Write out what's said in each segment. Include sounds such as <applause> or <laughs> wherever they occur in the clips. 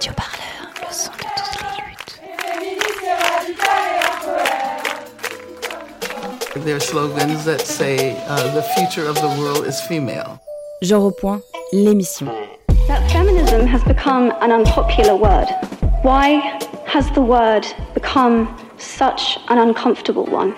Radio Parleur, le son de toutes les luttes. There are slogans that say uh, the future of the world is female. Genre au point, l'émission. That feminism has become an unpopular word. Why has the word become such an uncomfortable one?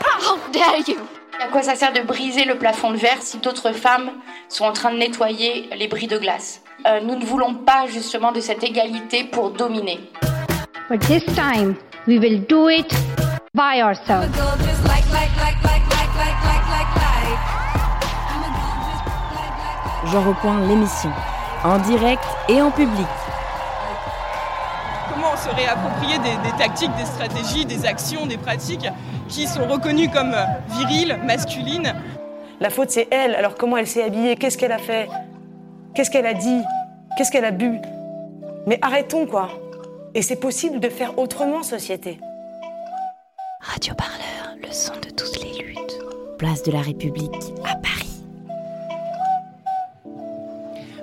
How dare you? À quoi ça sert de briser le plafond de verre si d'autres femmes sont en train de nettoyer les bris de glace? Euh, Nous ne voulons pas justement de cette égalité pour dominer. But this time, we will do it by ourselves. Genre au point, l'émission. En direct et en public. Comment on se réapproprier des, des tactiques, des stratégies, des actions, des pratiques qui sont reconnues comme viriles, masculines? La faute, c'est elle. Alors comment elle s'est habillée? Qu'est-ce qu'elle a fait? Qu'est-ce qu'elle a dit? Qu'est-ce qu'elle a bu? Mais arrêtons, quoi. Et c'est possible de faire autrement, société. Radio Parleur, le son de toutes les luttes. Place de la République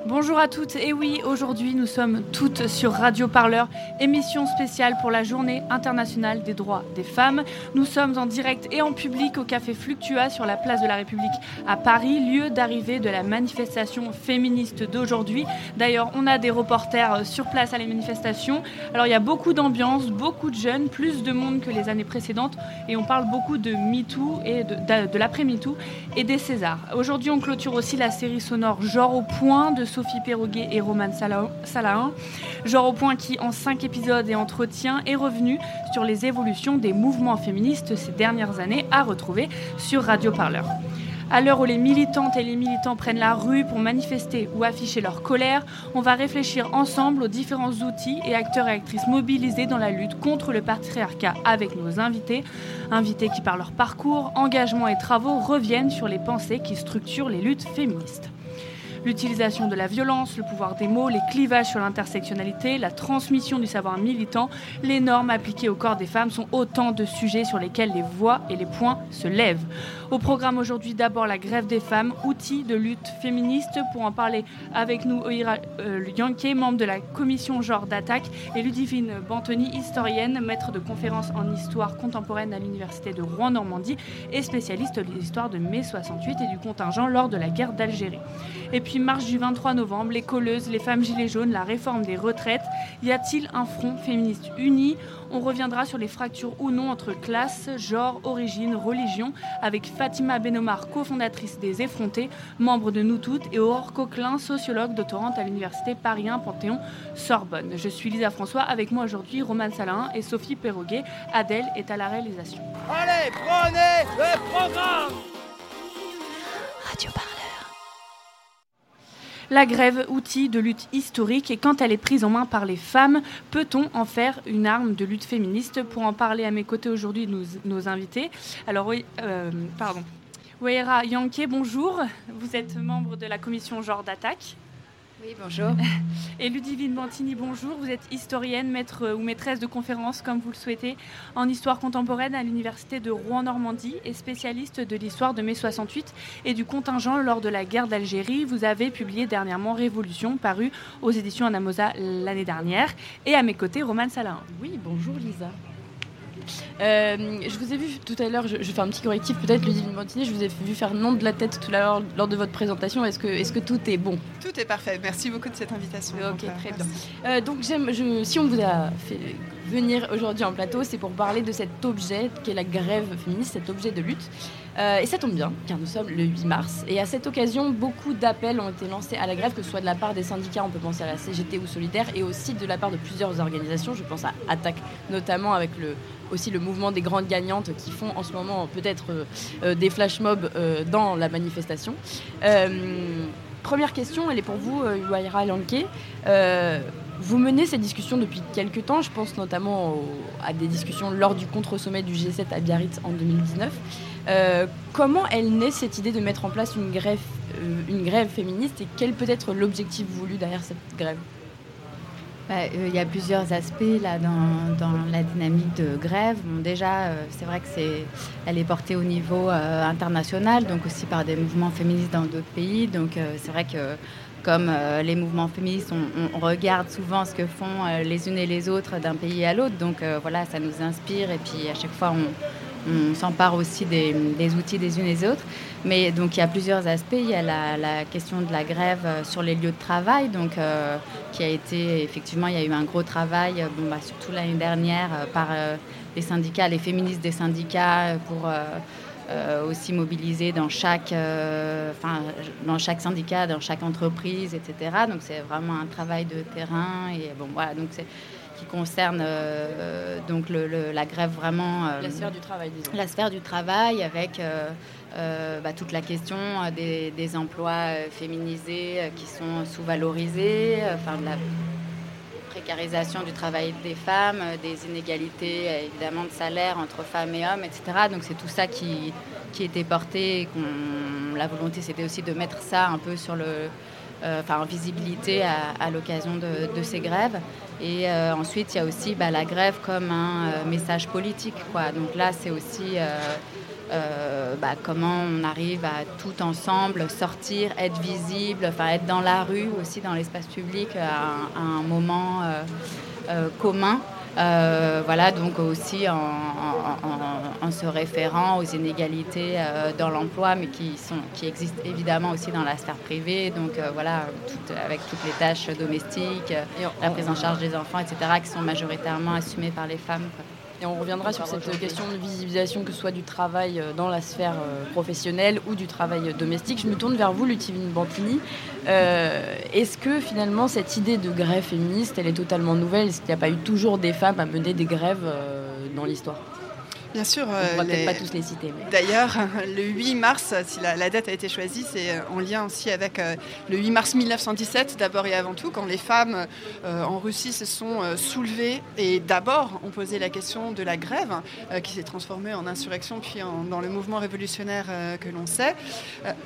Bonjour à toutes, et oui, aujourd'hui nous sommes toutes sur Radio Parleur, émission spéciale pour la Journée internationale des droits des femmes. Nous sommes en direct et en public au Café Fluctua sur la place de la République à Paris, lieu d'arrivée de la manifestation féministe d'aujourd'hui. D'ailleurs, on a des reporters sur place à la manifestation. Alors il y a beaucoup d'ambiance, beaucoup de jeunes, plus de monde que les années précédentes, et on parle beaucoup de MeToo et de, l'après-MeToo et des Césars. Aujourd'hui, on clôture aussi la série sonore Genre au point de Sophie Perroguet et Roman Salahin. Genre au point qui, en cinq épisodes et entretiens, est revenu sur les évolutions des mouvements féministes ces dernières années à retrouver sur Radio Parleur. À l'heure où les militantes et les militants prennent la rue pour manifester ou afficher leur colère, on va réfléchir ensemble aux différents outils et acteurs et actrices mobilisés dans la lutte contre le patriarcat avec nos invités. Invités qui, par leur parcours, engagement et travaux, reviennent sur les pensées qui structurent les luttes féministes. L'utilisation de la violence, le pouvoir des mots, les clivages sur l'intersectionnalité, la transmission du savoir militant, les normes appliquées au corps des femmes sont autant de sujets sur lesquels les voix et les points se lèvent. Au programme aujourd'hui, d'abord la grève des femmes, outil de lutte féministe. Pour en parler avec nous, Oira euh, membre de la commission genre d'attaque, et Ludivine Bantoni, historienne, maître de conférences en histoire contemporaine à l'université de Rouen-Normandie et spécialiste de l'histoire de mai 68 et du contingent lors de la guerre d'Algérie. Et puis marche du 23 novembre, les colleuses, les femmes gilets jaunes, la réforme des retraites. Y a-t-il un front féministe uni? On reviendra sur les fractures ou non entre classe, genre, origine, religion, avec Fatima Benomar, cofondatrice des Effrontés, membre de Nous Toutes, et Aurore Coquelin, sociologue doctorante à l'université Paris 1 Panthéon Sorbonne. Je suis Lisa François, avec moi aujourd'hui Romane Salin et Sophie Perroguet. Adèle est à la réalisation. Allez, prenez le programme Radio Parleur. La grève, outil de lutte historique, et quand elle est prise en main par les femmes, peut-on en faire une arme de lutte féministe Pour en parler à mes côtés aujourd'hui, nos, nos invités. Alors, oui, euh, pardon. Weira Yanké, bonjour. Vous êtes membre de la commission genre d'attaque. Oui, bonjour. <laughs> Et Ludivine Bantini, bonjour. Vous êtes historienne, maître ou maîtresse de conférences, comme vous le souhaitez, en histoire contemporaine à l'université de Rouen-Normandie et spécialiste de l'histoire de mai 68 et du contingent lors de la guerre d'Algérie. Vous avez publié dernièrement Révolution, paru aux éditions Anamosa l'année dernière. Et à mes côtés, Romane Salin. Oui, bonjour Lisa. Euh, je vous ai vu tout à l'heure, je, je, fais un petit correctif peut-être, Ludivine Bantini, je vous ai vu faire nom de la tête tout à l'heure lors de votre présentation. Est-ce que, est que tout est bon? Tout est parfait. Merci beaucoup de cette invitation. Ok, très bien. Euh, donc, je, si on vous a fait venir aujourd'hui en plateau, c'est pour parler de cet objet qui est la grève féministe, cet objet de lutte. Euh, et ça tombe bien, car nous sommes le 8 mars. Et à cette occasion, beaucoup d'appels ont été lancés à la grève, que ce soit de la part des syndicats, on peut penser à la CGT ou Solidaire, et aussi de la part de plusieurs organisations. Je pense à Attaque, notamment avec le, aussi le mouvement des grandes gagnantes qui font en ce moment peut-être euh, des flash mobs euh, dans la manifestation. Euh, première question, elle est pour vous, Yuaira Lanke. Vous menez ces discussions depuis quelques temps, je pense notamment à des discussions lors du contre-sommet du G7 à Biarritz en 2019. Euh, comment elle naît cette idée de mettre en place une grève, euh, une grève féministe et quel peut être l'objectif voulu derrière cette grève? Bah, euh, il y a plusieurs aspects là dans, la dynamique de grève. Déjà, c'est vrai que c'est, elle est portée au niveau international, donc aussi par des mouvements féministes dans d'autres pays. Donc c'est vrai que comme les mouvements féministes, on, regarde souvent ce que font les unes et les autres d'un pays à l'autre. Donc voilà, ça nous inspire et puis à chaque fois on, s'empare aussi des, outils des unes et des autres. Mais donc il y a plusieurs aspects. Il y a la, question de la grève sur les lieux de travail, donc qui a été effectivement il y a eu un gros travail, bah, surtout l'année dernière par les syndicats, les féministes des syndicats pour euh, aussi mobilisés dans chaque, euh, dans chaque syndicat, dans chaque entreprise, etc. Donc c'est vraiment un travail de terrain et bon voilà donc c'est qui concerne euh, donc le, la grève vraiment la sphère du travail disons. la sphère du travail avec bah, toute la question des, des emplois féminisés qui sont sous-valorisés enfin de la précarisation du travail des femmes, euh, des inégalités euh, évidemment de salaire entre femmes et hommes, etc. Donc c'est tout ça qui, qui était porté. La volonté c'était aussi de mettre ça un peu sur le, euh, enfin, en visibilité à, l'occasion de, ces grèves. Et ensuite, il y a aussi bah, la grève comme un message politique. Quoi. Donc là, c'est aussi euh, bah, comment on arrive à tout ensemble sortir, être visible, enfin être dans la rue aussi, dans l'espace public à, un moment euh, euh, commun. voilà, donc aussi en, se référant aux inégalités dans l'emploi, mais qui, sont, qui existent évidemment aussi dans la sphère privée. Donc voilà, avec toutes les tâches domestiques, la prise en charge des enfants, etc., qui sont majoritairement assumées par les femmes. Et on reviendra sur cette question de visibilisation, que ce soit du travail euh, dans la sphère euh, professionnelle ou du travail domestique. Je me tourne vers vous, Lutivine Bantini. Euh, est-ce que finalement cette idée de grève féministe, elle est totalement nouvelle? Est-ce qu'il n'y a pas eu toujours des femmes à mener des grèves dans l'histoire? Bien sûr. On ne peut-être pas tous les citer. D'ailleurs, <laughs> le 8 mars, si la, date a été choisie, c'est euh, en lien aussi avec euh, le 8 mars 1917, d'abord et avant tout, quand les femmes euh, en Russie se sont soulevées et d'abord ont posé la question de la grève, qui s'est transformée en insurrection, puis dans le mouvement révolutionnaire que l'on sait.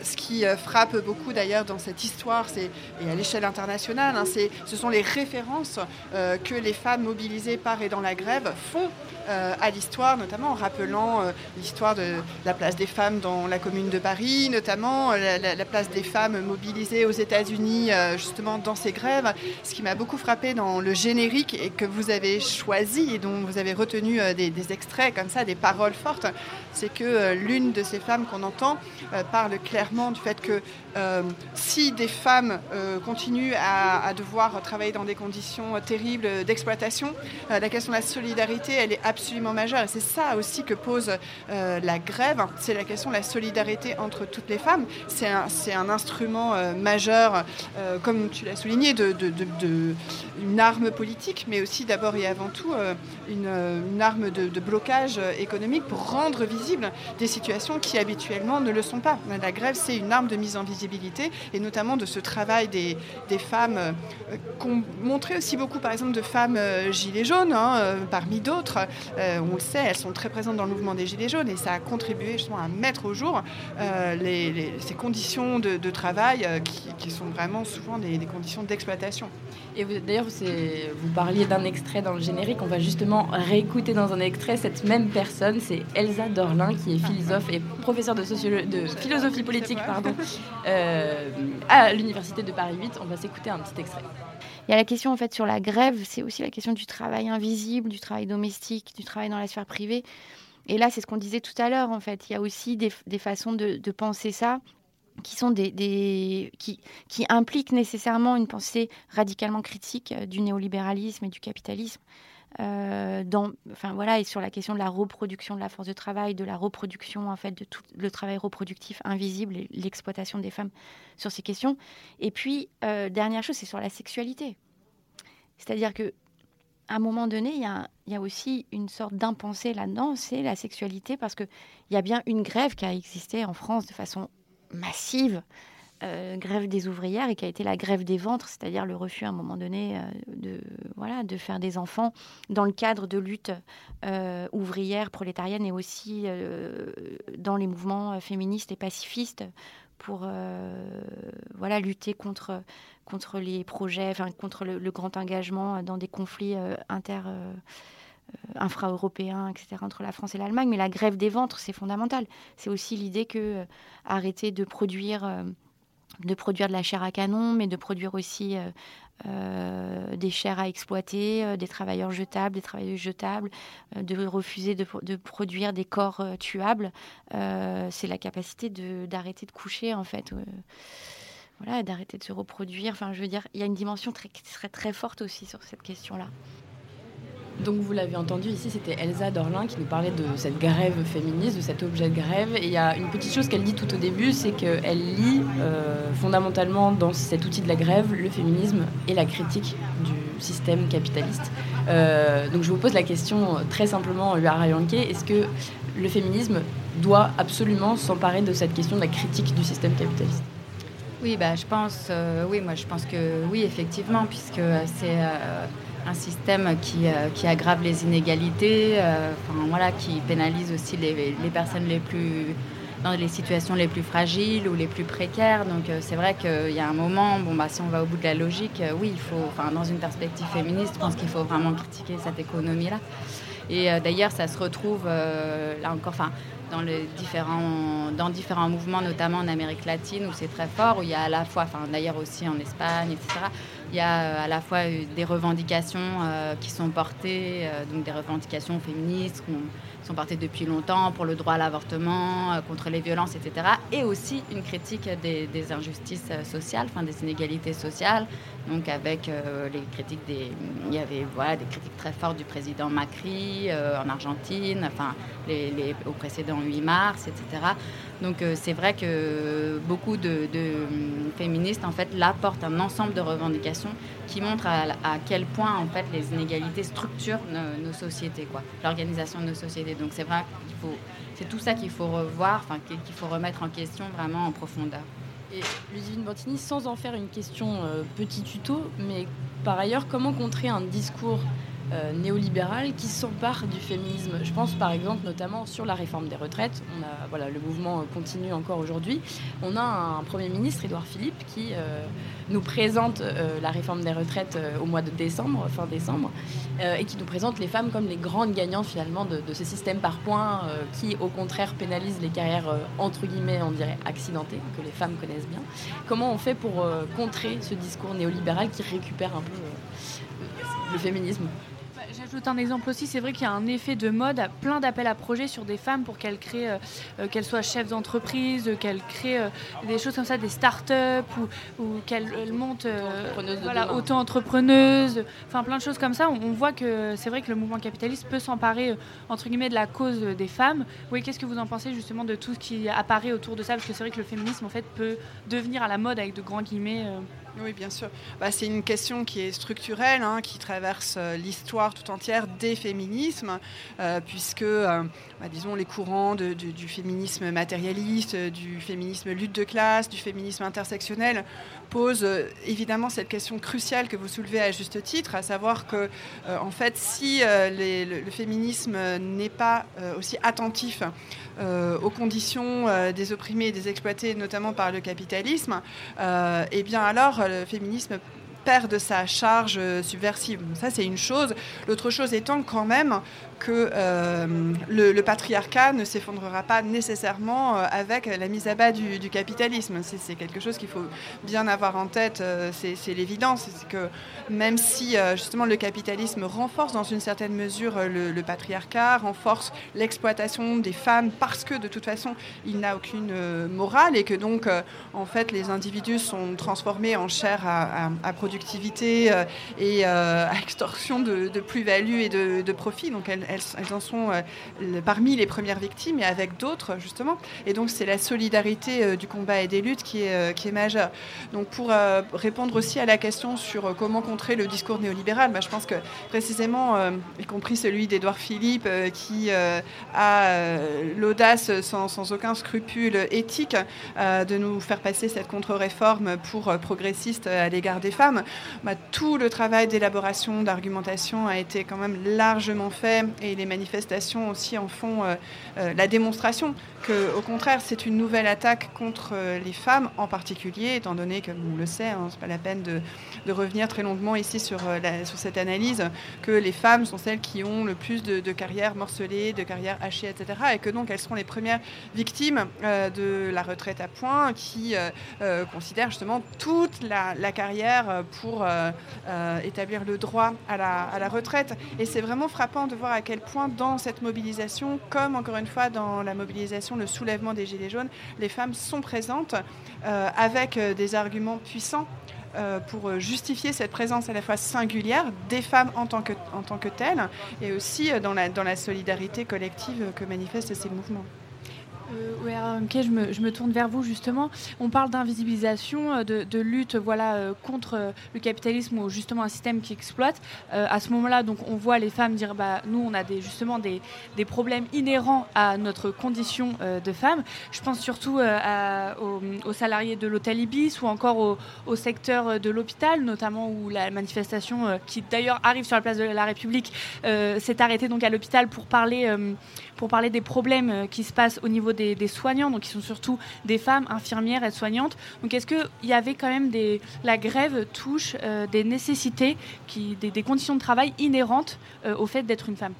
ce qui frappe beaucoup d'ailleurs dans cette histoire, c'est, et à l'échelle internationale, hein, c'est, ce sont les références que les femmes mobilisées par et dans la grève font à l'histoire, notamment rappelant euh, l'histoire de la place des femmes dans la commune de Paris, notamment euh, la, place des femmes mobilisées aux États-Unis euh, justement dans ces grèves. Ce qui m'a beaucoup frappé dans le générique et que vous avez choisi et dont vous avez retenu des, extraits comme ça, des paroles fortes, c'est que l'une de ces femmes qu'on entend parle clairement du fait que si des femmes continuent à, devoir travailler dans des conditions terribles d'exploitation, la question de la solidarité, elle est absolument majeure. Et c'est ça aussi que pose euh, la grève, c'est la question de la solidarité entre toutes les femmes. C'est un, instrument euh, majeur, euh, comme tu l'as souligné, de, une arme politique, mais aussi d'abord et avant tout une, arme de, blocage économique pour rendre des situations qui habituellement ne le sont pas. La grève, c'est une arme de mise en visibilité, et notamment de ce travail des, femmes qu'on montrait aussi beaucoup, par exemple, de femmes gilets jaunes, hein, parmi d'autres. on le sait, elles sont très présentes dans le mouvement des Gilets jaunes et ça a contribué justement à mettre au jour euh, ces conditions de, travail euh, qui, sont vraiment souvent des, conditions d'exploitation. Et d'ailleurs, vous parliez d'un extrait dans le générique, on va justement réécouter dans un extrait cette même personne, c'est Elsa Dorlin qui est philosophe et professeure de, philosophie politique pardon, euh, à l'Université de Paris 8. On va s'écouter un petit extrait. Il y a la question en fait sur la grève, c'est aussi la question du travail invisible, du travail domestique, du travail dans la sphère privée. Et là, c'est ce qu'on disait tout à l'heure, en fait. Il y a aussi des, façons de, penser ça qui sont des, qui, impliquent nécessairement une pensée radicalement critique euh, du néolibéralisme et du capitalisme. Euh, dans, enfin voilà, et sur la question de la reproduction de la force de travail, de la reproduction en fait de tout le travail reproductif invisible et l'exploitation des femmes sur ces questions. Et puis euh, dernière chose, c'est sur la sexualité. C'est-à-dire que à un moment donné, il y a, aussi une sorte d'impensé là-dedans, c'est la sexualité, parce qu'il y a bien une grève qui a existé en France de façon massive, euh, grève des ouvrières, et qui a été la grève des ventres, c'est-à-dire le refus à un moment donné euh, de, voilà, de faire des enfants dans le cadre de luttes euh, ouvrières, prolétariennes, et aussi dans les mouvements féministes et pacifistes pour voilà, lutter contre les projets, contre le, grand engagement dans des conflits inter infra-européens, etc., entre la France et l'Allemagne. Mais la grève des ventres, c'est fondamental. C'est aussi l'idée que arrêter de produire de produire de la chair à canon, mais de produire aussi des chairs à exploiter, des travailleurs jetables, des travailleuses jetables, de refuser de, produire des corps tuables. c'est la capacité d'arrêter de, coucher, en fait voilà, d'arrêter de se reproduire. Il y a une dimension très, très, très forte aussi sur cette question-là. Donc vous l'avez entendu ici, c'était Elsa Dorlin qui nous parlait de cette grève féministe, de cet objet de grève. Et il y a une petite chose qu'elle dit tout au début, c'est qu'elle lit euh, fondamentalement dans cet outil de la grève le féminisme et la critique du système capitaliste. Euh, donc je vous pose la question très simplement, Luara Yankee, est-ce que le féminisme doit absolument s'emparer de cette question de la critique du système capitaliste? Oui, bah, je pense, euh, oui, moi je pense que oui, effectivement, puisque c'est euh, un système qui, euh, qui, aggrave les inégalités, enfin, voilà, qui pénalise aussi les, les, personnes les plus dans les situations les plus fragiles ou les plus précaires. Donc c'est vrai qu'il y a un moment, bon, bah, si on va au bout de la logique, oui, il faut, dans une perspective féministe, je pense qu'il faut vraiment critiquer cette économie-là. Et d'ailleurs, ça se retrouve là encore, dans, les différents, dans différents mouvements, notamment en Amérique latine, où c'est très fort, où il y a à la fois, d'ailleurs aussi en Espagne, etc., il y a euh, à la fois des revendications euh, qui sont portées, euh, donc des revendications féministes qui sont portées depuis longtemps pour le droit à l'avortement, contre les violences, etc. Et aussi une critique des, des injustices sociales, enfin des inégalités sociales, donc avec les critiques des... Il y avait voilà, des critiques très fortes du président Macri en Argentine, enfin les, au précédent 8 mars, etc. Donc euh, c'est vrai que beaucoup de, féministes en fait là portent un ensemble de revendications qui montrent à, quel point en fait les inégalités structurent nos, sociétés, quoi, l'organisation de nos sociétés. Donc c'est vrai qu'il faut, c'est tout ça qu'il faut revoir, enfin qu'il faut remettre en question vraiment en profondeur. Et Ludivine Bantini, sans en faire une question euh, petit tuto, mais par ailleurs, comment contrer un discours euh, néolibérale qui s'empare du féminisme. Je pense par exemple notamment sur la réforme des retraites. On a, voilà, le mouvement continue encore aujourd'hui. On a un Premier ministre, Édouard Philippe, qui euh, nous présente euh, la réforme des retraites au mois de décembre, fin décembre, et qui nous présente les femmes comme les grandes gagnantes finalement de, de ce système par points qui au contraire pénalise les carrières entre guillemets, on dirait, accidentées, que les femmes connaissent bien. Comment on fait pour contrer ce discours néolibéral qui récupère un peu le féminisme? J'ajoute un exemple aussi, c'est vrai qu'il y a un effet de mode, plein d'appels à projets sur des femmes pour qu'elles créent, euh, euh, qu'elles soient chefs d'entreprise, qu'elles créent euh, des choses comme ça, des start-up ou, ou qu'elles montent voilà, auto-entrepreneuses, enfin plein de choses comme ça. On, voit que c'est vrai que le mouvement capitaliste peut s'emparer entre guillemets de la cause des femmes. Oui, qu'est-ce que vous en pensez justement de tout ce qui apparaît autour de ça? Parce que c'est vrai que le féminisme en fait peut devenir à la mode avec de grands guillemets. Oui, bien sûr. Bah, c'est une question qui est structurelle, hein, qui traverse euh, l'histoire tout entière des féminismes, euh, puisque, euh, bah, disons, les courants du féminisme matérialiste, du féminisme lutte de classe, du féminisme intersectionnel posent évidemment cette question cruciale que vous soulevez à juste titre, à savoir que, en fait, si le, féminisme n'est pas aussi attentif euh, aux conditions euh, des opprimés et des exploités, notamment par le capitalisme, euh, eh bien alors le féminisme perd de sa charge subversive. Ça, c'est une chose. L'autre chose étant quand même que euh, le, patriarcat ne s'effondrera pas nécessairement euh, avec la mise à bas du, capitalisme. C'est quelque chose qu'il faut bien avoir en tête, euh, c'est l'évidence. C'est que même si justement le capitalisme renforce dans une certaine mesure le, patriarcat, renforce l'exploitation des femmes parce que de toute façon il n'a aucune morale et que donc en fait les individus sont transformés en chair à, productivité et à extorsion de, plus-value et de, profit. Donc elles, en sont euh, parmi les premières victimes et avec d'autres justement. Et donc c'est la solidarité euh, du combat et des luttes qui est, euh, qui majeure. Donc pour répondre aussi à la question sur comment contrer le discours néolibéral, bah, je pense que précisément, y compris celui d'Édouard Philippe, qui a l'audace sans, aucun scrupule éthique de nous faire passer cette contre-réforme pour progressiste à l'égard des femmes, bah, tout le travail d'élaboration, d'argumentation a été quand même largement fait et les manifestations aussi en font la démonstration que, au contraire, c'est une nouvelle attaque contre les femmes en particulier, étant donné que, on le sait, hein, c'est pas la peine de, revenir très longuement ici sur, la, sur cette analyse, que les femmes sont celles qui ont le plus de, carrières morcelées, de carrières hachées, etc. Et que donc elles seront les premières victimes de la retraite à points qui euh, considère justement toute la, carrière pour euh, euh, établir le droit à la retraite. Et c'est vraiment frappant de voir à quel point dans cette mobilisation, comme encore une fois dans la mobilisation, le soulèvement des Gilets jaunes, les femmes sont présentes avec des arguments puissants. pour justifier cette présence à la fois singulière des femmes en tant que, telles et aussi dans la solidarité collective que manifestent ces mouvements. Euh, ok, je me, je me, tourne vers vous justement. On parle d'invisibilisation, euh, de, lutte voilà, euh, contre euh, le capitalisme ou justement un système qui exploite. à ce moment-là, on voit les femmes dire bah, nous, on a justement des, problèmes inhérents à notre condition de femme. Je pense surtout à, aux, salariés de l'hôtel Ibis ou encore au, au secteur de l'hôpital, notamment où la manifestation, qui d'ailleurs arrive sur la place de la République, s'est arrêtée donc à l'hôpital pour parler pour parler des problèmes euh, qui se passent au niveau des, soignants, donc qui sont surtout des femmes, infirmières, et soignantes. Donc est-ce qu'il y avait quand même des... La grève touche euh, des nécessités, qui, des, conditions de travail inhérentes euh, au fait d'être une femme?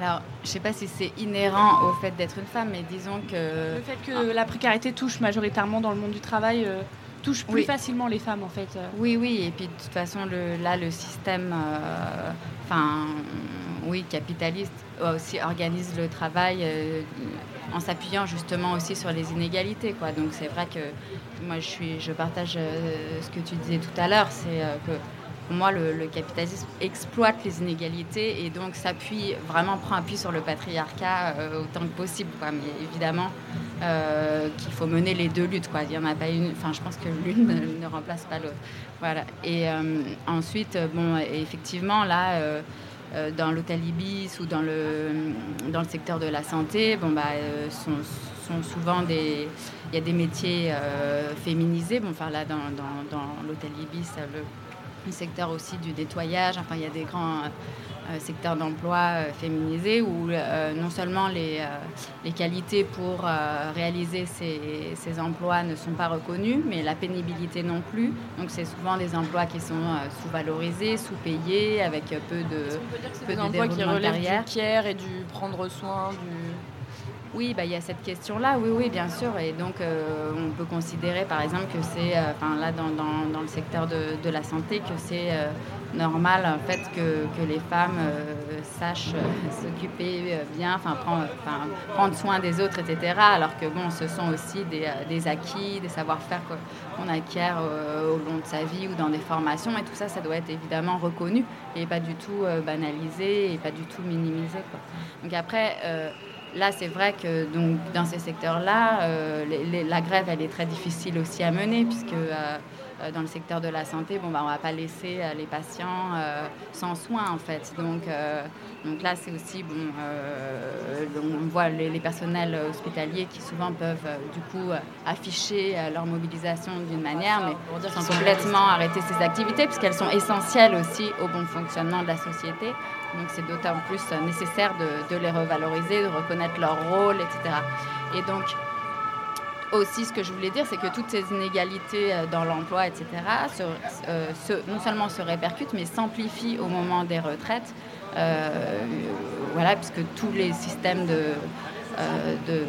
Alors, je ne sais pas si c'est inhérent au fait d'être une femme, mais disons que... Le fait que la précarité touche majoritairement dans le monde du travail touche plus facilement les femmes, en fait. Oui, oui, et puis de toute façon, le, là, le système... Enfin, oui, capitaliste aussi organise le travail euh, en s'appuyant justement aussi sur les inégalités. Quoi. Donc c'est vrai que moi je, suis, je partage euh, ce que tu disais tout à l'heure, c'est euh, que pour moi le, capitalisme exploite les inégalités et donc s'appuie, vraiment prend appui sur le patriarcat autant que possible. Quoi. Mais évidemment qu'il faut mener les deux luttes. Quoi. Il y en a pas une, enfin je pense que l'une ne, remplace pas l'autre. Voilà. Et ensuite, bon, effectivement là euh, dans l'hôtel Ibis ou dans le, dans le secteur de la santé, bon, bah, euh, sont, sont souvent des. Il y a des métiers euh, féminisés. Bon, enfin, là, dans, dans, dans l'hôtel Ibis, le, le, secteur aussi du nettoyage, enfin, il y a des grands euh, secteur d'emploi euh, féminisé où euh, non seulement les, les qualités pour réaliser ces, ces, emplois ne sont pas reconnues, mais la pénibilité non plus. Donc c'est souvent des emplois qui sont sous-valorisés, sous-payés, avec peu de, peu de emplois qui relèvent du care et du prendre soin, du oui, bah, il y a cette question-là, oui, oui, bien sûr. Et donc, euh, on peut considérer, par exemple, que c'est, euh, enfin, là, dans, dans, dans, le secteur de, de la santé, que c'est euh, normal, en fait, que, que les femmes sachent s'occuper bien, enfin, prendre, prendre soin des autres, etc. Alors que, bon, ce sont aussi des, des acquis, des savoir-faire qu'on acquiert au long de sa vie ou dans des formations. Et tout ça, ça doit être évidemment reconnu et pas du tout banalisé et pas du tout minimisé. Quoi. Donc après Là, c'est vrai que donc, dans ces secteurs-là, euh, la grève, elle est très difficile aussi à mener, puisque euh, euh, dans le secteur de la santé, bon, bah, on ne va pas laisser les patients sans soins, en fait. Donc, donc là, c'est aussi, bon, on voit les, les, personnels hospitaliers qui souvent peuvent, du coup, afficher leur mobilisation d'une manière, mais sans complètement arrêter ces activités, puisqu'elles sont essentielles aussi au bon fonctionnement de la société. Donc c'est d'autant plus nécessaire de, les revaloriser, de reconnaître leur rôle, etc. Et donc aussi ce que je voulais dire, c'est que toutes ces inégalités euh, dans l'emploi, etc., euh, non seulement se répercutent, mais s'amplifient au moment des retraites. Euh, voilà, puisque tous les systèmes de, de,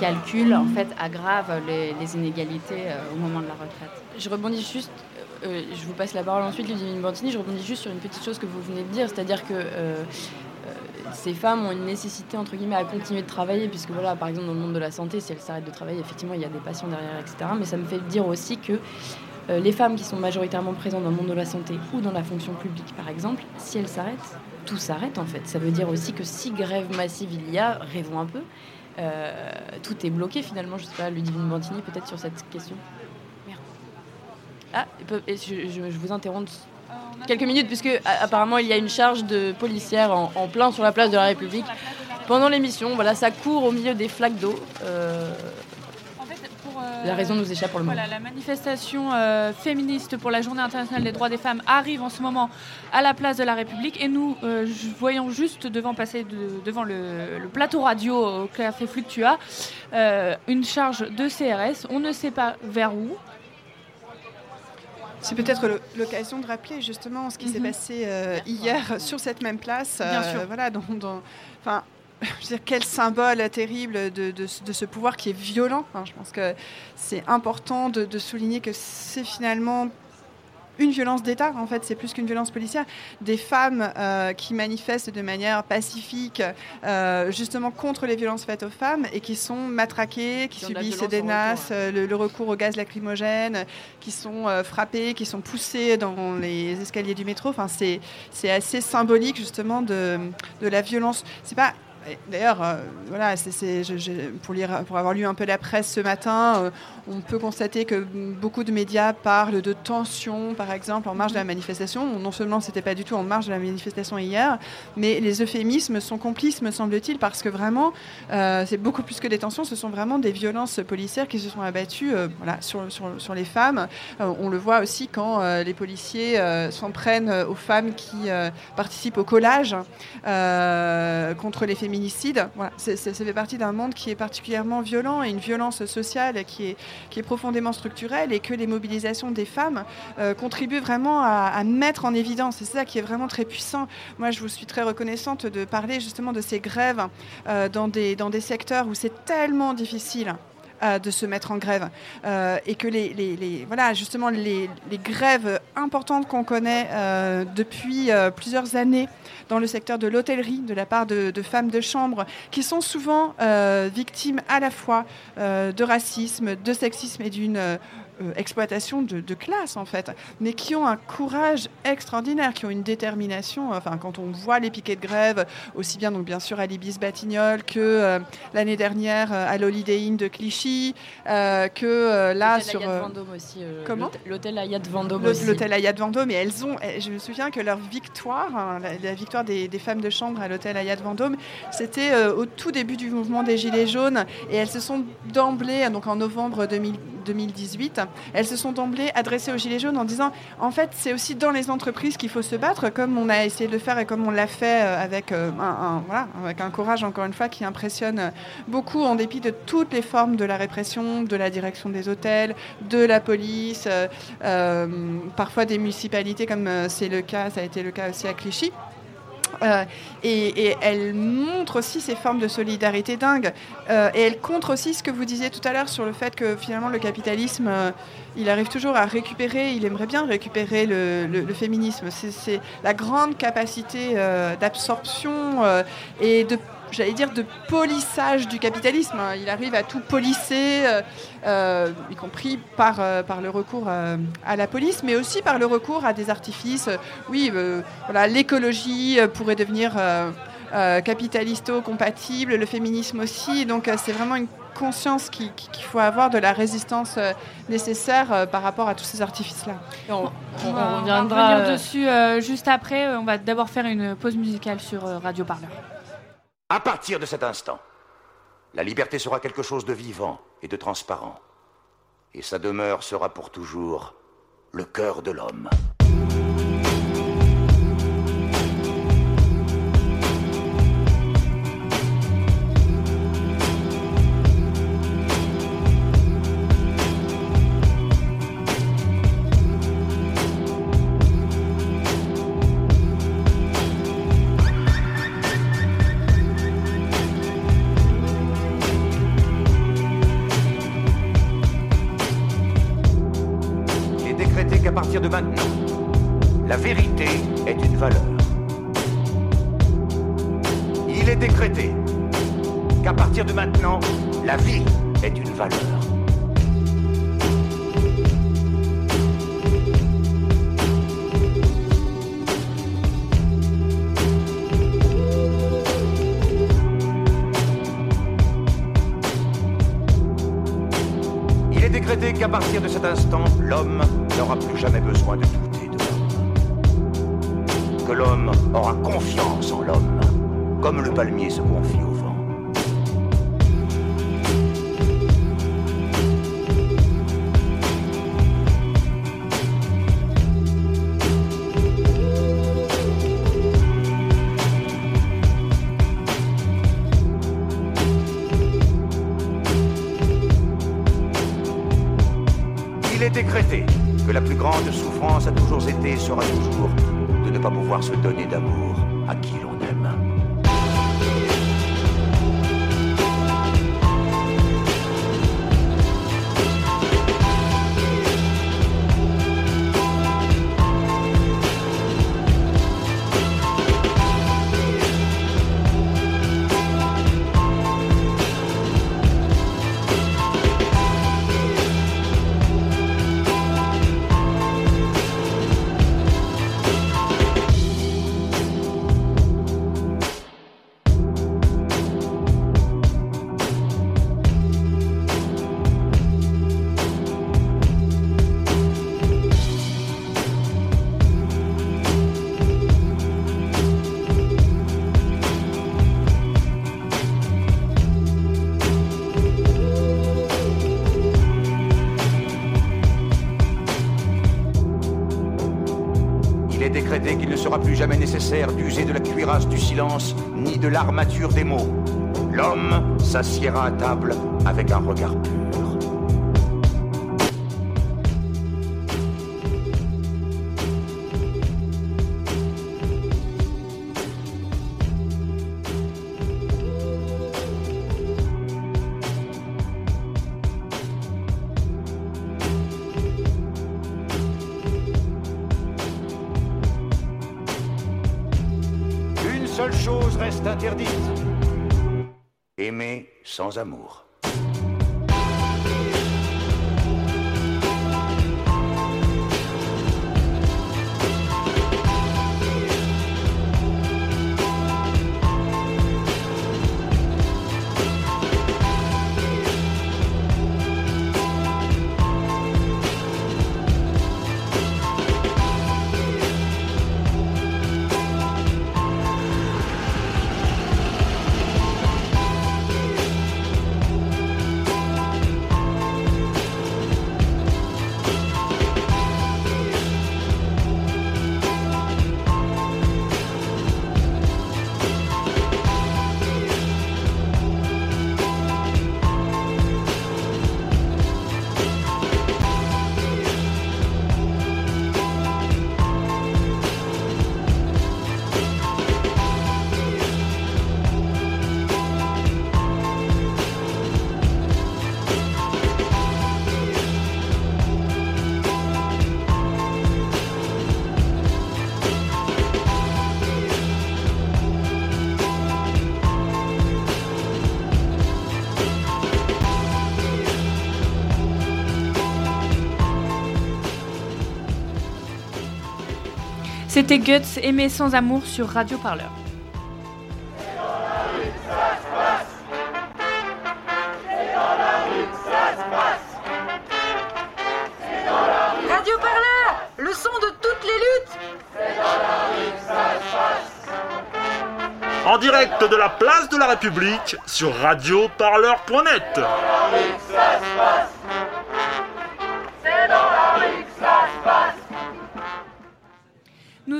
calcul en fait aggravent les inégalités au moment de la retraite. Je rebondis juste euh, je vous passe la parole ensuite, Ludivine Bantini. Je rebondis juste sur une petite chose que vous venez de dire, c'est-à-dire que euh, euh, ces femmes ont une nécessité entre guillemets à continuer de travailler, puisque voilà, par exemple dans le monde de la santé, si elles s'arrêtent de travailler, effectivement, il y a des patients derrière, etc. Mais ça me fait dire aussi que les femmes qui sont majoritairement présentes dans le monde de la santé ou dans la fonction publique, par exemple, si elles s'arrêtent, tout s'arrête en fait. Ça veut dire aussi que si grève massive il y a, rêvons un peu, tout est bloqué finalement. Je sais pas, Ludivine Bantini peut-être sur cette question. Ah, je, vous interromps quelques minutes, puisque apparemment il y a une charge de policière en, plein sur la place de la République. Pendant l'émission, voilà, ça court au milieu des flaques d'eau. Euh, en fait, pour, euh, la raison nous échappe pour le moment. Voilà, la manifestation euh, féministe pour la Journée internationale des droits des femmes arrive en ce moment à la place de la République et nous euh, voyons juste devant passer devant le, plateau radio au café Fluctua euh, une charge de CRS. On ne sait pas vers où. C'est peut-être l'occasion de rappeler justement ce qui s'est mhm. passé hier sur cette même place. Bien sûr. Voilà, dans, enfin, <laughs> je veux dire, quel symbole terrible de, de, ce pouvoir qui est violent. je pense que c'est important de, de souligner que c'est finalement une violence d'État, en fait, c'est plus qu'une violence policière. Des femmes euh, qui manifestent de manière pacifique, euh, justement contre les violences faites aux femmes, et qui sont matraquées, qui, subissent des nasses, euh, le, recours au gaz lacrymogène, qui sont frappées, qui sont poussées dans les escaliers du métro. Enfin, c'est assez symbolique, justement, de, de la violence. C'est pas D'ailleurs, euh, voilà, pour, avoir lu un peu la presse ce matin, euh, on peut constater que beaucoup de médias parlent de tensions, par exemple, en marge de la manifestation. Non seulement c'était pas du tout en marge de la manifestation hier, mais les euphémismes sont complices, me semble-t-il, parce que vraiment, euh, c'est beaucoup plus que des tensions, ce sont vraiment des violences policières qui se sont abattues sur, sur, les femmes. on le voit aussi quand les policiers s'en prennent aux femmes qui participent au collage contre les féminines féminicide. Voilà, ça fait partie d'un monde qui est particulièrement violent et une violence sociale qui est, profondément structurelle et que les mobilisations des femmes euh, contribuent vraiment à, mettre en évidence. C'est ça qui est vraiment très puissant. Moi, je vous suis très reconnaissante de parler justement de ces grèves euh, dans des secteurs où c'est tellement difficile euh, de se mettre en grève. Euh, et que les, les, voilà, justement les, grèves importantes qu'on connaît euh, depuis plusieurs années dans le secteur de l'hôtellerie de la part de, femmes de chambre qui sont souvent victimes à la fois de racisme, de sexisme et d'une exploitation de, classe en fait, mais qui ont un courage extraordinaire, qui ont une détermination. Enfin, quand on voit les piquets de grève, aussi bien donc bien sûr à l'Ibis Batignolles que euh, l'année dernière euh, à l'Holiday Inn de Clichy, que là sur Vendôme aussi. comment? L'hôtel Hayat Vendôme. L'hôtel Hayat Vendôme, et elles ont. Je me souviens que leur victoire, hein, la, victoire des, des, femmes de chambre à l'hôtel Hayat Vendôme, c'était au tout début du mouvement des Gilets jaunes, et elles se sont d'emblée, donc en novembre 2018, elles se sont d'emblée adressées aux Gilets jaunes en disant en fait, c'est aussi dans les entreprises qu'il faut se battre, comme on a essayé de faire et comme on l'a fait euh, avec, euh, avec un courage, encore une fois, qui impressionne beaucoup en dépit de toutes les formes de la répression, de la direction des hôtels, de la police, euh, parfois des municipalités, comme c'est le cas, ça a été le cas aussi à Clichy. Euh, et, elle montre aussi ces formes de solidarité dingue. Euh, et elle contre aussi ce que vous disiez tout à l'heure sur le fait que finalement le capitalisme, euh, il arrive toujours à récupérer, il aimerait bien récupérer le, féminisme. C'est la grande capacité d'absorption et de j'allais dire, de polissage du capitalisme. Il arrive à tout polisser, euh, euh, y compris par, euh, par le recours à la police, mais aussi par le recours à des artifices. Oui, voilà, l'écologie pourrait devenir capitalisto-compatible, le féminisme aussi. Donc c'est vraiment une conscience qu'il faut avoir de la résistance nécessaire par rapport à tous ces artifices-là. On, on, reviendra dessus juste après. On va d'abord faire une pause musicale sur Radio Parleur. À partir de cet instant, la liberté sera quelque chose de vivant et de transparent. Et sa demeure sera pour toujours le cœur de l'homme. Partir de cet instant, l'homme n'aura plus jamais besoin de douter de l'homme. Que l'homme aura confiance en l'homme, comme le palmier se confie de ne pas pouvoir l'armature des mots. L'homme s'assiera à table avec un regard sans amour. C'était Guts, Aimer sans amour sur Radio Parleur. Radio Parleur, le son de toutes les luttes. En direct de la place de la République sur radioparleur.net.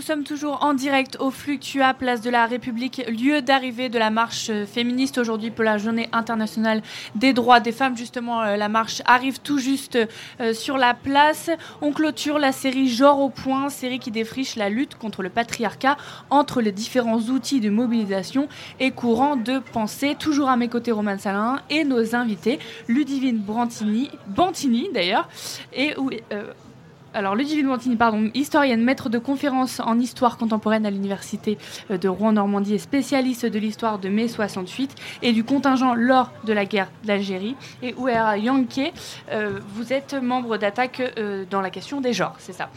Nous sommes toujours en direct au Fluctua, place de la République, lieu d'arrivée de la marche féministe aujourd'hui pour la journée internationale des droits des femmes. Justement, euh, la marche arrive tout juste euh, sur la place. On clôture la série Genre au point, série qui défriche la lutte contre le patriarcat entre les différents outils de mobilisation et courants de pensée. Toujours à mes côtés, Roman Salin et nos invités, Ludivine Brantini, Bantini d'ailleurs, et euh, alors, Ludivine Montini, pardon, historienne, maître de conférences en histoire contemporaine à l'université euh, de Rouen-Normandie et spécialiste de l'histoire de mai 68 et du contingent lors de la guerre d'Algérie. Et Ouera Yanké, euh, vous êtes membre d'attaque euh, dans la question des genres, c'est ça?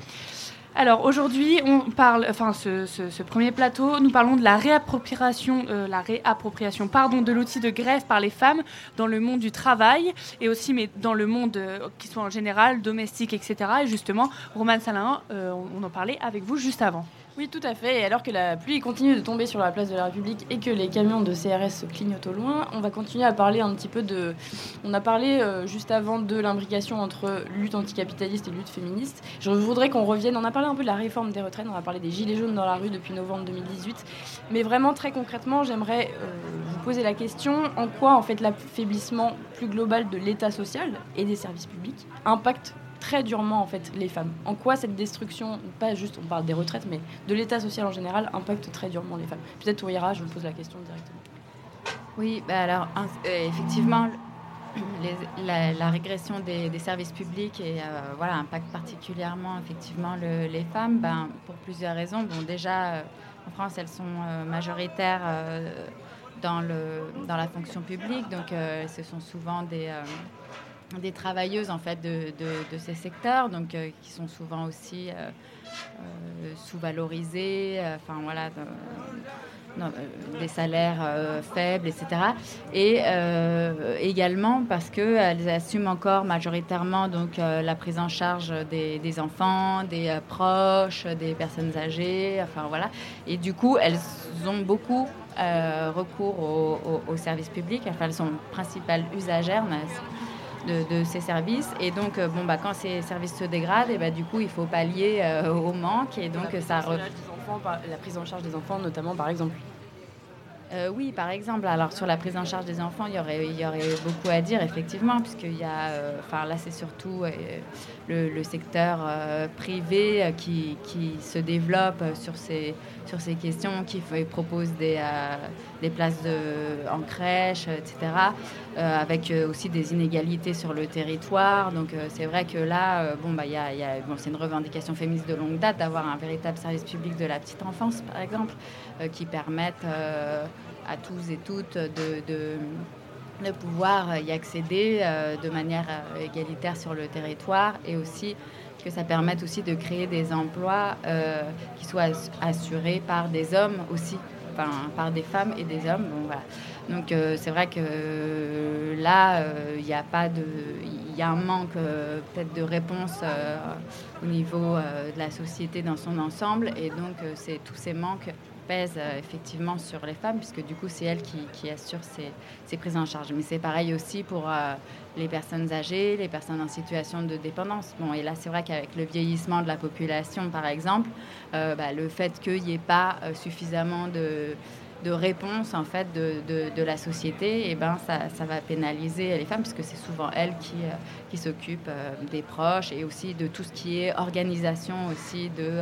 Alors aujourd'hui, on parle, enfin ce, premier plateau, nous parlons de la réappropriation, euh, la réappropriation, pardon, de l'outil de grève par les femmes dans le monde du travail et aussi, mais dans le monde euh, qui soit en général domestique, etc. Et justement, Roman Salin, euh, on en parlait avec vous juste avant. Oui, tout à fait. Et alors que la pluie continue de tomber sur la place de la République et que les camions de CRS clignotent au loin, on va continuer à parler un petit peu de. On a parlé euh, juste avant de l'imbrication entre lutte anticapitaliste et lutte féministe. Je voudrais qu'on revienne. On a parlé un peu de la réforme des retraites, on a parlé des gilets jaunes dans la rue depuis novembre 2018. Mais vraiment, très concrètement, j'aimerais euh, vous poser la question en quoi, en fait, l'affaiblissement plus global de l'État social et des services publics impacte très durement en fait les femmes. En quoi cette destruction, pas juste on parle des retraites, mais de l'état social en général, impacte très durement les femmes? Peut-être ira, je vous pose la question directement. Oui, bah alors euh, effectivement, la, régression des, services publics et euh, voilà impacte particulièrement effectivement les femmes, ben, pour plusieurs raisons. Bon, déjà euh, en France, elles sont majoritaires dans le dans la fonction publique, donc ce sont souvent des des travailleuses en fait de, de, ces secteurs, donc qui sont souvent aussi sous-valorisées. Enfin voilà euh, des salaires euh, faibles, etc. Et euh, également parce qu'elles assument encore majoritairement donc, la prise en charge des, enfants, des proches, des personnes âgées, enfin voilà. Et du coup, elles ont beaucoup recours aux, services publics, enfin elles sont principales usagères. De, ces services. Et donc, bon, bah, quand ces services se dégradent, et bah, du coup, il faut pallier au manque. Et donc, ça la prise en charge des enfants, notamment par exemple euh, oui, par exemple. Alors sur la prise en charge des enfants, il y aurait, beaucoup à dire, effectivement, puisqu'il y a, euh, enfin là c'est surtout euh, le, secteur privé qui, se développe sur ces, questions, qui propose des, des places en crèche, etc., avec aussi des inégalités sur le territoire. Donc c'est vrai que là, bon, bah, y a, c'est une revendication féministe de longue date d'avoir un véritable service public de la petite enfance, par exemple, qui permettent à tous et toutes de, de, pouvoir y accéder euh, de manière euh, égalitaire sur le territoire et aussi que ça permette aussi de créer des emplois euh, qui soient assurés par des hommes aussi, enfin, par des femmes et des hommes. Bon, voilà. Donc c'est vrai que là, il n'y a pas de, il y a un manque peut-être de réponse au niveau de la société dans son ensemble, et donc c'est tous ces manques pèse euh, effectivement sur les femmes, puisque du coup, c'est elles qui, assurent ces, ces, prises en charge. Mais c'est pareil aussi pour euh, les personnes âgées, les personnes en situation de dépendance. Bon, et là, c'est vrai qu'avec le vieillissement de la population, par exemple, euh, bah, le fait qu'il n'y ait pas suffisamment de de réponse en fait de, de, la société, et eh ben ça, ça, va pénaliser les femmes puisque c'est souvent elles qui, qui s'occupent des proches et aussi de tout ce qui est organisation aussi de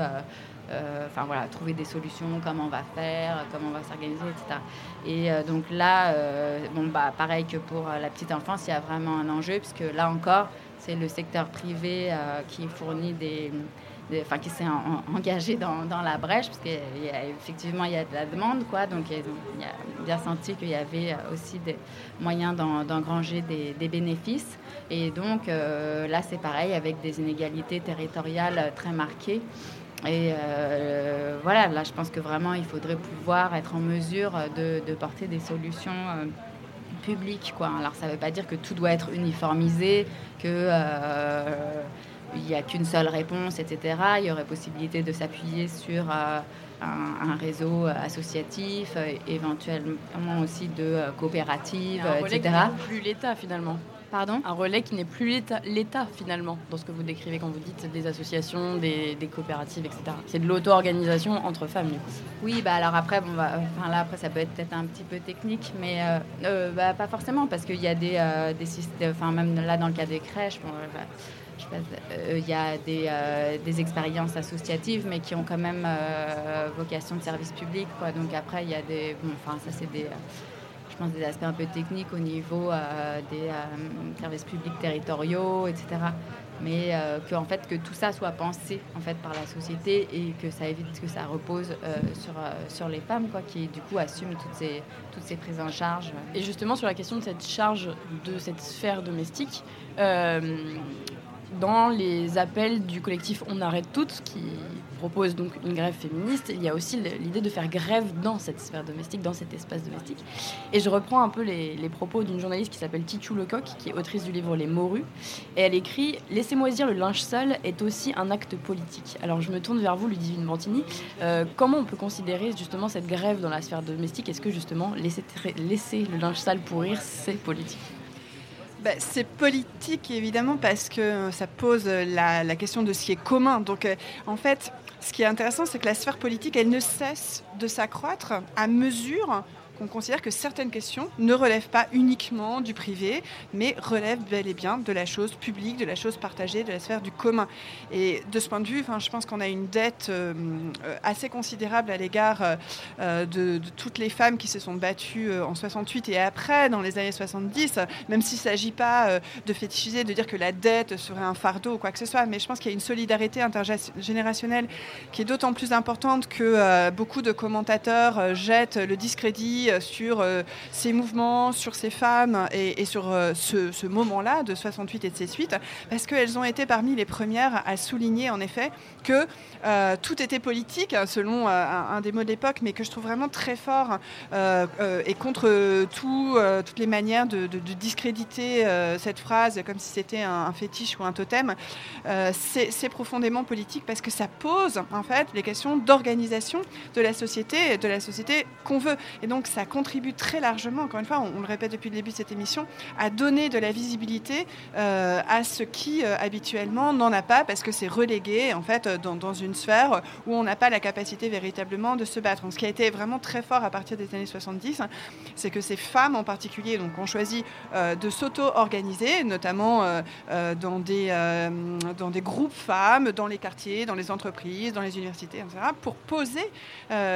enfin voilà, trouver des solutions, comment on va faire, comment on va s'organiser, etc. Et euh, donc là, euh, bon, bah, pareil que pour la petite enfance, il y a vraiment un enjeu, puisque là encore, c'est le secteur privé qui fournit des, enfin qui s'est engagé dans, la brèche parce qu'effectivement il y a de la demande quoi. Donc il a bien senti qu'il y avait aussi des moyens d'engranger des, bénéfices. Et donc là c'est pareil avec des inégalités territoriales très marquées et euh, voilà, là, je pense que vraiment, il faudrait pouvoir être en mesure de, porter des solutions euh, publiques. Quoi. Alors, ça ne veut pas dire que tout doit être uniformisé, qu'il euh, n'y a qu'une seule réponse, etc. Il y aurait possibilité de s'appuyer sur un, réseau associatif, éventuellement aussi de coopératives, etc. Plus l'État, finalement. Pardon Un relais qui n'est plus l'État finalement, dans ce que vous décrivez quand vous dites des associations, des, coopératives, etc. C'est de l'auto-organisation entre femmes du coup. Oui, bah alors après, bon, bah, enfin là après ça peut être peut-être un petit peu technique, mais euh, euh, bah, pas forcément parce qu'il y a des, euh, des systèmes, enfin même là dans le cas des crèches, bon, bah, il y a des, des, expériences associatives, mais qui ont quand même vocation de service public. Quoi. Donc après, il y a des. Bon, enfin, ça, c'est des, des aspects un peu techniques au niveau euh, des euh, services publics territoriaux, etc. Mais euh, que, fait, que tout ça soit pensé en fait, par la société et que ça évite que ça repose sur, sur les femmes quoi, qui, du coup, assument toutes ces, toutes ces prises en charge. Et justement, sur la question de cette charge de cette sphère domestique, dans les appels du collectif On arrête toutes, qui propose donc une grève féministe, il y a aussi l'idée de faire grève dans cette sphère domestique, dans cet espace domestique. Et je reprends un peu les, propos d'une journaliste qui s'appelle Tichou Lecoq, qui est autrice du livre Les Morues. Et elle écrit Laissez-moi dire, le linge sale est aussi un acte politique. Alors je me tourne vers vous, Ludivine Bantini. Euh, comment on peut considérer justement cette grève dans la sphère domestique? Est-ce que justement laisser, le linge sale pourrir, c'est politique? Bah, c'est politique évidemment parce que ça pose la, question de ce qui est commun. Donc euh, en fait, ce qui est intéressant, c'est que la sphère politique, elle ne cesse de s'accroître à mesure qu'on considère que certaines questions ne relèvent pas uniquement du privé, mais relèvent bel et bien de la chose publique, de la chose partagée, de la sphère du commun. Et de ce point de vue, je pense qu'on a une dette euh, assez considérable à l'égard de, de, toutes les femmes qui se sont battues en 68 et après, dans les années 70, même s'il ne s'agit pas de fétichiser, de dire que la dette serait un fardeau ou quoi que ce soit, mais je pense qu'il y a une solidarité intergénérationnelle qui est d'autant plus importante que euh, beaucoup de commentateurs euh, jettent le discrédit euh, sur ces mouvements, sur ces femmes et, sur ce, ce moment-là de 68 et de ses suites, parce qu'elles ont été parmi les premières à souligner en effet que euh, tout était politique, hein, selon euh, un, des mots de l'époque, mais que je trouve vraiment très fort euh, et contre tout, toutes les manières de, discréditer cette phrase comme si c'était un, fétiche ou un totem. C'est profondément politique parce que ça pose en fait les questions d'organisation de la société, de la société qu'on veut. Et donc ça contribue très largement, encore une fois, on, le répète depuis le début de cette émission, à donner de la visibilité à ce qui habituellement n'en a pas parce que c'est relégué en fait dans, dans une sphère où on n'a pas la capacité véritablement de se battre. ce qui a été vraiment très fort à partir des années 70, c'est que ces femmes en particulier donc, ont choisi euh, de s'auto-organiser, notamment euh, euh, dans, des, dans des groupes femmes, dans les quartiers, dans les entreprises, dans les universités, etc., pour poser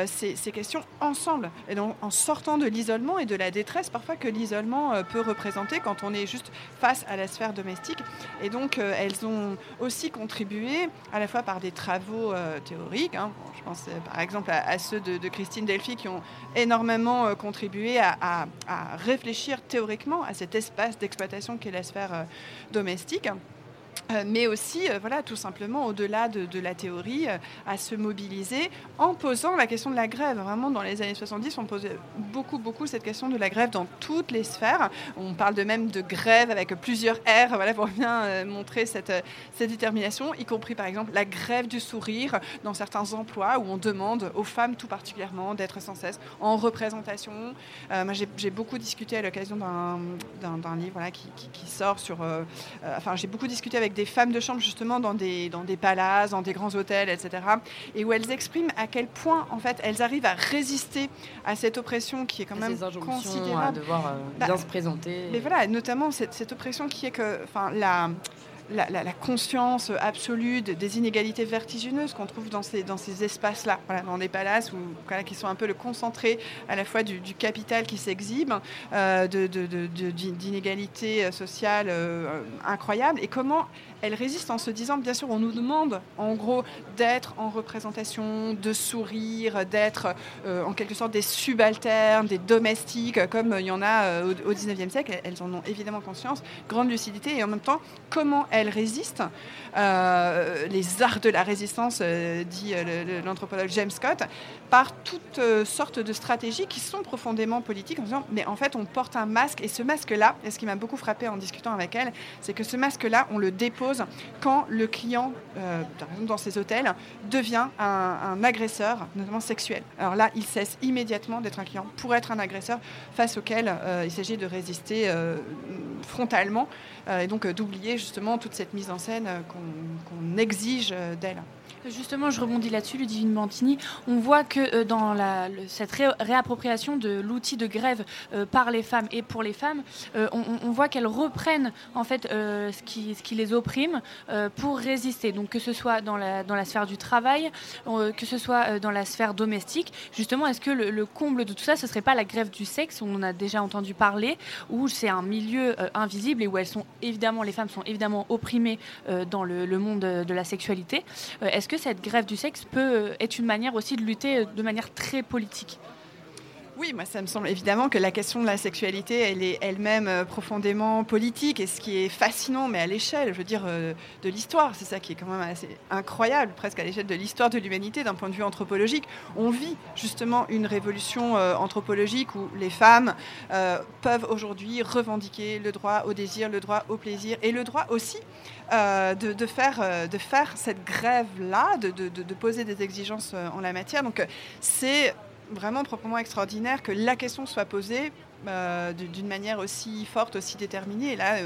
ces, ces, questions ensemble. Et donc en sortant de l'isolement et de la détresse parfois que l'isolement peut représenter quand on est juste face à la sphère domestique. Et donc elles ont aussi contribué à la fois par des travaux euh, théoriques. Hein. je pense euh, par exemple à, ceux de, Christine Delphi qui ont énormément euh, contribué à, réfléchir théoriquement à cet espace d'exploitation qu'est la sphère domestique. Euh, mais aussi, euh, voilà, tout simplement, au-delà de, la théorie, euh, à se mobiliser en posant la question de la grève. Vraiment, dans les années 70, on posait beaucoup, beaucoup cette question de la grève dans toutes les sphères. On parle de même de grève avec plusieurs R, voilà, pour bien montrer cette, cette détermination, y compris, par exemple, la grève du sourire dans certains emplois où on demande aux femmes, tout particulièrement, d'être sans cesse en représentation. j'ai beaucoup discuté à l'occasion d'un livre voilà, qui, qui, sort sur... enfin, j'ai beaucoup discuté avec des femmes de chambre justement dans des, dans des palaces, dans des grands hôtels, etc. Et où elles expriment à quel point en fait elles arrivent à résister à cette oppression qui est quand même considérable. à devoir euh, bah, bien se présenter. Mais voilà, notamment cette, cette oppression qui est que, enfin, la la, conscience absolue des inégalités vertigineuses qu'on trouve dans ces, espaces-là, dans des palaces où, qui sont un peu le concentré à la fois du, capital qui s'exhibe, euh, d'inégalités sociales euh, incroyables, et comment elle résiste en se disant, bien sûr, on nous demande en gros d'être en représentation, de sourire, d'être euh, en quelque sorte des subalternes, des domestiques, comme il y en a euh, au, 19e siècle. Elles en ont évidemment conscience, grande lucidité, et en même temps, comment elles résistent euh, les arts de la résistance, dit l'anthropologue James Scott, par toutes sortes de stratégies qui sont profondément politiques, en disant, mais en fait, on porte un masque, et ce masque-là, et ce qui m'a beaucoup frappé en discutant avec elle, c'est que ce masque-là, on le dépose quand le client, euh, dans ces hôtels, devient un, agresseur, notamment sexuel. Alors là, il cesse immédiatement d'être un client pour être un agresseur face auquel euh, il s'agit de résister euh, frontalement et donc d'oublier justement toute cette mise en scène qu'on exige d'elle. Justement, je rebondis là-dessus, Ludivine Mantini. On voit que euh, dans la, cette réappropriation de l'outil de grève euh, par les femmes et pour les femmes, euh, on, voit qu'elles reprennent en fait ce, qui, les opprime pour résister. Donc que ce soit dans la, dans la sphère du travail, que ce soit dans la sphère domestique. Justement, est-ce que le, comble de tout ça, ce serait pas la grève du sexe On en a déjà entendu parler, où c'est un milieu invisible et où elles sont évidemment, les femmes sont évidemment opprimées dans le, le, monde de la sexualité. est-ce que cette grève du sexe peut euh, être une manière aussi de lutter euh, de manière très politique oui, moi ça me semble évidemment que la question de la sexualité, elle est elle-même euh, profondément politique et ce qui est fascinant, mais à l'échelle, je veux dire, de l'histoire, c'est ça qui est quand même assez incroyable, presque à l'échelle de l'histoire de l'humanité d'un point de vue anthropologique. On vit justement une révolution anthropologique où les femmes peuvent aujourd'hui revendiquer le droit au désir, le droit au plaisir et le droit aussi euh, de, faire, euh, de faire cette grève-là, de, poser des exigences euh, en la matière. Donc c'est vraiment proprement extraordinaire que la question soit posée euh, d'une manière aussi forte, aussi déterminée. Et là,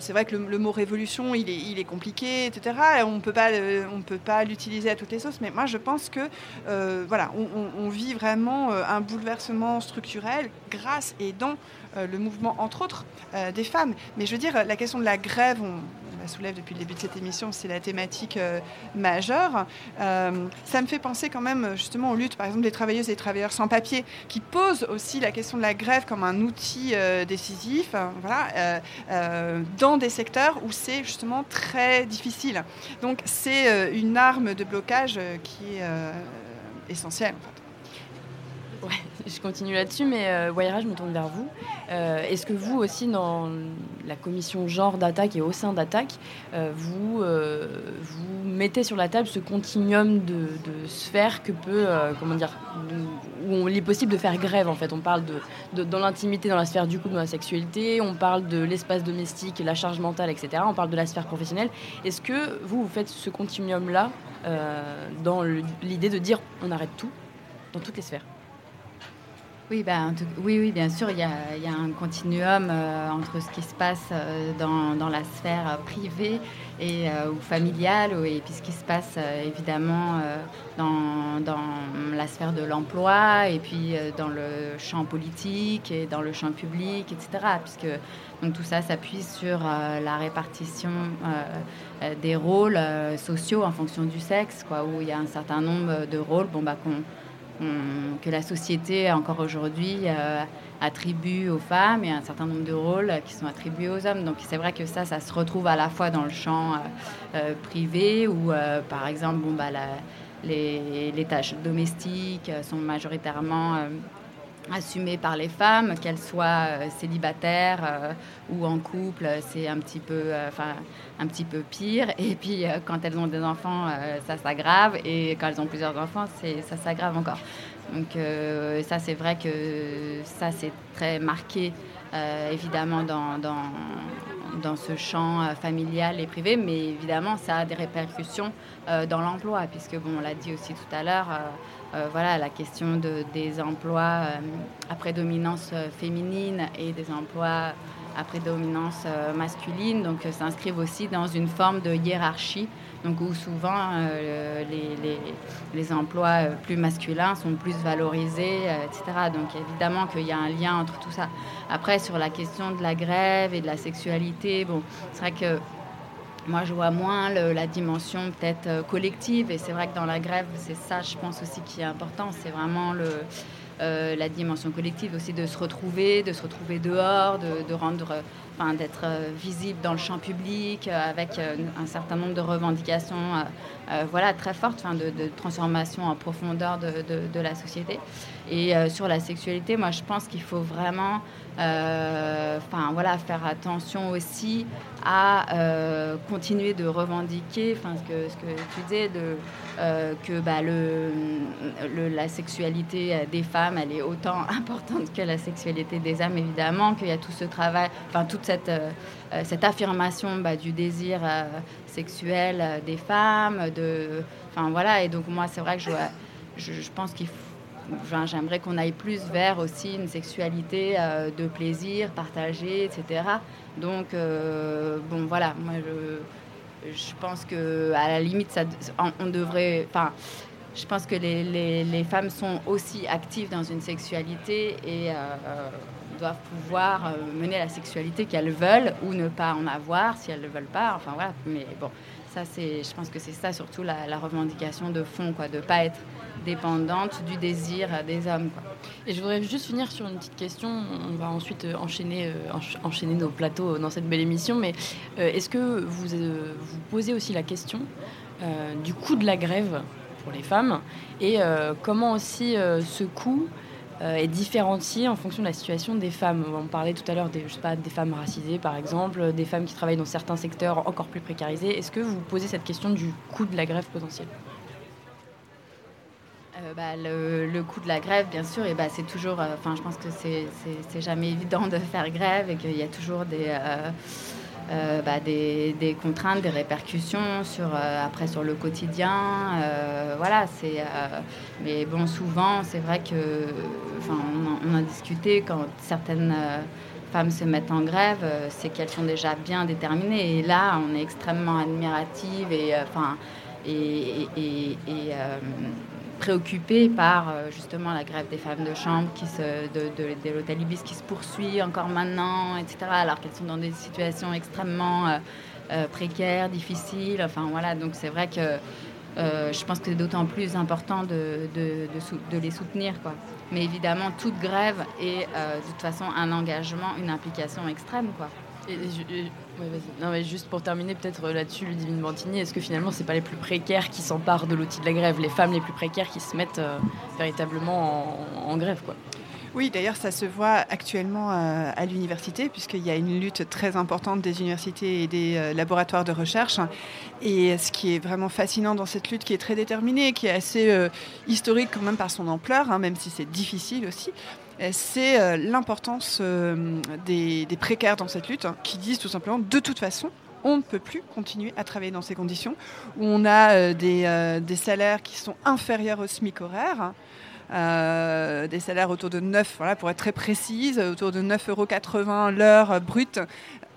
c'est vrai que le, mot révolution, il est, il est compliqué, etc. on peut pas, on peut pas l'utiliser à toutes les sauces. Mais moi, je pense que voilà, on, vit vraiment un bouleversement structurel grâce et dans le mouvement, entre autres, des femmes. Mais je veux dire, la question de la grève, on, soulève depuis le début de cette émission, c'est la thématique euh, majeure. Euh, ça me fait penser quand même justement aux luttes, par exemple, des travailleuses et des travailleurs sans papier, qui posent aussi la question de la grève comme un outil euh, décisif, voilà, dans des secteurs où c'est justement très difficile. Donc c'est une arme de blocage qui est essentielle. Je continue là-dessus, mais euh, je me tourne vers vous. Euh, est-ce que vous aussi, dans la commission genre d'attaque et au sein d'attaque, euh, vous, euh, vous mettez sur la table ce continuum de, sphères que peut, comment dire, où il est possible de faire grève en fait? On parle de, dans l'intimité, dans la sphère du coup de la sexualité, on parle de l'espace domestique, la charge mentale, etc. On parle de la sphère professionnelle. Est-ce que vous, vous faites ce continuum-là dans l'idée de dire on arrête tout dans toutes les sphères? Oui, ben, oui, oui, bien sûr, il y a, un continuum euh, entre ce qui se passe euh, dans, la sphère privée et, euh, ou familiale, et puis ce qui se passe évidemment dans, la sphère de l'emploi, et puis dans le champ politique, et dans le champ public, etc. Puisque donc, tout ça s'appuie sur la répartition des rôles sociaux en fonction du sexe, quoi, où il y a un certain nombre de rôles bon, bah, qu'on que la société, encore aujourd'hui, euh, attribue aux femmes et un certain nombre de rôles qui sont attribués aux hommes. Donc c'est vrai que ça, ça se retrouve à la fois dans le champ euh, euh, privé où, par exemple, bon, bah, les, tâches domestiques sont majoritairement assumée par les femmes, qu'elles soient euh, célibataires euh, ou en couple, c'est un petit peu, euh, enfin un petit peu pire. Et puis quand elles ont des enfants, ça s'aggrave, et quand elles ont plusieurs enfants, c'est ça s'aggrave encore. Donc ça, c'est vrai que ça, c'est très marqué, évidemment, dans, dans, dans, ce champ familial et privé, mais évidemment, ça a des répercussions dans l'emploi, puisque, bon, on l'a dit aussi tout à l'heure, euh, voilà, la question de, des emplois euh, à prédominance euh, féminine et des emplois à prédominance masculine, donc s'inscrivent aussi dans une forme de hiérarchie, donc où souvent les, les, emplois plus masculins sont plus valorisés, etc. Donc évidemment qu'il y a un lien entre tout ça. Après, sur la question de la grève et de la sexualité, bon, c'est vrai que moi, je vois moins la dimension peut-être euh, collective. Et c'est vrai que dans la grève, c'est ça, je pense aussi, qui est important. C'est vraiment euh, la dimension collective aussi de se retrouver, de se retrouver dehors, de, rendre, enfin, d'être euh, visible dans le champ public avec un certain nombre de revendications, voilà, très fortes, de, de, transformation en profondeur de, la société. Et sur la sexualité, moi, je pense qu'il faut vraiment enfin voilà, faire attention aussi à euh, continuer de revendiquer, enfin ce que, ce que tu disais, euh, que bah, la sexualité des femmes, elle est autant <laughs> importante que la sexualité des hommes, évidemment, qu'il y a tout ce travail, enfin toute cette, affirmation bah, du désir sexuel des femmes, de, enfin voilà, et donc moi c'est vrai que je, je pense qu'il faut j'aimerais qu'on aille plus vers aussi une sexualité euh, de plaisir, partagée, etc. Donc, euh, bon, voilà, moi, je, je pense que à la limite, on, devrait. Enfin, je pense que les, les, les, femmes sont aussi actives dans une sexualité et euh, doivent pouvoir mener la sexualité qu'elles veulent ou ne pas en avoir si elles ne le veulent pas. Enfin, voilà. Mais bon, ça, c'est, je pense que c'est ça surtout la, la, revendication de fond, quoi, de ne pas être dépendante du désir des hommes. Et je voudrais juste finir sur une petite question. On va ensuite euh, enchaîner, euh, enchaîner nos plateaux dans cette belle émission. Mais euh, est-ce que vous vous posez aussi la question du coût de la grève pour les femmes et comment aussi ce coût est différencié en fonction de la situation des femmes? On parlait tout à l'heure des, pas, des femmes racisées, par exemple, des femmes qui travaillent dans certains secteurs encore plus précarisés. Est-ce que vous posez cette question du coût de la grève potentielle? Euh, bah, le, coût de la grève, bien sûr, et bah, c'est toujours. Euh, enfin, je pense que c'est jamais évident de faire grève et qu'il y a toujours des. euh, bah, des, contraintes, des répercussions sur, après sur le quotidien. Voilà, c'est. mais bon, souvent, c'est vrai que. Enfin, on, a discuté quand certaines femmes se mettent en grève, c'est qu'elles sont déjà bien déterminées. Et là, on est extrêmement admirative et. enfin, préoccupée par euh, justement la grève des femmes de chambre qui se, de, l'hôtel qui se poursuit encore maintenant, etc. Alors qu'elles sont dans des situations extrêmement euh, euh, précaires, difficiles. Enfin voilà, donc c'est vrai que je pense que c'est d'autant plus important de, de, de, les soutenir. Quoi. Mais évidemment, toute grève est de toute façon un engagement, une implication extrême. Quoi. Et, non, mais juste pour terminer, peut-être euh, là-dessus, Ludivine Bantini, est-ce que finalement, c'est pas les plus précaires qui s'emparent de l'outil de la grève, les femmes les plus précaires qui se mettent euh, véritablement en, grève, quoi? Oui, d'ailleurs, ça se voit actuellement euh, à, l'université, puisqu'il y a une lutte très importante des universités et des laboratoires de recherche. Et ce qui est vraiment fascinant dans cette lutte, qui est très déterminée, qui est assez historique quand même par son ampleur, hein, même si c'est difficile aussi, c'est euh, l'importance euh, des, précaires dans cette lutte, hein, qui disent tout simplement, de toute façon, on ne peut plus continuer à travailler dans ces conditions, où on a des, salaires qui sont inférieurs au SMIC horaire. des salaires autour de 9, voilà, pour être très précise, autour de 9,80 euros l'heure brute,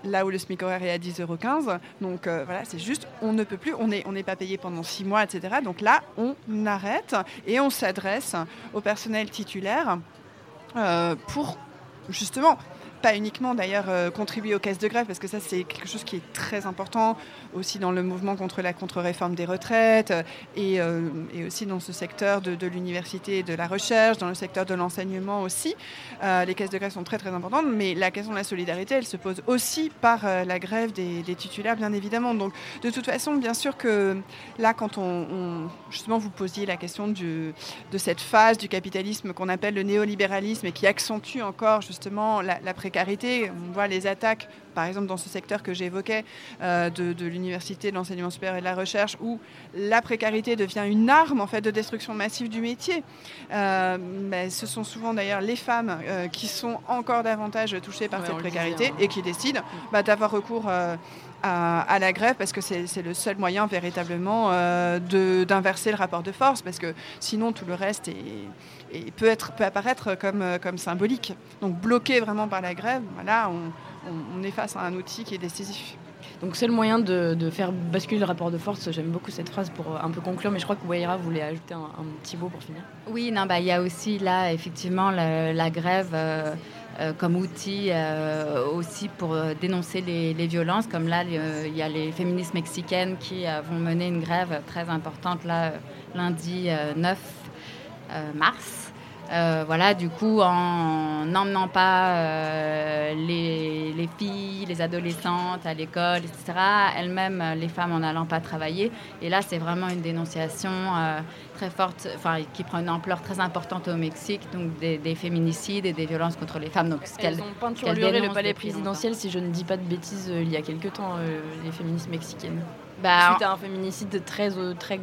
là où le SMIC horaire est à 10,15 euros. Donc voilà, c'est juste, on ne peut plus, on n'est pas payé pendant 6 mois, etc. Donc là, on arrête et on s'adresse au personnel titulaire euh, pour justement pas uniquement d'ailleurs euh, contribuer aux caisses de grève, parce que ça c'est quelque chose qui est très important aussi dans le mouvement contre la contre-réforme des retraites euh, et, euh, et, aussi dans ce secteur de, l'université et de la recherche, dans le secteur de l'enseignement aussi. les caisses de grève sont très très importantes, mais la question de la solidarité, elle se pose aussi par la grève des, titulaires, bien évidemment. Donc de toute façon, bien sûr que là, quand on, justement vous posiez la question de cette phase du capitalisme qu'on appelle le néolibéralisme et qui accentue encore justement la précarité. On voit les attaques, par exemple dans ce secteur que j'évoquais, euh, de, l'université, de l'enseignement supérieur et de la recherche, où la précarité devient une arme en fait de destruction massive du métier. Euh, mais ce sont souvent d'ailleurs les femmes euh, qui sont encore davantage touchées par cette précarité hein. et qui décident bah, d'avoir recours à, la grève parce que c'est le seul moyen véritablement d'inverser le rapport de force parce que sinon tout le reste est peut, être, peut apparaître comme, comme symbolique. Donc bloqué vraiment par la grève, voilà, on, est face à un outil qui est décisif. Donc c'est le moyen de, faire basculer le rapport de force. J'aime beaucoup cette phrase pour euh, un peu conclure, mais je crois que Waira voulait ajouter un, petit mot pour finir. Oui, non, bah il y a aussi là effectivement la, grève. Euh, comme outil aussi pour dénoncer les, les, violences. Comme là, il y a les féministes mexicaines qui vont mener une grève très importante là, lundi 9 euh, mars. Euh, voilà, du coup, en n'emmenant pas euh, les, les, filles, les adolescentes à l'école, etc., elles-mêmes, les femmes en n'allant pas travailler. Et là, c'est vraiment une dénonciation très forte, enfin, qui prend une ampleur très importante au Mexique, donc des, féminicides et des violences contre les femmes. Donc, ce Elles ont peinturluré le palais présidentiel, si je ne dis pas de bêtises, il y a quelque temps, les féministes mexicaines. Bah, Suite un féminicide très, très, très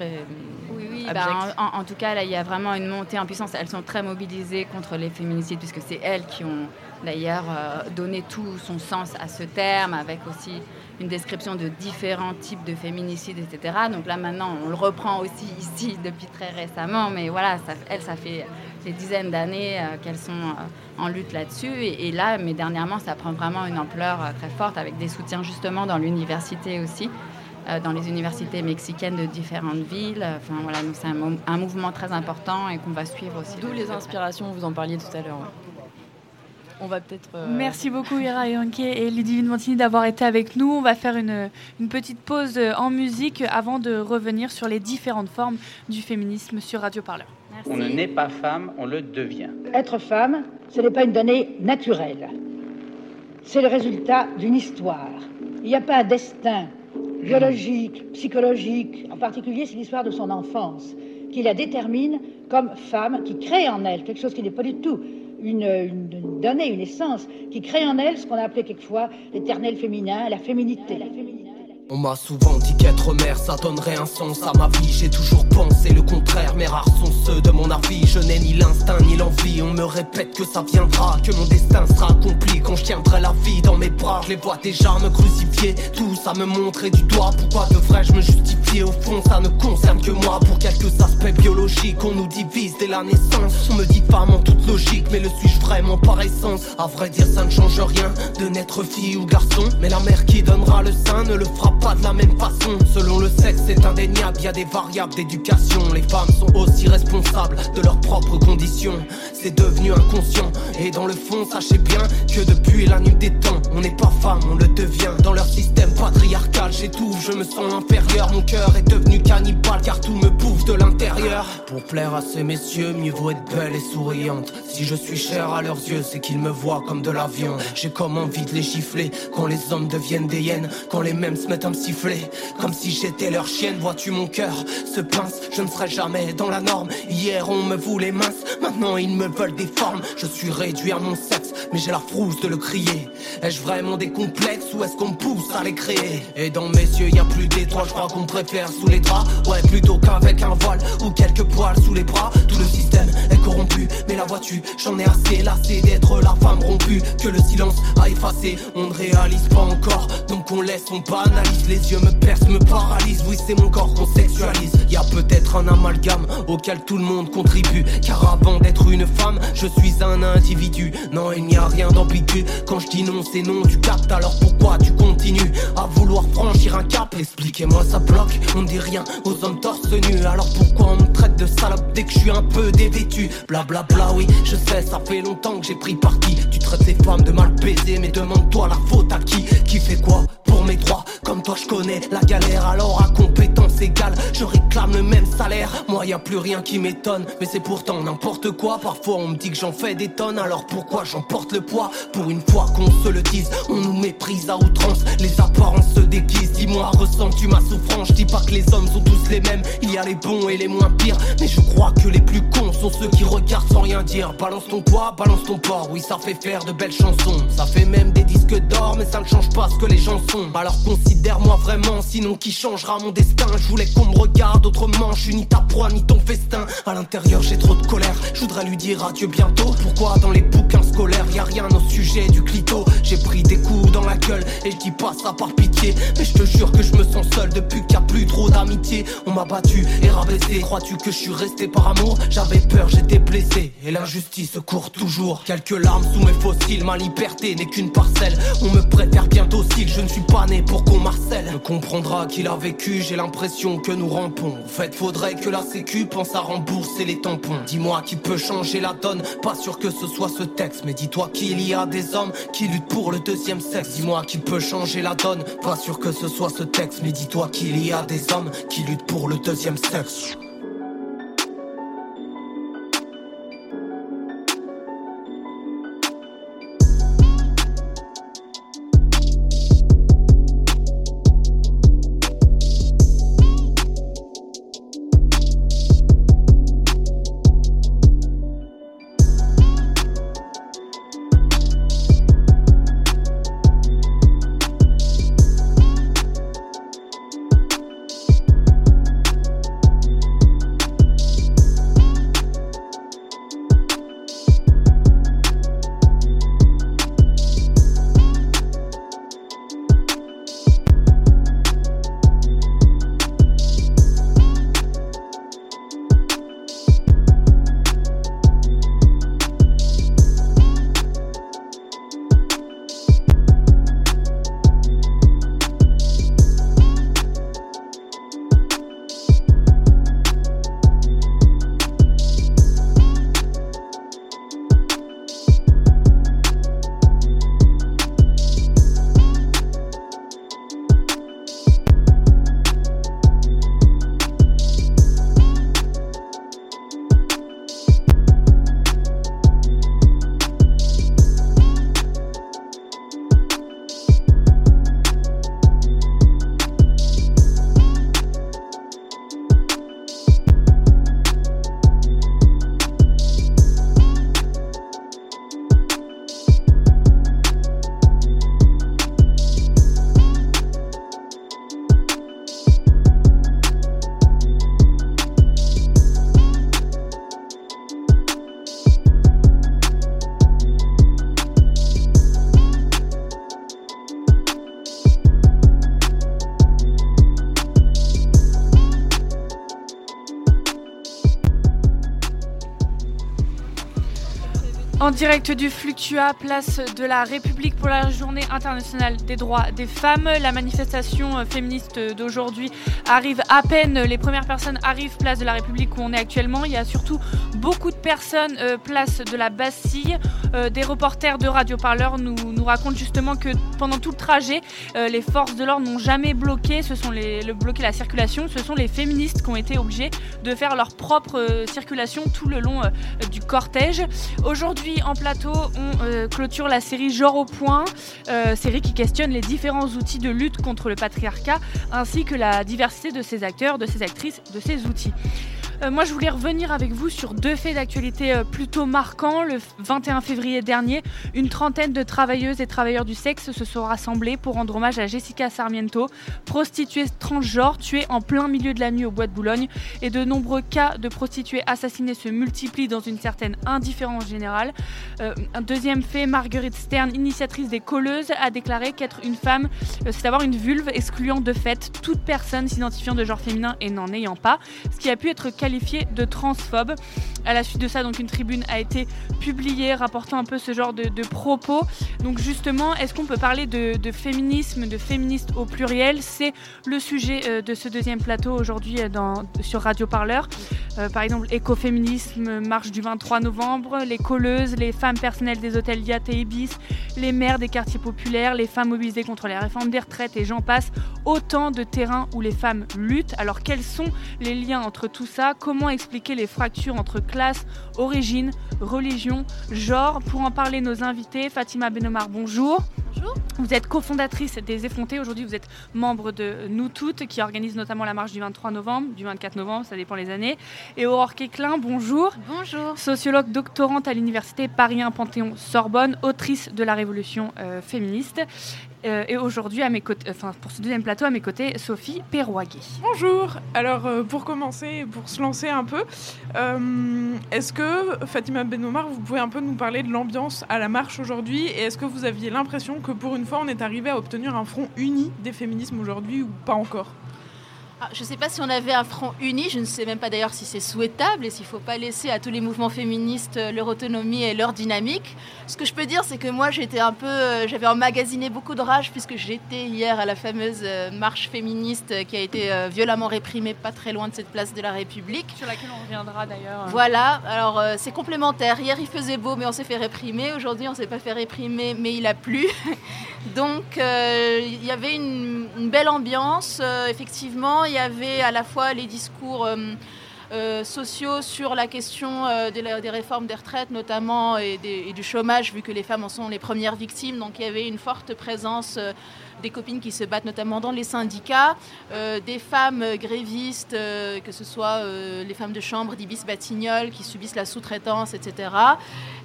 oui, oui, bah, en, tout cas, là, il y a vraiment une montée en puissance. Elles sont très mobilisées contre les féminicides, puisque c'est elles qui ont d'ailleurs euh, donné tout son sens à ce terme, avec aussi une description de différents types de féminicides, etc. Donc là, maintenant, on le reprend aussi <laughs> ici depuis très récemment, mais voilà, ça, elles, ça fait des dizaines d'années euh, qu'elles sont euh, en lutte là-dessus. Et, et, là, mais dernièrement, ça prend vraiment une ampleur très forte, avec des soutiens justement dans l'université aussi. Euh, dans les universités mexicaines de différentes villes. Enfin, voilà, c'est un, mouvement très important et qu'on va suivre aussi. D'où les inspirations, vous en parliez tout à l'heure. On va peut-être. Euh, Merci beaucoup, Ira Yanke et Ludivine Montini d'avoir été avec nous. On va faire une, une, petite pause en musique avant de revenir sur les différentes formes du féminisme sur Radio Parleur. On ne naît pas femme, on le devient. Être femme, ce n'est pas une donnée naturelle. C'est le résultat d'une histoire. Il n'y a pas un destin biologique, psychologique, en particulier c'est l'histoire de son enfance, qui la détermine comme femme, qui crée en elle quelque chose qui n'est pas du tout une, donnée, une essence, qui crée en elle ce qu'on a appelé quelquefois l'éternel féminin, la féminité. On m'a souvent dit qu'être mère ça donnerait un sens à ma vie J'ai toujours pensé le contraire Mais rares sont ceux de mon la vie. Je n'ai ni l'instinct ni l'envie. On me répète que ça viendra, que mon destin sera accompli quand je tiendrai la vie dans mes bras. Je les vois déjà me crucifier, tout ça me montrer du doigt. Pourquoi devrais-je me justifier? Au fond, ça ne concerne que moi. Pour quelques aspects biologiques, on nous divise dès la naissance. On me dit femme en toute logique, mais le suis-je vraiment par essence? À vrai dire, ça ne change rien de naître fille ou garçon. Mais la mère qui donnera le sein ne le fera pas de la même façon. Selon le sexe, c'est indéniable, y a des variables d'éducation. Les femmes sont aussi responsables de leurs propres conditions. C'est devenu inconscient. Et dans le fond, sachez bien que depuis la nuit des temps, on n'est pas femme, on le devient. Dans leur système patriarcal, j'étouffe, je me sens inférieur. Mon cœur est devenu cannibale car tout me bouffe de l'intérieur. Pour plaire à ces messieurs, mieux vaut être belle et souriante. Si je suis cher à leurs yeux, c'est qu'ils me voient comme de la viande. J'ai comme envie de les gifler quand les hommes deviennent des hyènes, quand les mêmes se mettent à me siffler. Comme si j'étais leur chienne, vois-tu mon cœur se pince, je ne serai jamais dans la norme. Hier on me voulait mince, maintenant ils me veulent des formes. Je suis réduit à mon sexe, mais j'ai la frousse de le crier. Ai-je vraiment des complexes ou est-ce qu'on me pousse à les créer? Et dans mes yeux y a plus d'étoiles, je crois qu'on préfère sous les draps. Ouais, plutôt qu'avec un voile ou quelques poils sous les bras. Tout le système est corrompu, mais la vois-tu, j'en ai assez lassé d'être la femme rompue. Que le silence a effacé, on ne réalise pas encore. Donc on laisse, on banalise, les yeux me percent, me paralysent. Oui, c'est mon corps qu'on sexualise. Y peut-être un amalgame auquel tout le monde contribue. Car avant d'être une femme, je suis un individu. Non, il n'y a rien d'ambigu. Quand je dis non, c'est non, tu captes. Alors pourquoi tu continues à vouloir franchir un cap? Expliquez-moi, ça bloque. On dit rien aux hommes torse nu. Alors pourquoi on me traite de salope dès que je suis un peu dévêtu? Blablabla, bla bla, oui, je sais, ça fait longtemps que j'ai pris parti. Tu traites les femmes de mal baiser, mais demande-toi la faute à qui? Qui fait quoi? Pour mes droits Comme toi, je connais la galère. Alors à compétence égale, je réclame le même salaire. Moi, y a plus rien qui m'étonne, mais c'est pourtant n'importe quoi. Parfois, on me dit que j'en fais des tonnes, alors pourquoi j'en porte le poids? Pour une fois qu'on se le dise, on nous méprise à outrance. Les apparences se déguisent. Dis-moi, ressens-tu ma souffrance? Je dis pas que les hommes sont tous les mêmes. Il y a les bons et les moins pires, mais je crois que les plus cons sont ceux qui regardent sans rien dire. Balance ton poids, balance ton port. Oui, ça fait faire de belles chansons. Ça fait même des disques d'or, mais ça ne change pas ce que les gens sont. Alors considère-moi vraiment, sinon qui changera mon destin? Je voulais qu'on me regarde autrement, je suis ni ta proie ni ton festin. À l'intérieur, j'ai trop de colère, je voudrais lui dire adieu bientôt. Pourquoi dans les bouquins scolaires, y a rien au sujet du clito? J'ai pris des coups dans la gueule et je dis par pitié. Mais je te jure que je me sens seul depuis qu'il y a plus trop d'amitié. On m'a battu et rabaissé. Crois-tu que je suis resté par amour? J'avais peur, j'étais blessé. Et l'injustice court toujours. Quelques larmes sous mes fossiles, ma liberté n'est qu'une parcelle. On me préfère bien docile, je ne suis pas né pour qu'on marcelle. Me comprendra qu'il a vécu, j'ai l'impression que nous rampons. En fait, faudrait que la sécu pense à rembourser les tampons. Dis-moi qui peut changer la donne, pas sûr que ce soit ce texte. Mais dis-toi qu'il y a des hommes qui luttent pour le deuxième sexe. Dis-moi qui peut changer la donne, pas sûr que ce soit ce texte. Mais dis-toi qu'il y a des hommes qui luttent pour le deuxième sexe. Direct du Fluctua, place de la République pour la journée internationale des droits des femmes. La manifestation féministe d'aujourd'hui arrive à peine. Les premières personnes arrivent place de la République où on est actuellement. Il y a surtout beaucoup de personnes euh, place de la Bastille. Euh, des reporters de Radio Parleur nous, racontent justement que pendant tout le trajet, euh, les forces de l'ordre n'ont jamais bloqué, bloqué la circulation. Ce sont les féministes qui ont été obligés de faire leur propre circulation tout le long du cortège. Aujourd'hui, en plateau, on euh, clôture la série Genre au point, euh, série qui questionne les différents outils de lutte contre le patriarcat ainsi que la diversité de ses acteurs, de ses actrices, de ses outils. Euh, moi, je voulais revenir avec vous sur deux faits d'actualité euh, plutôt marquants. Le 21 février dernier, une trentaine de travailleuses et travailleurs du sexe se sont rassemblés pour rendre hommage à Jessica Sarmiento, prostituée transgenre tuée en plein milieu de la nuit au bois de Boulogne. Et de nombreux cas de prostituées assassinées se multiplient dans une certaine indifférence générale. Euh, un deuxième fait, Marguerite Stern, initiatrice des colleuses, a déclaré qu'être une femme, c'est avoir une vulve excluant de fait toute personne s'identifiant de genre féminin et n'en ayant pas, ce qui a pu être qualifié de transphobe. À la suite de ça, donc une tribune a été publiée rapportant un peu ce genre de, propos. Donc justement, est-ce qu'on peut parler de, féminisme, de féministe au pluriel? C'est le sujet euh, de ce deuxième plateau aujourd'hui euh, sur Radio Parleur. Euh, par exemple, écoféminisme, marche du 23 novembre, les colleuses, les femmes personnelles des hôtels Yat et Ibis, les maires des quartiers populaires, les femmes mobilisées contre les réformes des retraites et j'en passe. Autant de terrains où les femmes luttent. Alors quels sont les liens entre tout ça? Comment expliquer les fractures entre classe, origine, religion, genre Pour en parler, nos invités, Fatima Benomar, bonjour. Bonjour. Vous êtes cofondatrice des Effrontés. Aujourd'hui, vous êtes membre de Nous Toutes, qui organise notamment la marche du 23 novembre, du 24 novembre, ça dépend les années. Et Aurore Quéclin, bonjour. Bonjour. Sociologue doctorante à l'université Paris 1 Panthéon-Sorbonne, autrice de la Révolution euh, féministe. Euh, et aujourd'hui, à mes côtés, enfin pour ce deuxième plateau, à mes côtés, Sophie Perroiguet. Bonjour. Alors euh, pour commencer, pour se lancer un peu, est-ce que Fatima Benomar, vous pouvez un peu nous parler de l'ambiance à la marche aujourd'hui et est-ce que vous aviez l'impression que pour une fois, on est arrivé à obtenir un front uni des féminismes aujourd'hui ou pas encore? Ah, je ne sais pas si on avait un front uni, je ne sais même pas d'ailleurs si c'est souhaitable et s'il ne faut pas laisser à tous les mouvements féministes euh, leur autonomie et leur dynamique. Ce que je peux dire, c'est que moi j'étais un peu, euh, j'avais emmagasiné beaucoup de rage puisque j'étais hier à la fameuse euh, marche féministe qui a été violemment réprimée pas très loin de cette place de la République. Sur laquelle on reviendra d'ailleurs. Voilà, alors c'est complémentaire. Hier il faisait beau mais on s'est fait réprimer, aujourd'hui on s'est pas fait réprimer mais il a plu. <laughs> Donc il y avait une, une belle ambiance, effectivement il y avait à la fois les discours euh, euh, sociaux sur la question euh, des, réformes des retraites notamment et, du chômage vu que les femmes en sont les premières victimes. Donc il y avait une forte présence des copines qui se battent notamment dans les syndicats, des femmes grévistes, que ce soit les femmes de chambre d'Ibis Batignolles qui subissent la sous-traitance, etc.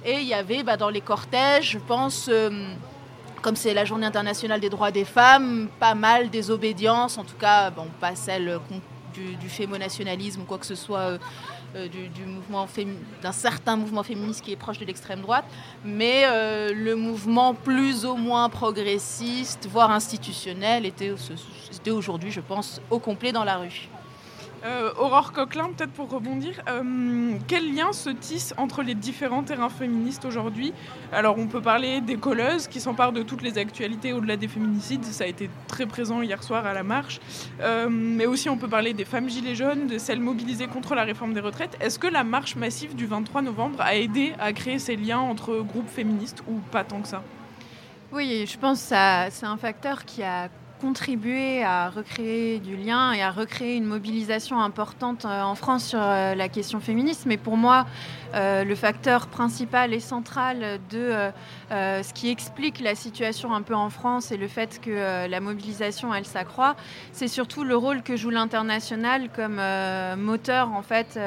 Et il y avait bah, dans les cortèges, je pense comme c'est la journée internationale des droits des femmes, pas mal désobédience, en tout cas, pas celle du, du fémonationalisme ou quoi que ce soit. Euh, euh, d'un certain mouvement féministe qui est proche de l'extrême droite, mais euh, le mouvement plus ou moins progressiste, voire institutionnel, était, était aujourd'hui, je pense, au complet dans la rue. Euh, Aurore Coquelin, peut-être pour rebondir, euh, quel lien se tisse entre les différents terrains féministes aujourd'hui? Alors, on peut parler des colleuses qui s'emparent de toutes les actualités au-delà des féminicides, ça a été très présent hier soir à la marche, euh, mais aussi on peut parler des femmes gilets jaunes, de celles mobilisées contre la réforme des retraites. Est-ce que la marche massive du 23 novembre a aidé à créer ces liens entre groupes féministes ou pas tant que ça? Oui, je pense que c'est un facteur qui a contribuer à recréer du lien et à recréer une mobilisation importante euh, en France sur euh, la question féministe. Mais pour moi, euh, le facteur principal et central de ce qui explique la situation un peu en France et le fait que la mobilisation, elle s'accroît, c'est surtout le rôle que joue l'international comme moteur, en fait,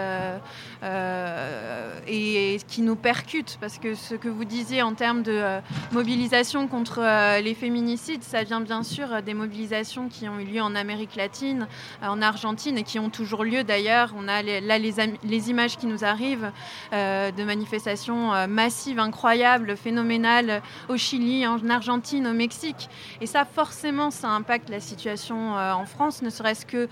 et, qui nous percute. Parce que ce que vous disiez en termes de mobilisation contre les féminicides, ça vient bien sûr des mobilisations qui ont eu lieu en Amérique latine, euh, en Argentine et qui ont toujours lieu d'ailleurs. On a là les, images qui nous arrivent euh, de manifestations euh, massives, incroyables, phénoménales au Chili, en Argentine, au Mexique. Et ça, forcément, ça impacte la situation en France, ne serait-ce que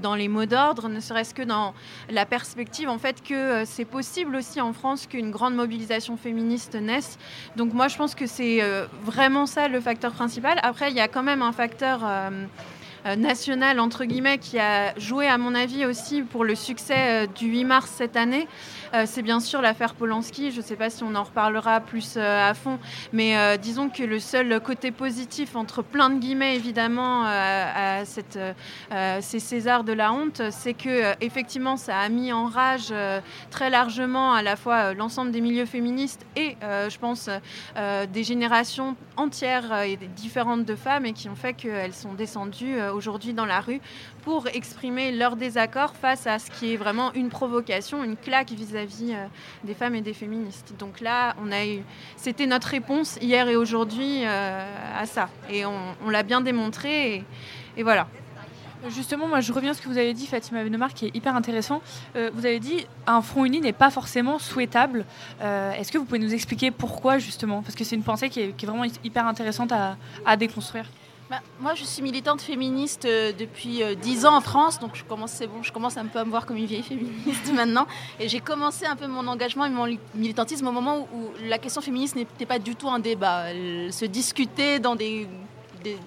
dans les mots d'ordre, ne serait-ce que dans la perspective en fait que c'est possible aussi en France ce qu'une grande mobilisation féministe naisse. Donc moi, je pense que c'est vraiment ça le facteur principal. Après, il y a quand même un facteur euh, euh, national, entre guillemets, qui a joué, à mon avis, aussi pour le succès euh, du 8 mars cette année. Euh, c'est bien sûr l'affaire Polanski. Je ne sais pas si on en reparlera plus euh, à fond, mais euh, disons que le seul côté positif, entre plein de guillemets évidemment, à ces Césars de la honte, c'est que effectivement ça a mis en rage très largement à la fois l'ensemble des milieux féministes et, je pense, des générations entières et différentes de femmes et qui ont fait qu'elles sont descendues aujourd'hui dans la rue pour exprimer leur désaccord face à ce qui est vraiment une provocation, une claque vis-à-vis euh, des femmes et des féministes. Donc là, on a eu, c'était notre réponse hier et aujourd'hui euh, à ça, et on, l'a bien démontré, et, voilà. Justement, moi je reviens à ce que vous avez dit, Fatima Benomar, qui est hyper intéressant. Euh, vous avez dit un front uni n'est pas forcément souhaitable. Est-ce que vous pouvez nous expliquer pourquoi justement? Parce que c'est une pensée qui est, vraiment hyper intéressante à déconstruire. Bah, moi, je suis militante féministe euh, depuis euh, 10 ans en France, donc je commence, un peu à me voir comme une vieille féministe <laughs> maintenant. Et j'ai commencé un peu mon engagement et mon li- militantisme au moment où, où la question féministe n'était pas du tout un débat. Elle se discutait dans des,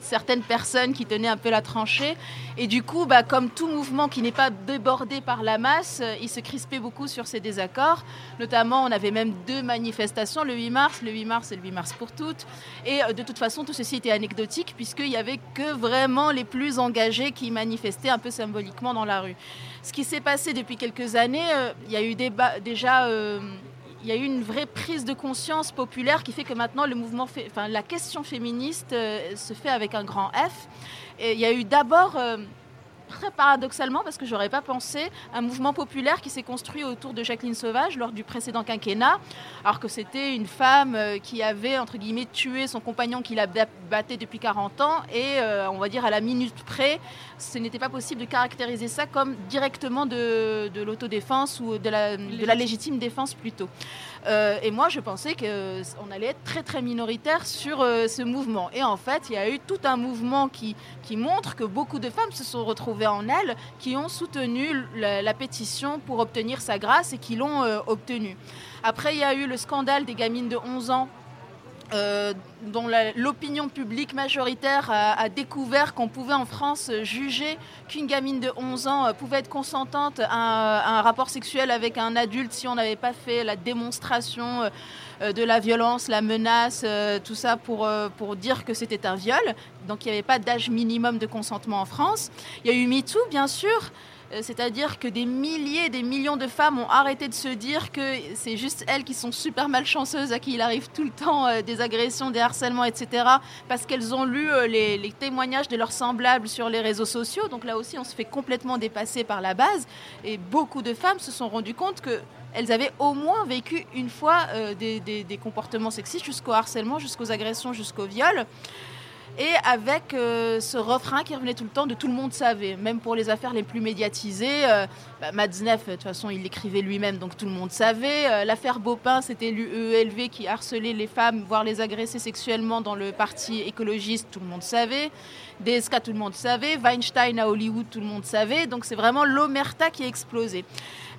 certaines personnes qui tenaient un peu la tranchée. Et du coup, bah, comme tout mouvement qui n'est pas débordé par la masse, euh, il se crispait beaucoup sur ces désaccords. Notamment, on avait même deux manifestations le 8 mars. Le 8 mars, c'est le 8 mars pour toutes. Et euh, de toute façon, tout ceci était anecdotique puisqu'il n'y avait que vraiment les plus engagés qui manifestaient un peu symboliquement dans la rue. Ce qui s'est passé depuis quelques années, euh, il y a eu déjà... y a eu une vraie prise de conscience populaire qui fait que maintenant la question féministe euh, se fait avec un grand F. Il y a eu d'abord, euh, paradoxalement, parce que j'aurais pas pensé, un mouvement populaire qui s'est construit autour de Jacqueline Sauvage lors du précédent quinquennat, alors que c'était une femme euh, qui avait entre guillemets tué son compagnon qui la ba- battait depuis 40 ans et euh, on va dire à la minute près, ce n'était pas possible de caractériser ça comme directement de, de l'autodéfense ou de la, de la légitime défense plutôt. Euh, et moi, je pensais qu'on allait être très très minoritaire sur euh, ce mouvement. Et en fait, il y a eu tout un mouvement qui, qui montre que beaucoup de femmes se sont retrouvées en elle, qui ont soutenu la, pétition pour obtenir sa grâce et qui l'ont euh, obtenue. Après, il y a eu le scandale des gamines de 11 ans euh, dont l'opinion publique majoritaire a, découvert qu'on pouvait en France juger qu'une gamine de 11 ans euh, pouvait être consentante à un, à un rapport sexuel avec un adulte si on n'avait pas fait la démonstration euh, de la violence, la menace, tout ça pour, pour dire que c'était un viol. Donc il n'y avait pas d'âge minimum de consentement en France. Il y a eu MeToo, bien sûr. Euh, C'est-à-dire que des milliers, des millions de femmes ont arrêté de se dire que c'est juste elles qui sont super malchanceuses, à qui il arrive tout le temps euh, des agressions, des harcèlements, etc. Parce qu'elles ont lu euh, les, témoignages de leurs semblables sur les réseaux sociaux. Donc là aussi, on se fait complètement dépasser par la base. Et beaucoup de femmes se sont rendues compte que elles avaient au moins vécu une fois des, des- des comportements sexistes jusqu'au harcèlement, jusqu'aux agressions, jusqu'au viol. Et avec euh, ce refrain qui revenait tout le temps de tout le monde savait, même pour les affaires les plus médiatisées. Euh, bah, de toute façon, il l'écrivait lui-même, donc tout le monde savait. Euh, L'affaire Bopin, c'était l'UELV qui harcelait les femmes, voire les agressait sexuellement dans le parti écologiste, tout le monde savait. DSK, tout le monde savait. Weinstein à Hollywood, tout le monde savait. Donc c'est vraiment l'omerta qui a explosé.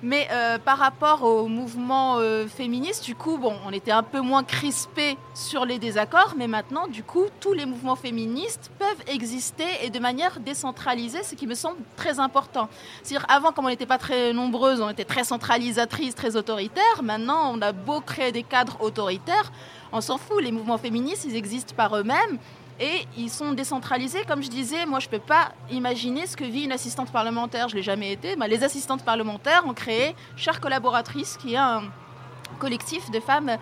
Mais euh, par rapport au mouvement euh, féministe, du coup, bon, on était un peu moins crispé sur les désaccords, mais maintenant, du coup, tous les mouvements féministes peuvent exister et de manière décentralisée, ce qui me semble très important. C'est-à-dire, avant, comme on n'était pas très nombreuses, on était très centralisatrices, très autoritaires. Maintenant, on a beau créer des cadres autoritaires, on s'en fout. Les mouvements féministes, ils existent par eux-mêmes. Et ils sont décentralisés, comme je disais. Moi, je ne peux pas imaginer ce que vit une assistante parlementaire. Je ne l'ai jamais été. Bah, les assistantes parlementaires ont créé Chère Collaboratrice, qui est un collectif de femmes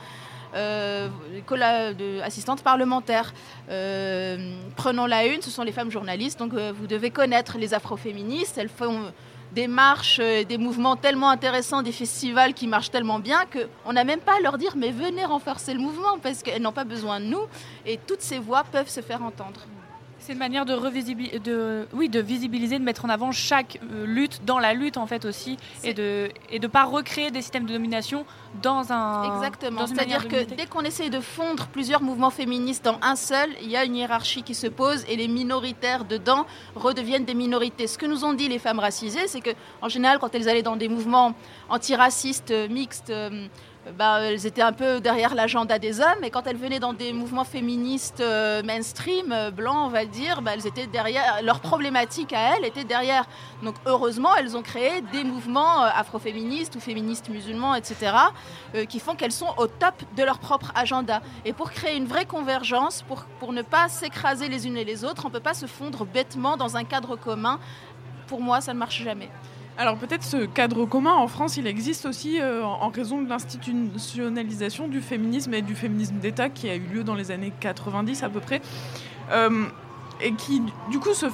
euh, assistantes parlementaires. Euh, prenons la une, ce sont les femmes journalistes. Donc, euh, vous devez connaître les afroféministes. Elles font des marches, des mouvements tellement intéressants, des festivals qui marchent tellement bien qu'on n'a même pas à leur dire mais venez renforcer le mouvement parce qu'elles n'ont pas besoin de nous et toutes ces voix peuvent se faire entendre. C'est une manière de, de, oui, de visibiliser, de mettre en avant chaque euh, lutte dans la lutte en fait aussi, et de et de pas recréer des systèmes de domination dans un Exactement. C'est-à-dire que dès qu'on essaye de fondre plusieurs mouvements féministes dans un seul, il y a une hiérarchie qui se pose et les minoritaires dedans redeviennent des minorités. Ce que nous ont dit les femmes racisées, c'est que en général, quand elles allaient dans des mouvements antiracistes, euh, mixtes, euh, bah, elles étaient un peu derrière l'agenda des hommes, et quand elles venaient dans des mouvements féministes euh, mainstream, euh, blancs, on va dire, bah, elles étaient derrière, leurs problématiques à elles étaient derrière. Donc heureusement, elles ont créé des mouvements euh, afroféministes ou féministes musulmans, etc., qui font qu'elles sont au top de leur propre agenda. Et pour créer une vraie convergence, pour, pour ne pas s'écraser les unes et les autres, on ne peut pas se fondre bêtement dans un cadre commun. Pour moi, ça ne marche jamais. Alors peut-être ce cadre commun en France, il existe aussi euh, en raison de l'institutionnalisation du féminisme et du féminisme d'État qui a eu lieu dans les années 90 à peu près. Euh, et qui, du coup, ce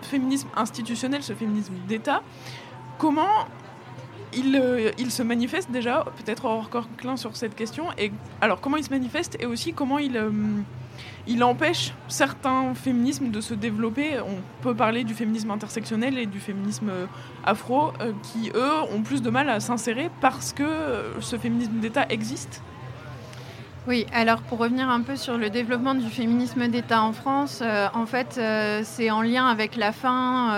féminisme institutionnel, ce féminisme d'État, comment il, euh, se manifeste déjà, peut-être encore clin sur cette question, et alors comment il se manifeste et aussi comment il il empêche certains féminismes de se développer. On peut parler du féminisme intersectionnel et du féminisme euh, afro, euh, qui, eux, ont plus de mal à s'insérer parce que euh, ce féminisme d'État existe. Oui, alors pour revenir un peu sur le développement du féminisme d'État en France, en fait, c'est en lien avec la fin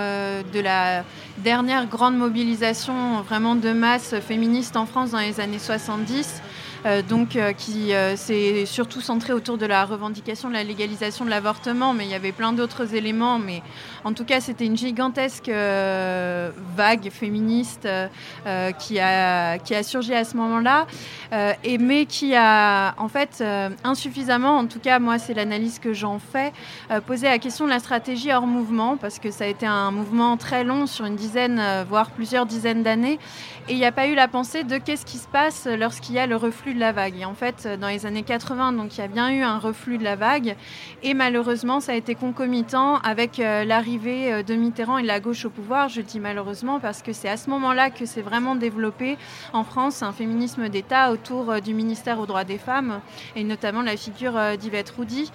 de la dernière grande mobilisation vraiment de masse féministe en France dans les années 70. Euh, donc euh, qui euh, s'est surtout centré autour de la revendication de la légalisation de l'avortement, mais il y avait plein d'autres éléments. Mais en tout cas, c'était une gigantesque vague féministe qui, a, qui a surgi à ce moment-là, et, mais qui a en fait insuffisamment, en tout cas moi c'est l'analyse que j'en fais, posé la question de la stratégie hors mouvement, parce que ça a été un mouvement très long sur une dizaine, voire plusieurs dizaines d'années, et il n'y a pas eu la pensée de qu'est-ce qui se passe lorsqu'il y a le reflux de la vague. Et en fait, dans les années 80, donc il y a bien eu un reflux de la vague. Et malheureusement, ça a été concomitant avec euh, l'arrivée euh, de Mitterrand et de la gauche au pouvoir. Je dis malheureusement parce que c'est à ce moment-là que s'est vraiment développé en France un féminisme d'État autour euh, du ministère aux droits des femmes et notamment la figure d'Yvette Roudy.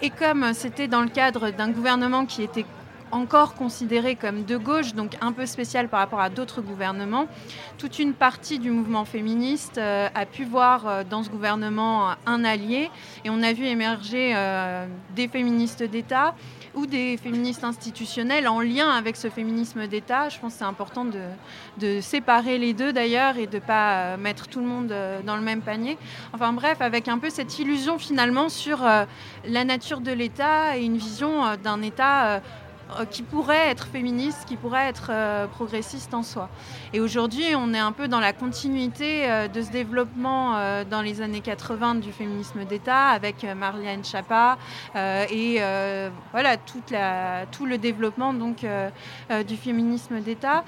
Et comme c'était dans le cadre d'un gouvernement qui était encore considéré comme de gauche, donc un peu spécial par rapport à d'autres gouvernements. Toute une partie du mouvement féministe euh, a pu voir euh, dans ce gouvernement un allié et on a vu émerger euh, des féministes d'État ou des féministes institutionnels en lien avec ce féminisme d'État. Je pense que c'est important de, séparer les deux d'ailleurs et de ne pas mettre tout le monde dans le même panier. Enfin bref, avec un peu cette illusion finalement sur la nature de l'État et une vision d'un État euh, qui pourrait être féministe, qui pourrait être euh, progressiste en soi. Et aujourd'hui, on est un peu dans la continuité euh, de ce développement dans les années 80 du féminisme d'État avec Marlène Schiappa et voilà tout le développement donc du féminisme d'État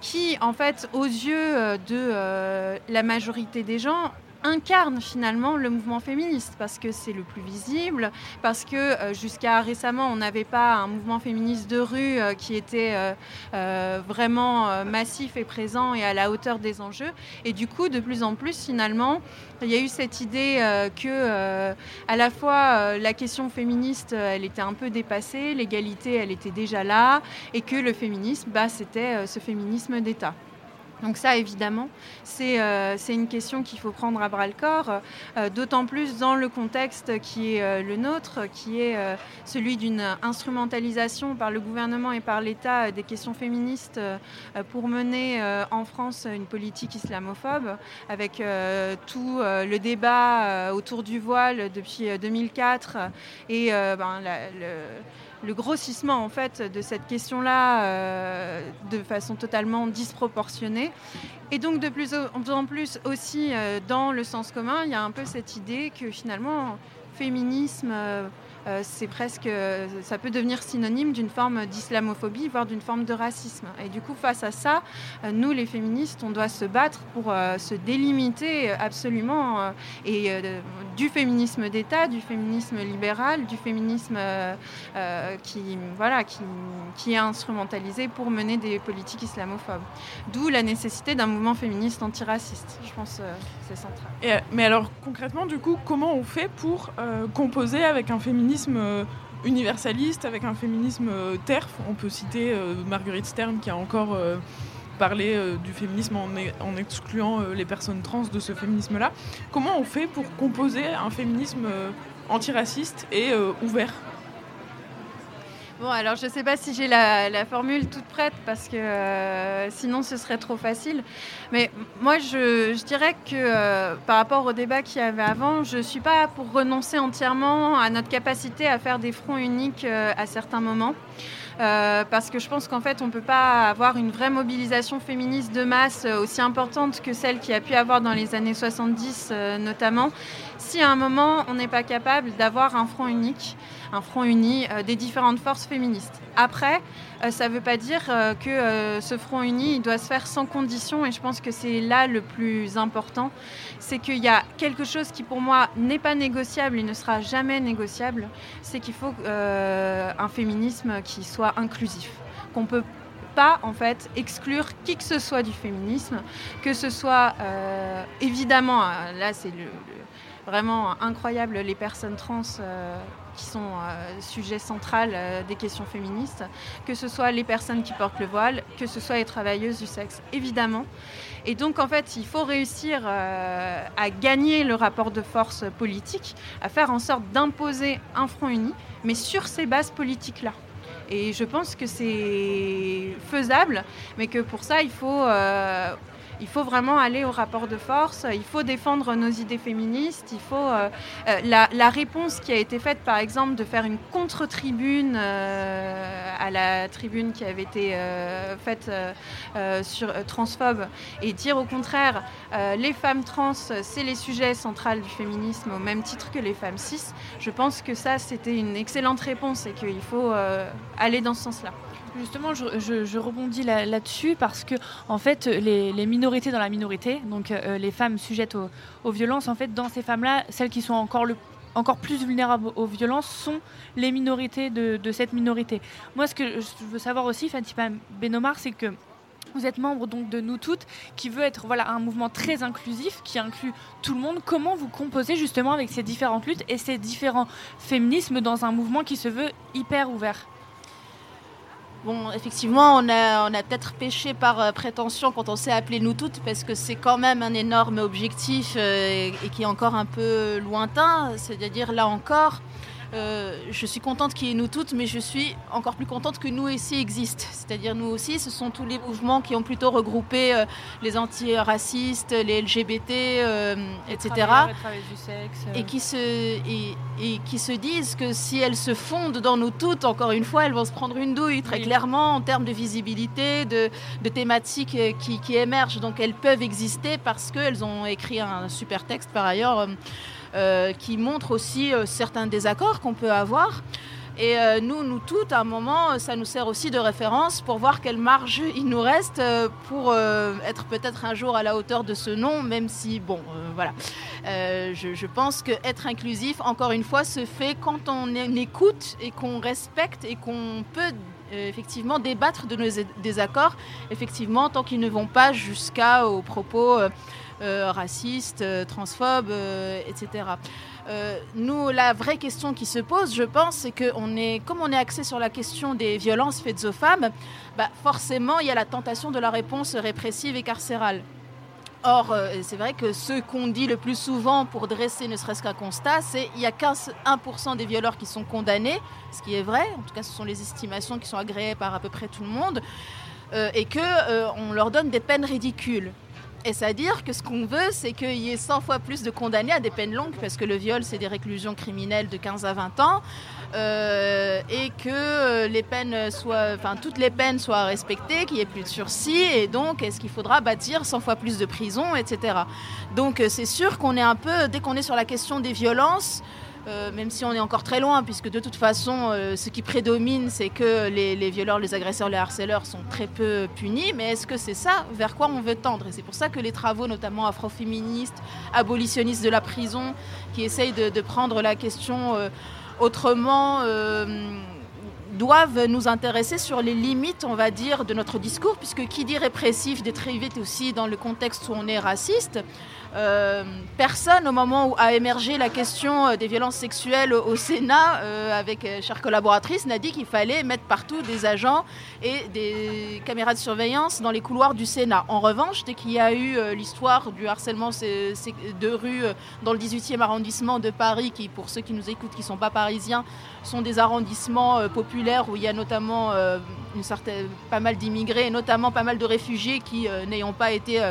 qui, en fait, aux yeux de la majorité des gens, incarne finalement le mouvement féministe parce que c'est le plus visible, parce que euh, jusqu'à récemment on n'avait pas un mouvement féministe de rue euh, qui était euh, vraiment massif et présent et à la hauteur des enjeux. Et du coup, de plus en plus finalement, il y a eu cette idée que à la fois la question féministe, elle était un peu dépassée, l'égalité, elle était déjà là, et que le féminisme, bah, c'était ce féminisme d'État. Donc ça, évidemment, euh, c'est une question qu'il faut prendre à bras le corps, euh, d'autant plus dans le contexte qui est euh, le nôtre, qui est celui d'une instrumentalisation par le gouvernement et par l'État des questions féministes pour mener en France une politique islamophobe, avec tout le débat autour du voile depuis 2004 et ben, le le grossissement en fait de cette question-là euh, de façon totalement disproportionnée. Et donc de plus en plus aussi euh, dans le sens commun, il y a un peu cette idée que finalement féminisme, euh, euh, c'est presque, ça peut devenir synonyme d'une forme d'islamophobie, voire d'une forme de racisme. Et du coup, face à ça, euh, nous, les féministes, on doit se battre pour euh, se délimiter absolument et du féminisme d'État, du féminisme libéral, du féminisme qui, voilà, qui est instrumentalisé pour mener des politiques islamophobes. D'où la nécessité d'un mouvement féministe antiraciste. Je pense que c'est central. mais alors, concrètement, du coup, comment on fait pour composer avec un féminisme euh, universaliste, avec un féminisme euh, TERF. On peut citer euh, Marguerite Stern qui a encore parlé du féminisme en, en excluant les personnes trans de ce féminisme-là. Comment on fait pour composer un féminisme antiraciste et ouvert? Bon, alors je ne sais pas si j'ai la, formule toute prête parce que euh, sinon ce serait trop facile. Mais moi, je, dirais que euh, par rapport au débat qu'il y avait avant, je ne suis pas pour renoncer entièrement à notre capacité à faire des fronts uniques euh, à certains moments. parce que je pense qu'en fait, on ne peut pas avoir une vraie mobilisation féministe de masse aussi importante que celle qu'il y a pu avoir dans les années 70 notamment, si à un moment, on n'est pas capable d'avoir un front unique un front uni euh, des différentes forces féministes. Après, euh, ça ne veut pas dire euh, que ce front uni doit se faire sans condition et je pense que c'est là le plus important. C'est qu'il y a quelque chose qui pour moi n'est pas négociable et ne sera jamais négociable, c'est qu'il faut un féminisme qui soit inclusif, qu'on peut pas en fait exclure qui que ce soit du féminisme, que ce soit évidemment, là c'est vraiment incroyable les personnes trans qui sont euh, sujet central euh, des questions féministes, que ce soit les personnes qui portent le voile, que ce soit les travailleuses du sexe, évidemment. Et donc, en fait, il faut réussir euh, à gagner le rapport de force politique, à faire en sorte d'imposer un front uni, mais sur ces bases politiques-là. Et je pense que c'est faisable, mais que pour ça, il faut il faut vraiment aller au rapport de force, il faut défendre nos idées féministes, il faut euh, euh, la, réponse qui a été faite par exemple de faire une contre-tribune euh, à la tribune qui avait été faite sur transphobe et dire au contraire les femmes trans c'est les sujets centraux du féminisme au même titre que les femmes cis, je pense que ça c'était une excellente réponse et qu'il faut aller dans ce sens-là. Justement, je, rebondis là-dessus parce que, en fait, les, minorités dans la minorité, donc euh, les femmes sujettes aux, violences, en fait, dans ces femmes-là, celles qui sont encore encore plus vulnérables aux violences sont les minorités de, cette minorité. Moi, ce que je veux savoir aussi, Fatima Benomar, c'est que vous êtes membre donc de Nous Toutes, qui veut être voilà un mouvement très inclusif, qui inclut tout le monde. Comment vous composez justement avec ces différentes luttes et ces différents féminismes dans un mouvement qui se veut hyper ouvert? Bon, effectivement, on a, on a peut-être péché par euh, prétention quand on s'est appelé nous toutes, parce que c'est quand même un énorme objectif euh, et, qui est encore un peu lointain. C'est-à-dire, là encore, euh, je suis contente qu'il y ait nous toutes, mais je suis encore plus contente que nous ici existent. C'est-à-dire nous aussi, ce sont tous les mouvements qui ont plutôt regroupé euh, les antiracistes, les LGBT, euh, etc. Et qui, se, et, qui se disent que si elles se fondent dans nous toutes, encore une fois, elles vont se prendre une douille, très clairement, en termes de visibilité, de, de thématiques qui, qui, émergent. Donc elles peuvent exister parce qu'elles ont écrit un super texte par ailleurs. Euh, qui montre aussi euh, certains désaccords qu'on peut avoir. Et euh, nous, nous toutes, à un moment, ça nous sert aussi de référence pour voir quelle marge il nous reste pour être peut-être un jour à la hauteur de ce nom, même si, bon, voilà. Je, pense que être inclusif, encore une fois, se fait quand on écoute et qu'on respecte et qu'on peut effectivement débattre de nos désaccords, effectivement, tant qu'ils ne vont pas jusqu'à propos euh, racistes, euh, transphobes, euh, etc. nous, la vraie question qui se pose, je pense, c'est que on est, comme on est axé sur la question des violences faites aux femmes, bah, forcément, il y a la tentation de la réponse répressive et carcérale. Or, c'est vrai que ce qu'on dit le plus souvent pour dresser ne serait-ce qu'un constat, c'est qu'il y a 15, 1% des violeurs qui sont condamnés, ce qui est vrai, en tout cas ce sont les estimations qui sont agréées par à peu près tout le monde, et qu'on leur donne des peines ridicules. Et c'est-à-dire que ce qu'on veut, c'est qu'il y ait 100 fois plus de condamnés à des peines longues, parce que le viol, c'est des réclusions criminelles de 15 à 20 ans, euh, et que euh, toutes les peines soient respectées, qu'il n'y ait plus de sursis, et donc est-ce qu'il faudra bâtir 100 fois plus de prisons, etc. Donc euh, c'est sûr qu'on est un peu, dès qu'on est sur la question des violences, euh, même si on est encore très loin, puisque de toute façon, euh, ce qui prédomine, c'est que les, violeurs, les agresseurs, les harceleurs sont très peu punis. Mais est-ce que c'est ça vers quoi on veut tendre? Et c'est pour ça que les travaux, notamment afroféministes, abolitionnistes de la prison, qui essayent de, prendre la question euh, autrement doivent nous intéresser sur les limites, on va dire, de notre discours, puisque qui dit répressif dit très vite aussi dans le contexte où on est raciste. Euh, personne, au moment où a émergé la question euh, des violences sexuelles au Sénat, euh, avec chère collaboratrice, n'a dit qu'il fallait mettre partout des agents et des caméras de surveillance dans les couloirs du Sénat. En revanche, dès qu'il y a eu l'histoire du harcèlement de rue dans le 18e arrondissement de Paris, qui, pour ceux qui nous écoutent, qui ne sont pas parisiens, sont des arrondissements populaires, populaire où il y a notamment pas mal d'immigrés et notamment pas mal de réfugiés qui, n'ayant pas été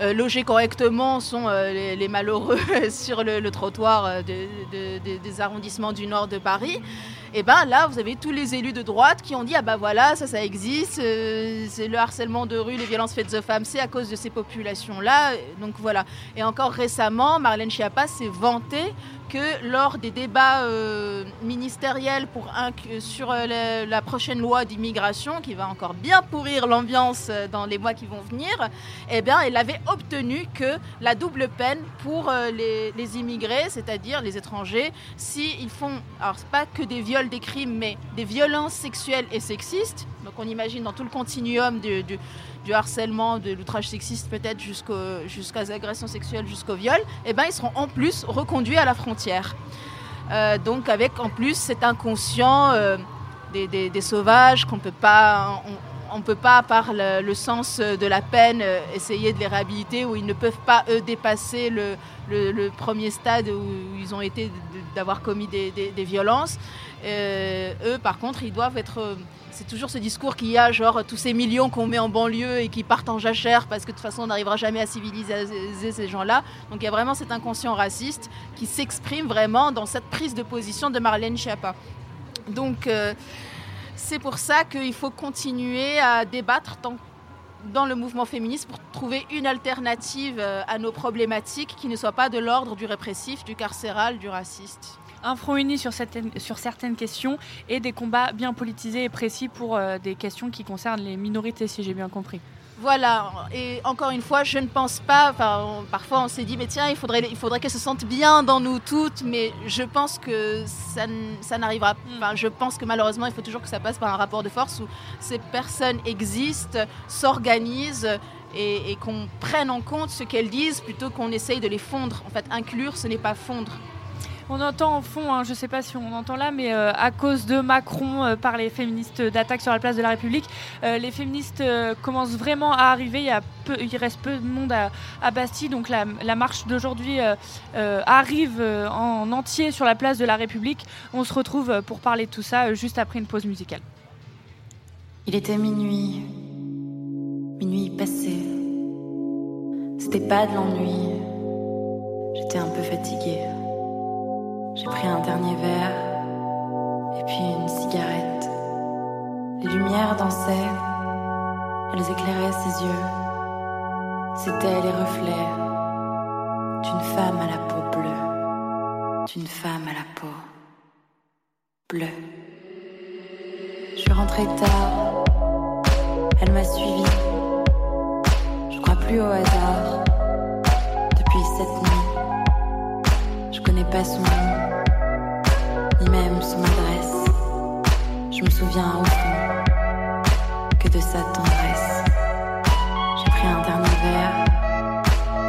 logés correctement sont les, malheureux <laughs> sur le, trottoir des arrondissements du nord de Paris. Et ben là, vous avez tous les élus de droite qui ont dit ah ben voilà, ça, ça existe, euh, c'est le harcèlement de rue, les violences faites aux femmes, c'est à cause de ces populations-là. Donc voilà. Et encore récemment, Marlène Schiappa s'est vantée que lors des débats euh, ministériels un, sur euh, la, prochaine loi d'immigration, qui va encore bien pourrir l'ambiance euh, dans les mois qui vont venir, eh bien, elle avait obtenu que la double peine pour les, immigrés, c'est-à-dire les étrangers, s'ils font, alors pas que des viols, des crimes, mais des violences sexuelles et sexistes, donc on imagine dans tout le continuum du, harcèlement, de l'outrage sexiste peut-être jusqu'aux agressions sexuelles, jusqu'au viol, eh ben, ils seront en plus reconduits à la frontière. Euh, donc avec en plus cet inconscient euh, des, sauvages qu'on peut pas... On, ne peut pas, par le, sens de la peine, euh, essayer de les réhabiliter, ou ils ne peuvent pas, eux, dépasser le, premier stade où ils ont été d'avoir commis des, violences. eux, par contre, ils doivent être c'est toujours ce discours qu'il y a, genre tous ces millions qu'on met en banlieue et qui partent en jachère parce que de toute façon on n'arrivera jamais à civiliser ces gens-là. Donc il y a vraiment cet inconscient raciste qui s'exprime vraiment dans cette prise de position de Marlène Schiappa. Donc euh, c'est pour ça qu'il faut continuer à débattre dans le mouvement féministe pour trouver une alternative euh, à nos problématiques qui ne soit pas de l'ordre du répressif, du carcéral, du raciste un front uni sur certaines, questions et des combats bien politisés et précis pour euh, des questions qui concernent les minorités, si j'ai bien compris. Voilà, et encore une fois, je ne pense pas, enfin, parfois on s'est dit, mais tiens, il faudrait, il faudrait qu'elles se sentent bien dans nous toutes, mais je pense que ça, ça n'arrivera pas. Enfin, je pense que malheureusement, il faut toujours que ça passe par un rapport de force où ces personnes existent, s'organisent et, et qu'on prenne en compte ce qu'elles disent plutôt qu'on essaye de les fondre. En fait, inclure, ce n'est pas fondre. On entend en fond, hein, je ne sais pas si on entend là, mais euh, à cause de Macron euh, par les féministes d'attaque sur la place de la République, euh, les féministes commencent vraiment à arriver. Il, reste peu de monde à, Bastille, donc la, marche d'aujourd'hui arrive en entier sur la place de la République. On se retrouve pour parler de tout ça juste après une pause musicale. Il était minuit, minuit passé. C'était pas de l'ennui. J'étais un peu fatiguée. J'ai pris un dernier verre et puis une cigarette. Les lumières dansaient, elles éclairaient ses yeux. C'étaient les reflets d'une femme à la peau bleue, d'une femme à la peau bleue. Je suis rentrée tard, elle m'a suivi. Je crois plus au hasard depuis cette nuit. Je connais pas son nom Je me souviens au que de sa tendresse. J'ai pris un dernier verre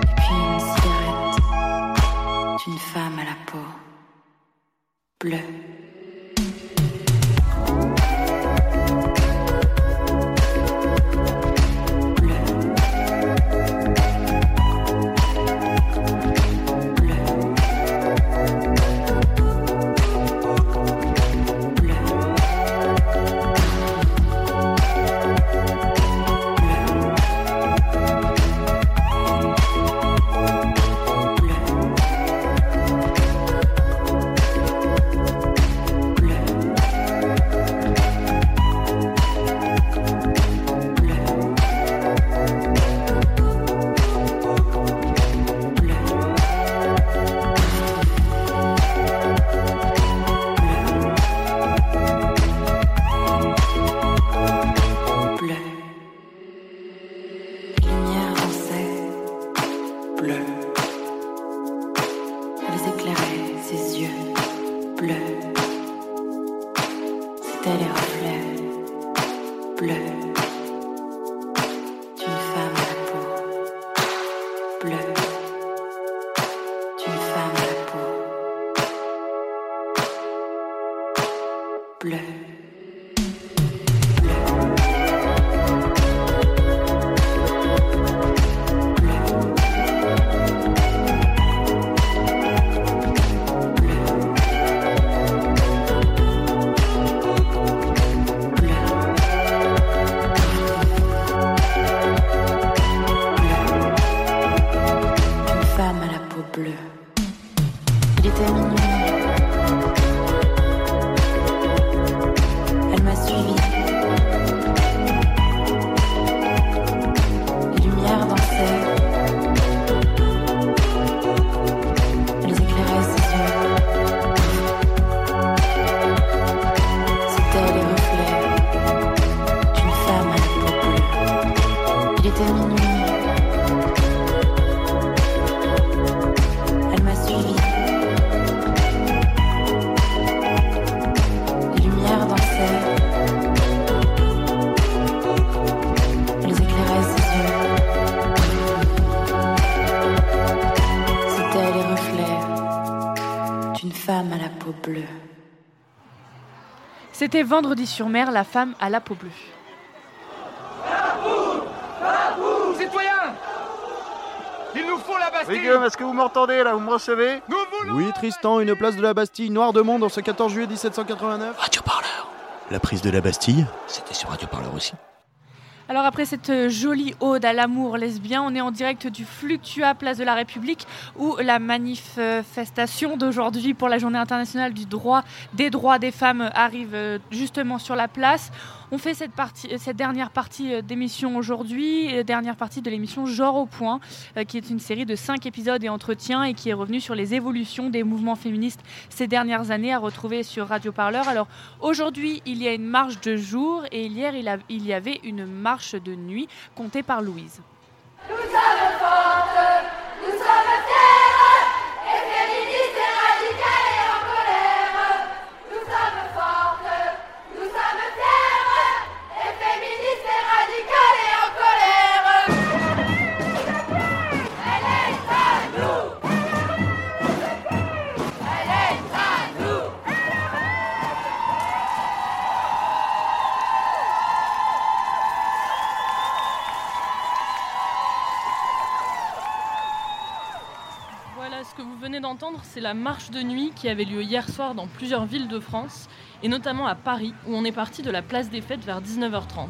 et puis une cigarette d'une femme à la peau bleue. bleu. C'était Vendredi sur mer, la femme à la peau bleue. Citoyens Il nous faut la Bastille Oui, Guillaume, est-ce que vous m'entendez là Vous me recevez Oui, Tristan, une place de la Bastille, Noir de Monde, en ce 14 juillet 1789. Radio Parleur. La prise de la Bastille, c'était sur Radio Parleur aussi. Alors après cette euh, jolie ode à l'amour lesbien, on est en direct du Fluctua Place de la République où la manifestation d'aujourd'hui pour la Journée internationale du droit des droits des femmes arrive euh, justement sur la place. On fait cette, partie, euh, cette dernière partie euh, d'émission aujourd'hui, euh, dernière partie de l'émission Genre au point, euh, qui est une série de cinq épisodes et entretiens et qui est revenue sur les évolutions des mouvements féministes ces dernières années à retrouver sur Radio Parleur. Alors aujourd'hui, il y a une marche de jour et hier, il, il y avait une marche de nuit comptée par Louise. Nous sommes fortes, nous sommes que vous venez d'entendre, c'est la marche de nuit qui avait lieu hier soir dans plusieurs villes de France, et notamment à Paris, où on est parti de la place des Fêtes vers 19h30.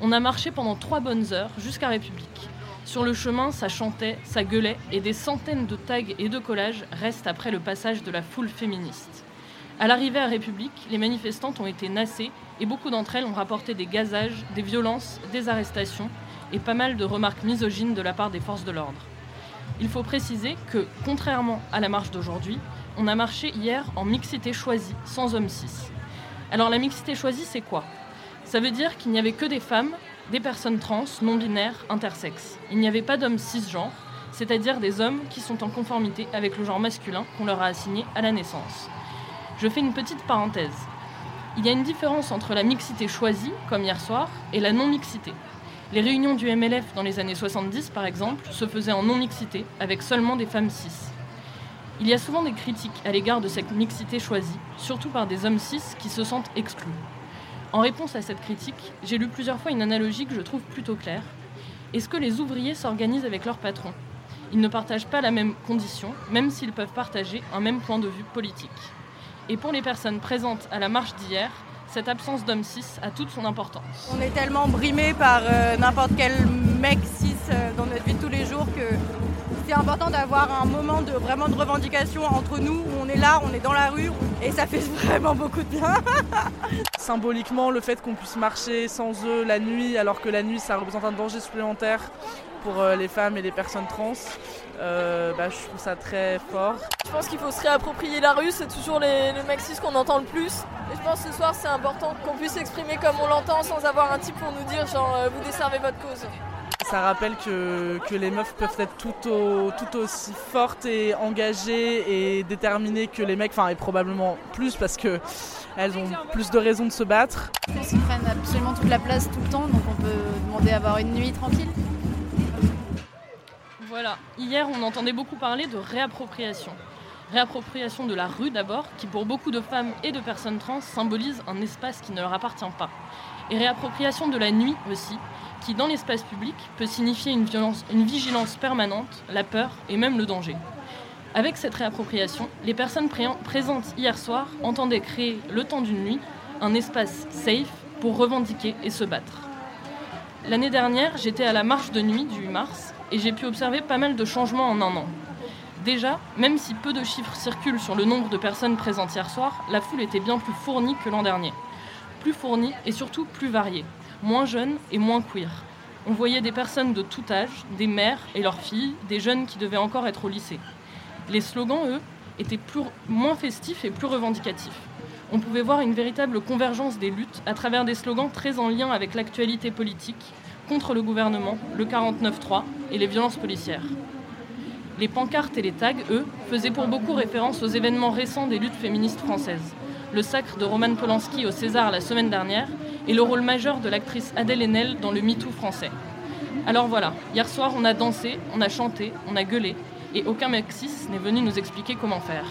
On a marché pendant trois bonnes heures jusqu'à République. Sur le chemin, ça chantait, ça gueulait, et des centaines de tags et de collages restent après le passage de la foule féministe. À l'arrivée à République, les manifestantes ont été nassées, et beaucoup d'entre elles ont rapporté des gazages, des violences, des arrestations, et pas mal de remarques misogynes de la part des forces de l'ordre. Il faut préciser que, contrairement à la marche d'aujourd'hui, on a marché hier en mixité choisie, sans hommes cis. Alors la mixité choisie, c'est quoi? Ça veut dire qu'il n'y avait que des femmes, des personnes trans, non-binaires, intersexes. Il n'y avait pas d'hommes cisgenres, c'est-à-dire des hommes qui sont en conformité avec le genre masculin qu'on leur a assigné à la naissance. Je fais une petite parenthèse. Il y a une différence entre la mixité choisie, comme hier soir, et la non-mixité. Les réunions du MLF dans les années 70, par exemple, se faisaient en non-mixité, avec seulement des femmes cis. Il y a souvent des critiques à l'égard de cette mixité choisie, surtout par des hommes cis qui se sentent exclus. En réponse à cette critique, j'ai lu plusieurs fois une analogie que je trouve plutôt claire. Est-ce que les ouvriers s'organisent avec leurs patrons? Ils ne partagent pas la même condition, même s'ils peuvent partager un même point de vue politique. Et pour les personnes présentes à la marche d'hier, cette absence d'hommes cis a toute son importance. On est tellement brimé par euh, n'importe quel mec cis euh, dans notre vie de tous les jours que c'est important d'avoir un moment de vraiment de revendication entre nous où on est là, on est dans la rue et ça fait <laughs> vraiment beaucoup de bien. <laughs> Symboliquement, le fait qu'on puisse marcher sans eux la nuit, alors que la nuit ça représente un danger supplémentaire pour euh, les femmes et les personnes trans, euh, bah, je trouve ça très fort. Je pense qu'il faut se réapproprier la rue, c'est toujours les, les cis qu'on entend le plus. Et je pense que ce soir c'est important qu'on puisse s'exprimer comme on l'entend sans avoir un type pour nous dire genre euh, vous desservez votre cause. Ça rappelle que, que les meufs peuvent être tout, au- tout aussi fortes et engagées et déterminées que les mecs, enfin et probablement plus parce que elles ont plus de raisons de se battre. Ils prennent absolument toute la place tout le temps, donc on peut demander à avoir une nuit tranquille. Voilà, hier on entendait beaucoup parler de réappropriation. Réappropriation de la rue d'abord, qui pour beaucoup de femmes et de personnes trans symbolise un espace qui ne leur appartient pas. Et réappropriation de la nuit aussi, qui dans l'espace public peut signifier une, vigilance permanente, la peur et même le danger. Avec cette réappropriation, les personnes pré- présentes hier soir entendaient créer, le temps d'une nuit, un espace safe pour revendiquer et se battre. L'année dernière, j'étais à la marche de nuit du 8 mars et j'ai pu observer pas mal de changements en un an. Déjà, même si peu de chiffres circulent sur le nombre de personnes présentes hier soir, la foule était bien plus fournie que l'an dernier. Plus fournie et surtout plus variée, moins jeunes et moins queer. On voyait des personnes de tout âge, des mères et leurs filles, des jeunes qui devaient encore être au lycée. Les slogans, eux, étaient plus, moins festifs et plus revendicatifs. On pouvait voir une véritable convergence des luttes à travers des slogans très en lien avec l'actualité politique, contre le gouvernement, le 49-3 et les violences policières. Les pancartes et les tags, eux, faisaient pour beaucoup référence aux événements récents des luttes féministes françaises. Le sacre de Roman Polanski au César la semaine dernière et le rôle majeur de l'actrice Adèle Haenel dans le MeToo français. Alors voilà, hier soir on a dansé, on a chanté, on a gueulé, et aucun Maxis n'est venu nous expliquer comment faire.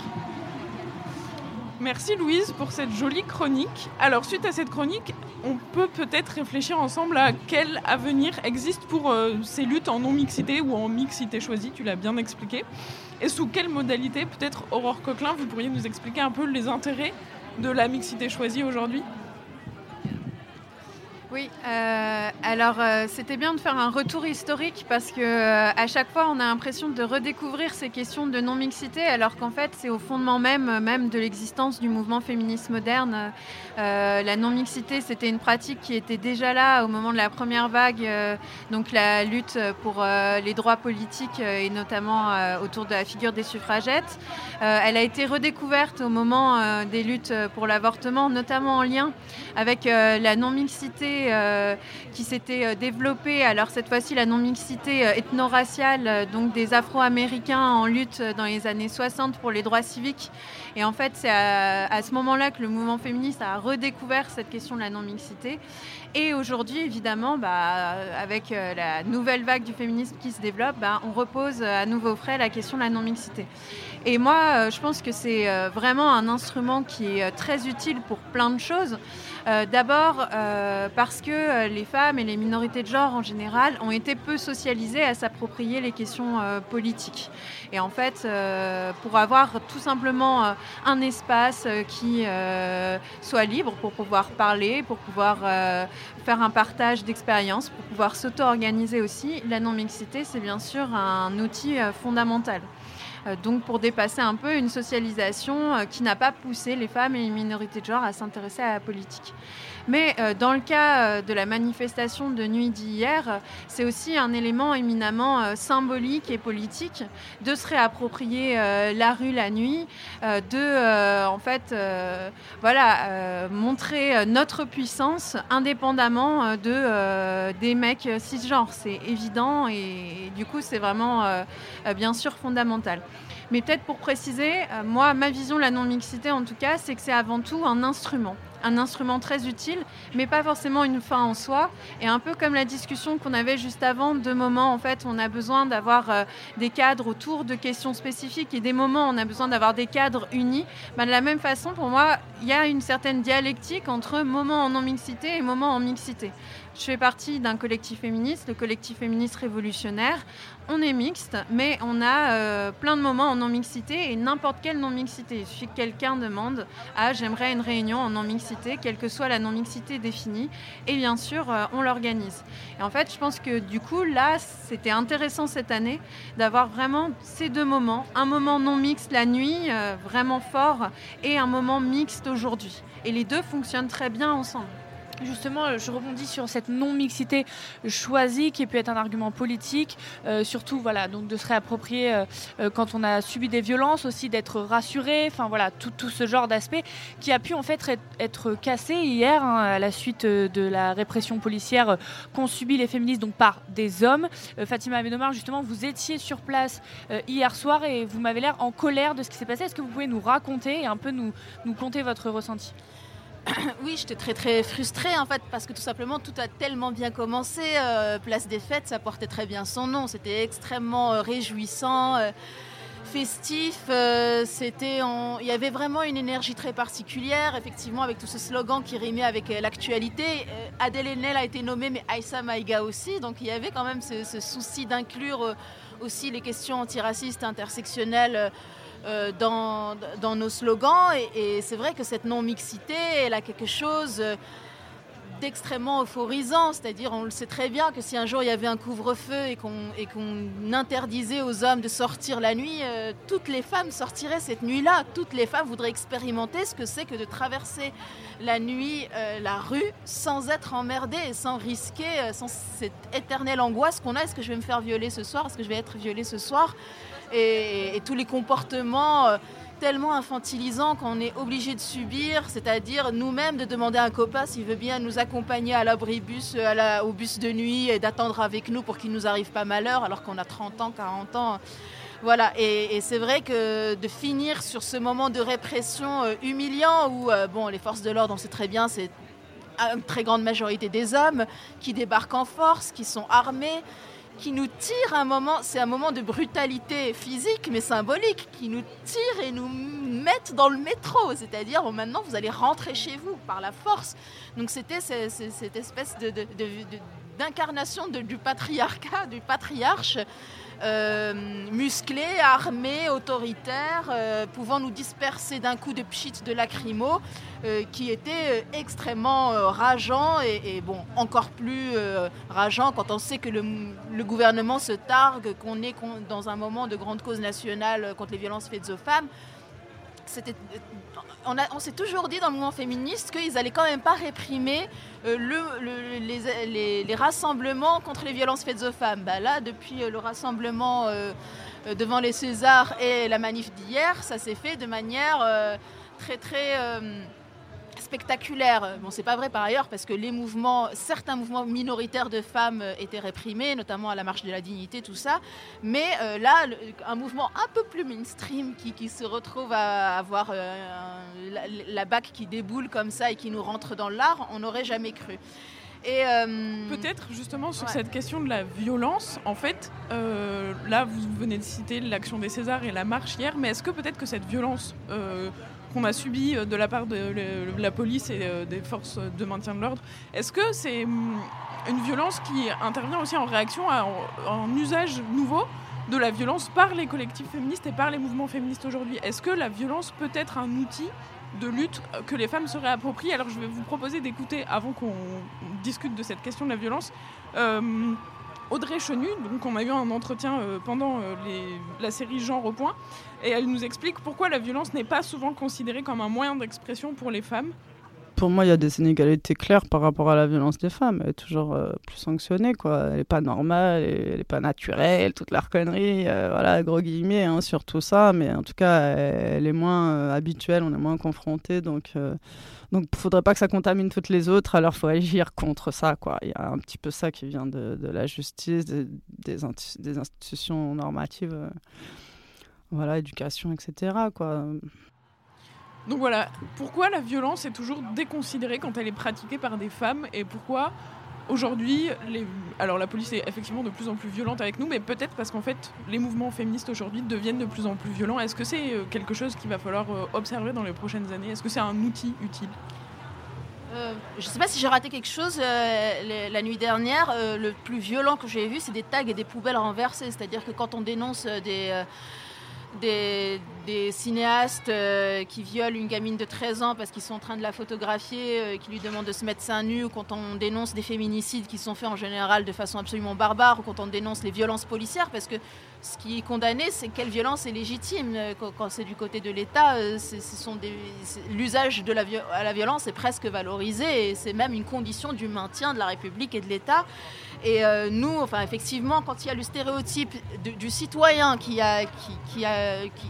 Merci Louise pour cette jolie chronique. Alors suite à cette chronique, on peut peut-être réfléchir ensemble à quel avenir existe pour euh, ces luttes en non-mixité ou en mixité choisie, tu l'as bien expliqué. Et sous quelle modalité, peut-être Aurore Coquelin, vous pourriez nous expliquer un peu les intérêts de la mixité choisie aujourd'hui? Oui, euh, alors euh, c'était bien de faire un retour historique parce que euh, à chaque fois on a l'impression de redécouvrir ces questions de non-mixité alors qu'en fait c'est au fondement même, même de l'existence du mouvement féministe moderne. la non-mixité c'était une pratique qui était déjà là au moment de la première vague, donc la lutte pour les droits politiques et notamment autour de la figure des suffragettes. elle a été redécouverte au moment des luttes pour l'avortement, notamment en lien avec la non-mixité euh, qui s'était euh, développée. Alors cette fois-ci, la non-mixité euh, ethno-raciale, donc des Afro-Américains en lutte dans les années 60 pour les droits civiques. Et en fait, c'est à, ce moment-là que le mouvement féministe a redécouvert cette question de la non-mixité. Et aujourd'hui, évidemment, bah, avec la nouvelle vague du féminisme qui se développe, bah, on repose à nouveau frais la question de la non-mixité. Et moi, je pense que c'est vraiment un instrument qui est très utile pour plein de choses. D'abord, parce que euh, les femmes et les minorités de genre en général ont été peu socialisées à s'approprier les questions euh, politiques. Et en fait, euh, pour avoir tout simplement un espace qui soit libre pour pouvoir parler, pour pouvoir faire un partage d'expériences, pour pouvoir s'auto-organiser aussi, la non-mixité, c'est bien sûr un outil fondamental donc pour dépasser un peu une socialisation qui n'a pas poussé les femmes et les minorités de genre à s'intéresser à la politique. Mais euh, dans le cas euh, de la manifestation de nuit d'hier, c'est aussi un élément éminemment euh, symbolique et politique de se réapproprier la rue la nuit, de en fait voilà montrer notre puissance indépendamment de des mecs cisgenres. C'est évident et, du coup c'est vraiment bien sûr fondamental. Mais peut-être pour préciser, moi, ma vision de la non-mixité, en tout cas, c'est que c'est avant tout un instrument un instrument très utile, mais pas forcément une fin en soi. Et un peu comme la discussion qu'on avait juste avant, deux moments en fait, on a besoin d'avoir euh, des cadres autour de questions spécifiques et des moments on a besoin d'avoir des cadres unis. Ben, de la même façon, pour moi, il y a une certaine dialectique entre moments en non-mixité et moments en mixité. Je fais partie d'un collectif féministe, le collectif féministe révolutionnaire. On est mixte, mais on a euh, plein de moments en non-mixité et n'importe quelle non-mixité. Il suffit que quelqu'un demande Ah, j'aimerais une réunion en non-mixité, quelle que soit la non-mixité définie. Et bien sûr, euh, on l'organise. Et en fait, je pense que du coup, là, c'était intéressant cette année d'avoir vraiment ces deux moments. Un moment non mixte la nuit, euh, vraiment fort, et un moment mixte aujourd'hui. Et les deux fonctionnent très bien ensemble. Justement, je rebondis sur cette non-mixité choisie qui peut être un argument politique, euh, surtout voilà, donc de se réapproprier euh, euh, quand on a subi des violences, aussi d'être rassuré, enfin voilà, tout, tout ce genre d'aspect qui a pu en fait être, cassé hier hein, à la suite de la répression policière qu'ont subi les féministes donc par des hommes. Fatima Benomar, justement, vous étiez sur place hier soir et vous m'avez l'air en colère de ce qui s'est passé. Est-ce que vous pouvez nous raconter et un peu nous, nous conter votre ressenti? <coughs> oui, j'étais très très frustrée en fait parce que tout simplement tout a tellement bien commencé. Euh, Place des Fêtes, ça portait très bien son nom. C'était extrêmement euh, réjouissant, euh, festif. c'était, il y avait vraiment une énergie très particulière. Effectivement, avec tout ce slogan qui rimait avec l'actualité. Adèle Haenel a été nommée, mais Aïssa Maïga aussi. Donc il y avait quand même ce, ce souci d'inclure aussi les questions antiracistes, intersectionnelles euh, dans, nos slogans. Et, c'est vrai que cette non-mixité, elle a quelque chose d'extrêmement euphorisant. C'est-à-dire, on le sait très bien que si un jour il y avait un couvre-feu et qu'on interdisait aux hommes de sortir la nuit, euh, toutes les femmes sortiraient cette nuit-là. Toutes les femmes voudraient expérimenter ce que c'est que de traverser la nuit euh, la rue sans être emmerdées et sans risquer, euh, sans cette éternelle angoisse qu'on a. Est-ce que je vais me faire violer ce soir? Est-ce que je vais être violée ce soir? Et, tous les comportements euh, tellement infantilisants qu'on est obligé de subir, c'est-à-dire nous-mêmes de demander à un copain s'il veut bien nous accompagner à l'abribus, à la- au bus de nuit et d'attendre avec nous pour qu'il nous arrive pas malheur alors qu'on a 30 ans, 40 ans. Voilà, et, c'est vrai que de finir sur ce moment de répression euh, humiliant où, euh, bon, les forces de l'ordre, on sait très bien, c'est une très grande majorité des hommes qui débarquent en force, qui sont armés, qui nous tirent un moment, c'est un moment de brutalité physique mais symbolique, qui nous tirent et nous mettent dans le métro, c'est-à-dire bon, maintenant vous allez rentrer chez vous par la force. Donc c'était ce- ce- cette espèce d'incarnation du patriarcat, du patriarche. Euh, musclé, armé, autoritaire, euh, pouvant nous disperser d'un coup de pchit de lacrymo, euh, qui était extrêmement rageant et, bon, encore plus rageant quand on sait que le, le gouvernement se targue qu'on est dans un moment de grande cause nationale contre les violences faites aux femmes. On, s'est toujours dit dans le mouvement féministe qu'ils allaient quand même pas réprimer euh, le- le- les, rassemblements contre les violences faites aux femmes. Bah là, depuis euh, le rassemblement euh, devant les Césars et la manif d'hier, ça s'est fait de manière très très spectaculaire. Bon, c'est pas vrai par ailleurs parce que les mouvements, certains mouvements minoritaires de femmes euh, étaient réprimés, notamment à la marche de la dignité, tout ça. Mais euh, là, le- un mouvement un peu plus mainstream qui, qui se retrouve à avoir euh, la, la BAC qui déboule comme ça et qui nous rentre dans l'art, on n'aurait jamais cru. Et euh, Peut-être justement sur Ouais. cette question de la violence, en fait, euh, là vous venez de citer l'action des Césars et la marche hier, mais est-ce que peut-être que cette violence euh, qu'on a subie euh, de la part de la police et euh, des forces de maintien de l'ordre, est-ce que c'est hum, une violence qui intervient aussi en réaction à un, un usage nouveau de la violence par les collectifs féministes et par les mouvements féministes aujourd'hui? Est-ce que la violence peut être un outil de lutte que les femmes se réapproprient. Alors je vais vous proposer d'écouter, avant qu'on discute de cette question de la violence, euh, Audrey Chenu, donc on a eu un entretien euh, pendant euh, la série Genre au point, et elle nous explique pourquoi la violence n'est pas souvent considérée comme un moyen d'expression pour les femmes. Pour moi, il y a des inégalités claires par rapport à la violence des femmes. Elle est toujours euh, plus sanctionnée, quoi. Elle n'est pas normale, elle n'est pas naturelle, toute la connerie. euh, voilà, gros guillemets hein, sur tout ça. Mais en tout cas, elle, est moins habituelle, on est moins confronté. Donc, donc, il faudrait pas que ça contamine toutes les autres. Alors, il faut agir contre ça, quoi. Il y a un petit peu ça qui vient de, la justice, des institutions normatives, euh, voilà, éducation, etc., quoi. Donc voilà, pourquoi la violence est toujours déconsidérée quand elle est pratiquée par des femmes et pourquoi aujourd'hui, alors la police est effectivement de plus en plus violente avec nous, mais peut-être parce qu'en fait les mouvements féministes aujourd'hui deviennent de plus en plus violents. Est-ce que c'est euh, quelque chose qu'il va falloir euh, observer dans les prochaines années? Est-ce que c'est un outil utile? Euh, je ne sais pas si j'ai raté quelque chose. la nuit dernière, le plus violent que j'ai vu, c'est des tags et des poubelles renversées. C'est-à-dire que quand on dénonce des, des, des cinéastes euh, qui violent une gamine de 13 ans parce qu'ils sont en train de la photographier, euh, qui lui demandent de se mettre seins nus, ou quand on dénonce des féminicides qui sont faits en général de façon absolument barbare, ou quand on dénonce les violences policières, parce que ce qui est condamné, c'est quelle violence est légitime. Euh, Quand, c'est du côté de l'État, l'usage de la, à la violence est presque valorisé et c'est même une condition du maintien de la République et de l'État. Et nous, enfin, effectivement, quand il y a le stéréotype du citoyen qui, qui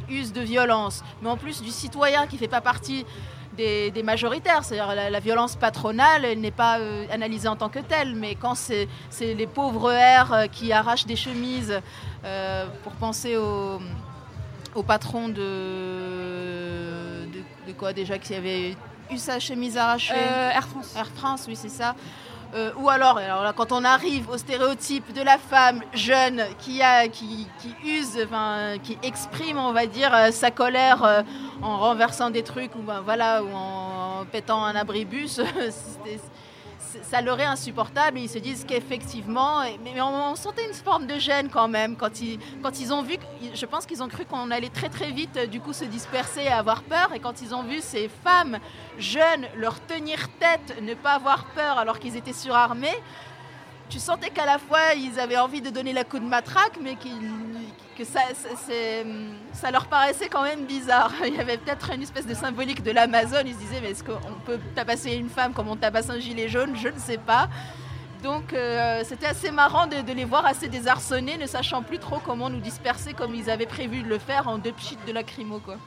use de violence, mais en plus du citoyen qui ne fait pas partie des, des majoritaires, c'est-à-dire la, la violence patronale, elle n'est pas euh, analysée en tant que telle, mais quand c'est les pauvres airs euh, qui arrachent des chemises euh, pour penser au, au patron de, de, de quoi déjà qui avait eu sa chemise arrachée Euh, Air France. Air France, oui, c'est ça. Euh, ou alors, quand on arrive au stéréotype de la femme jeune qui, a, qui, use, qui exprime, on va dire, euh, sa colère euh, en renversant des trucs ou, ben, voilà, ou en pétant un abribus, <laughs> ça leur est insupportable ils se disent qu'effectivement, mais on, sentait une forme de gêne quand même quand ils, quand ils ont vu, je pense qu'ils ont cru qu'on allait très très vite du coup se disperser et avoir peur et quand ils ont vu ces femmes jeunes leur tenir tête, ne pas avoir peur alors qu'ils étaient surarmés, tu sentais qu'à la fois ils avaient envie de donner la coup de matraque mais qu'ils que ça, ça, leur paraissait quand même bizarre. <laughs> Il y avait peut-être une espèce de symbolique de l'Amazon. Ils se disaient, mais est-ce qu'on peut tabasser une femme comme on tabasse un gilet jaune? Je ne sais pas. Donc euh, c'était assez marrant de, les voir assez désarçonnés, ne sachant plus trop comment nous disperser comme ils avaient prévu de le faire en deux pchits de lacrymo. Quoi.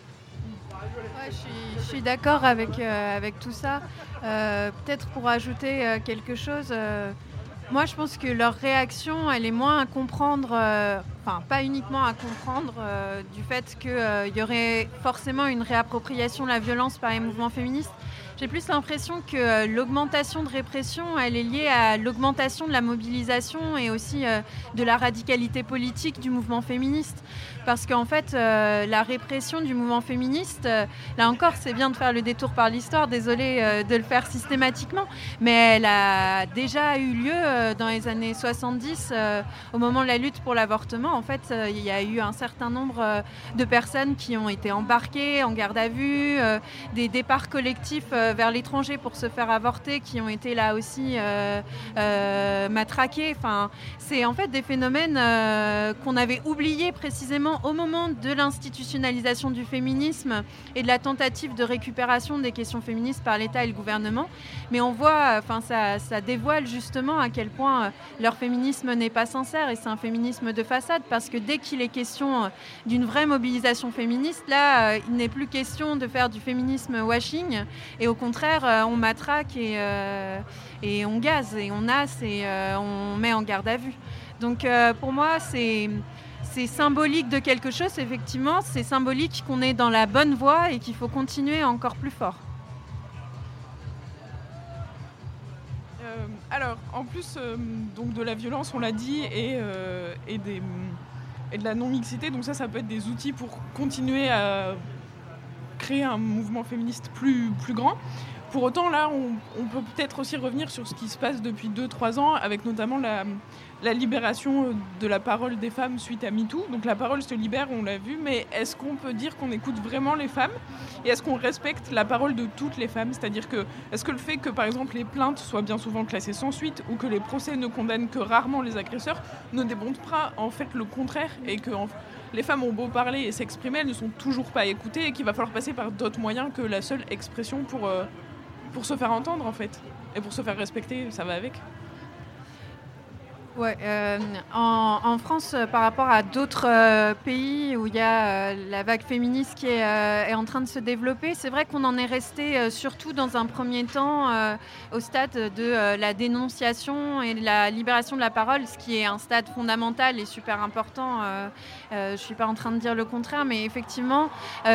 je suis, d'accord avec, euh, avec tout ça. Euh, peut-être pour ajouter quelque chose, moi, je pense que leur réaction, elle est moins à comprendre, euh, enfin pas uniquement à comprendre euh, du fait qu'il euh, y aurait forcément une réappropriation de la violence par les mouvements féministes. J'ai plus l'impression que l'augmentation de répression, elle est liée à l'augmentation de la mobilisation et aussi de la radicalité politique du mouvement féministe parce qu'en fait, euh, la répression du mouvement féministe, euh, là encore, c'est bien de faire le détour par l'histoire, désolé euh, de le faire systématiquement, mais elle a déjà eu lieu dans les années 70, au moment de la lutte pour l'avortement. En fait, il y a eu un certain nombre de personnes qui ont été embarquées en garde à vue, des départs collectifs vers l'étranger pour se faire avorter, qui ont été là aussi matraqués. Enfin, c'est en fait des phénomènes qu'on avait oubliés précisément au moment de l'institutionnalisation du féminisme et de la tentative de récupération des questions féministes par l'État et le gouvernement. Mais on voit, enfin, ça, dévoile justement à quel point euh, leur féminisme n'est pas sincère et c'est un féminisme de façade parce que dès qu'il est question euh, d'une vraie mobilisation féministe, là, euh, il n'est plus question de faire du féminisme washing et au contraire, on matraque et, on gaze et on nasse et on met en garde à vue. Donc pour moi, c'est c'est symbolique de quelque chose, effectivement, c'est symbolique qu'on est dans la bonne voie et qu'il faut continuer encore plus fort. Euh, alors, en plus euh, donc de la violence, on l'a dit, et, euh, et, de la non-mixité, donc ça, ça peut être des outils pour continuer à créer un mouvement féministe plus, grand. Pour autant, là, on, on peut peut-être aussi revenir sur ce qui se passe depuis 2-3 ans, avec notamment la, la libération euh, de la parole des femmes suite à MeToo. Donc la parole se libère, on l'a vu, mais est-ce qu'on peut dire qu'on écoute vraiment les femmes Et est-ce qu'on respecte la parole de toutes les femmes? C'est-à-dire que, est-ce que le fait que par exemple les plaintes soient bien souvent classées sans suite ou que les procès ne condamnent que rarement les agresseurs ne démontre pas en fait le contraire et que les femmes ont beau parler et s'exprimer, elles ne sont toujours pas écoutées et qu'il va falloir passer par d'autres moyens que la seule expression pour, euh, pour se faire entendre en fait et pour se faire respecter, ça va avec. Ouais, euh, en, France, euh, par rapport à d'autres euh, pays où il y a la vague féministe qui est, en train de se développer, c'est vrai qu'on en est resté surtout dans un premier temps au stade de la dénonciation et de la libération de la parole, ce qui est un stade fondamental et super important. je ne suis pas en train de dire le contraire, mais effectivement,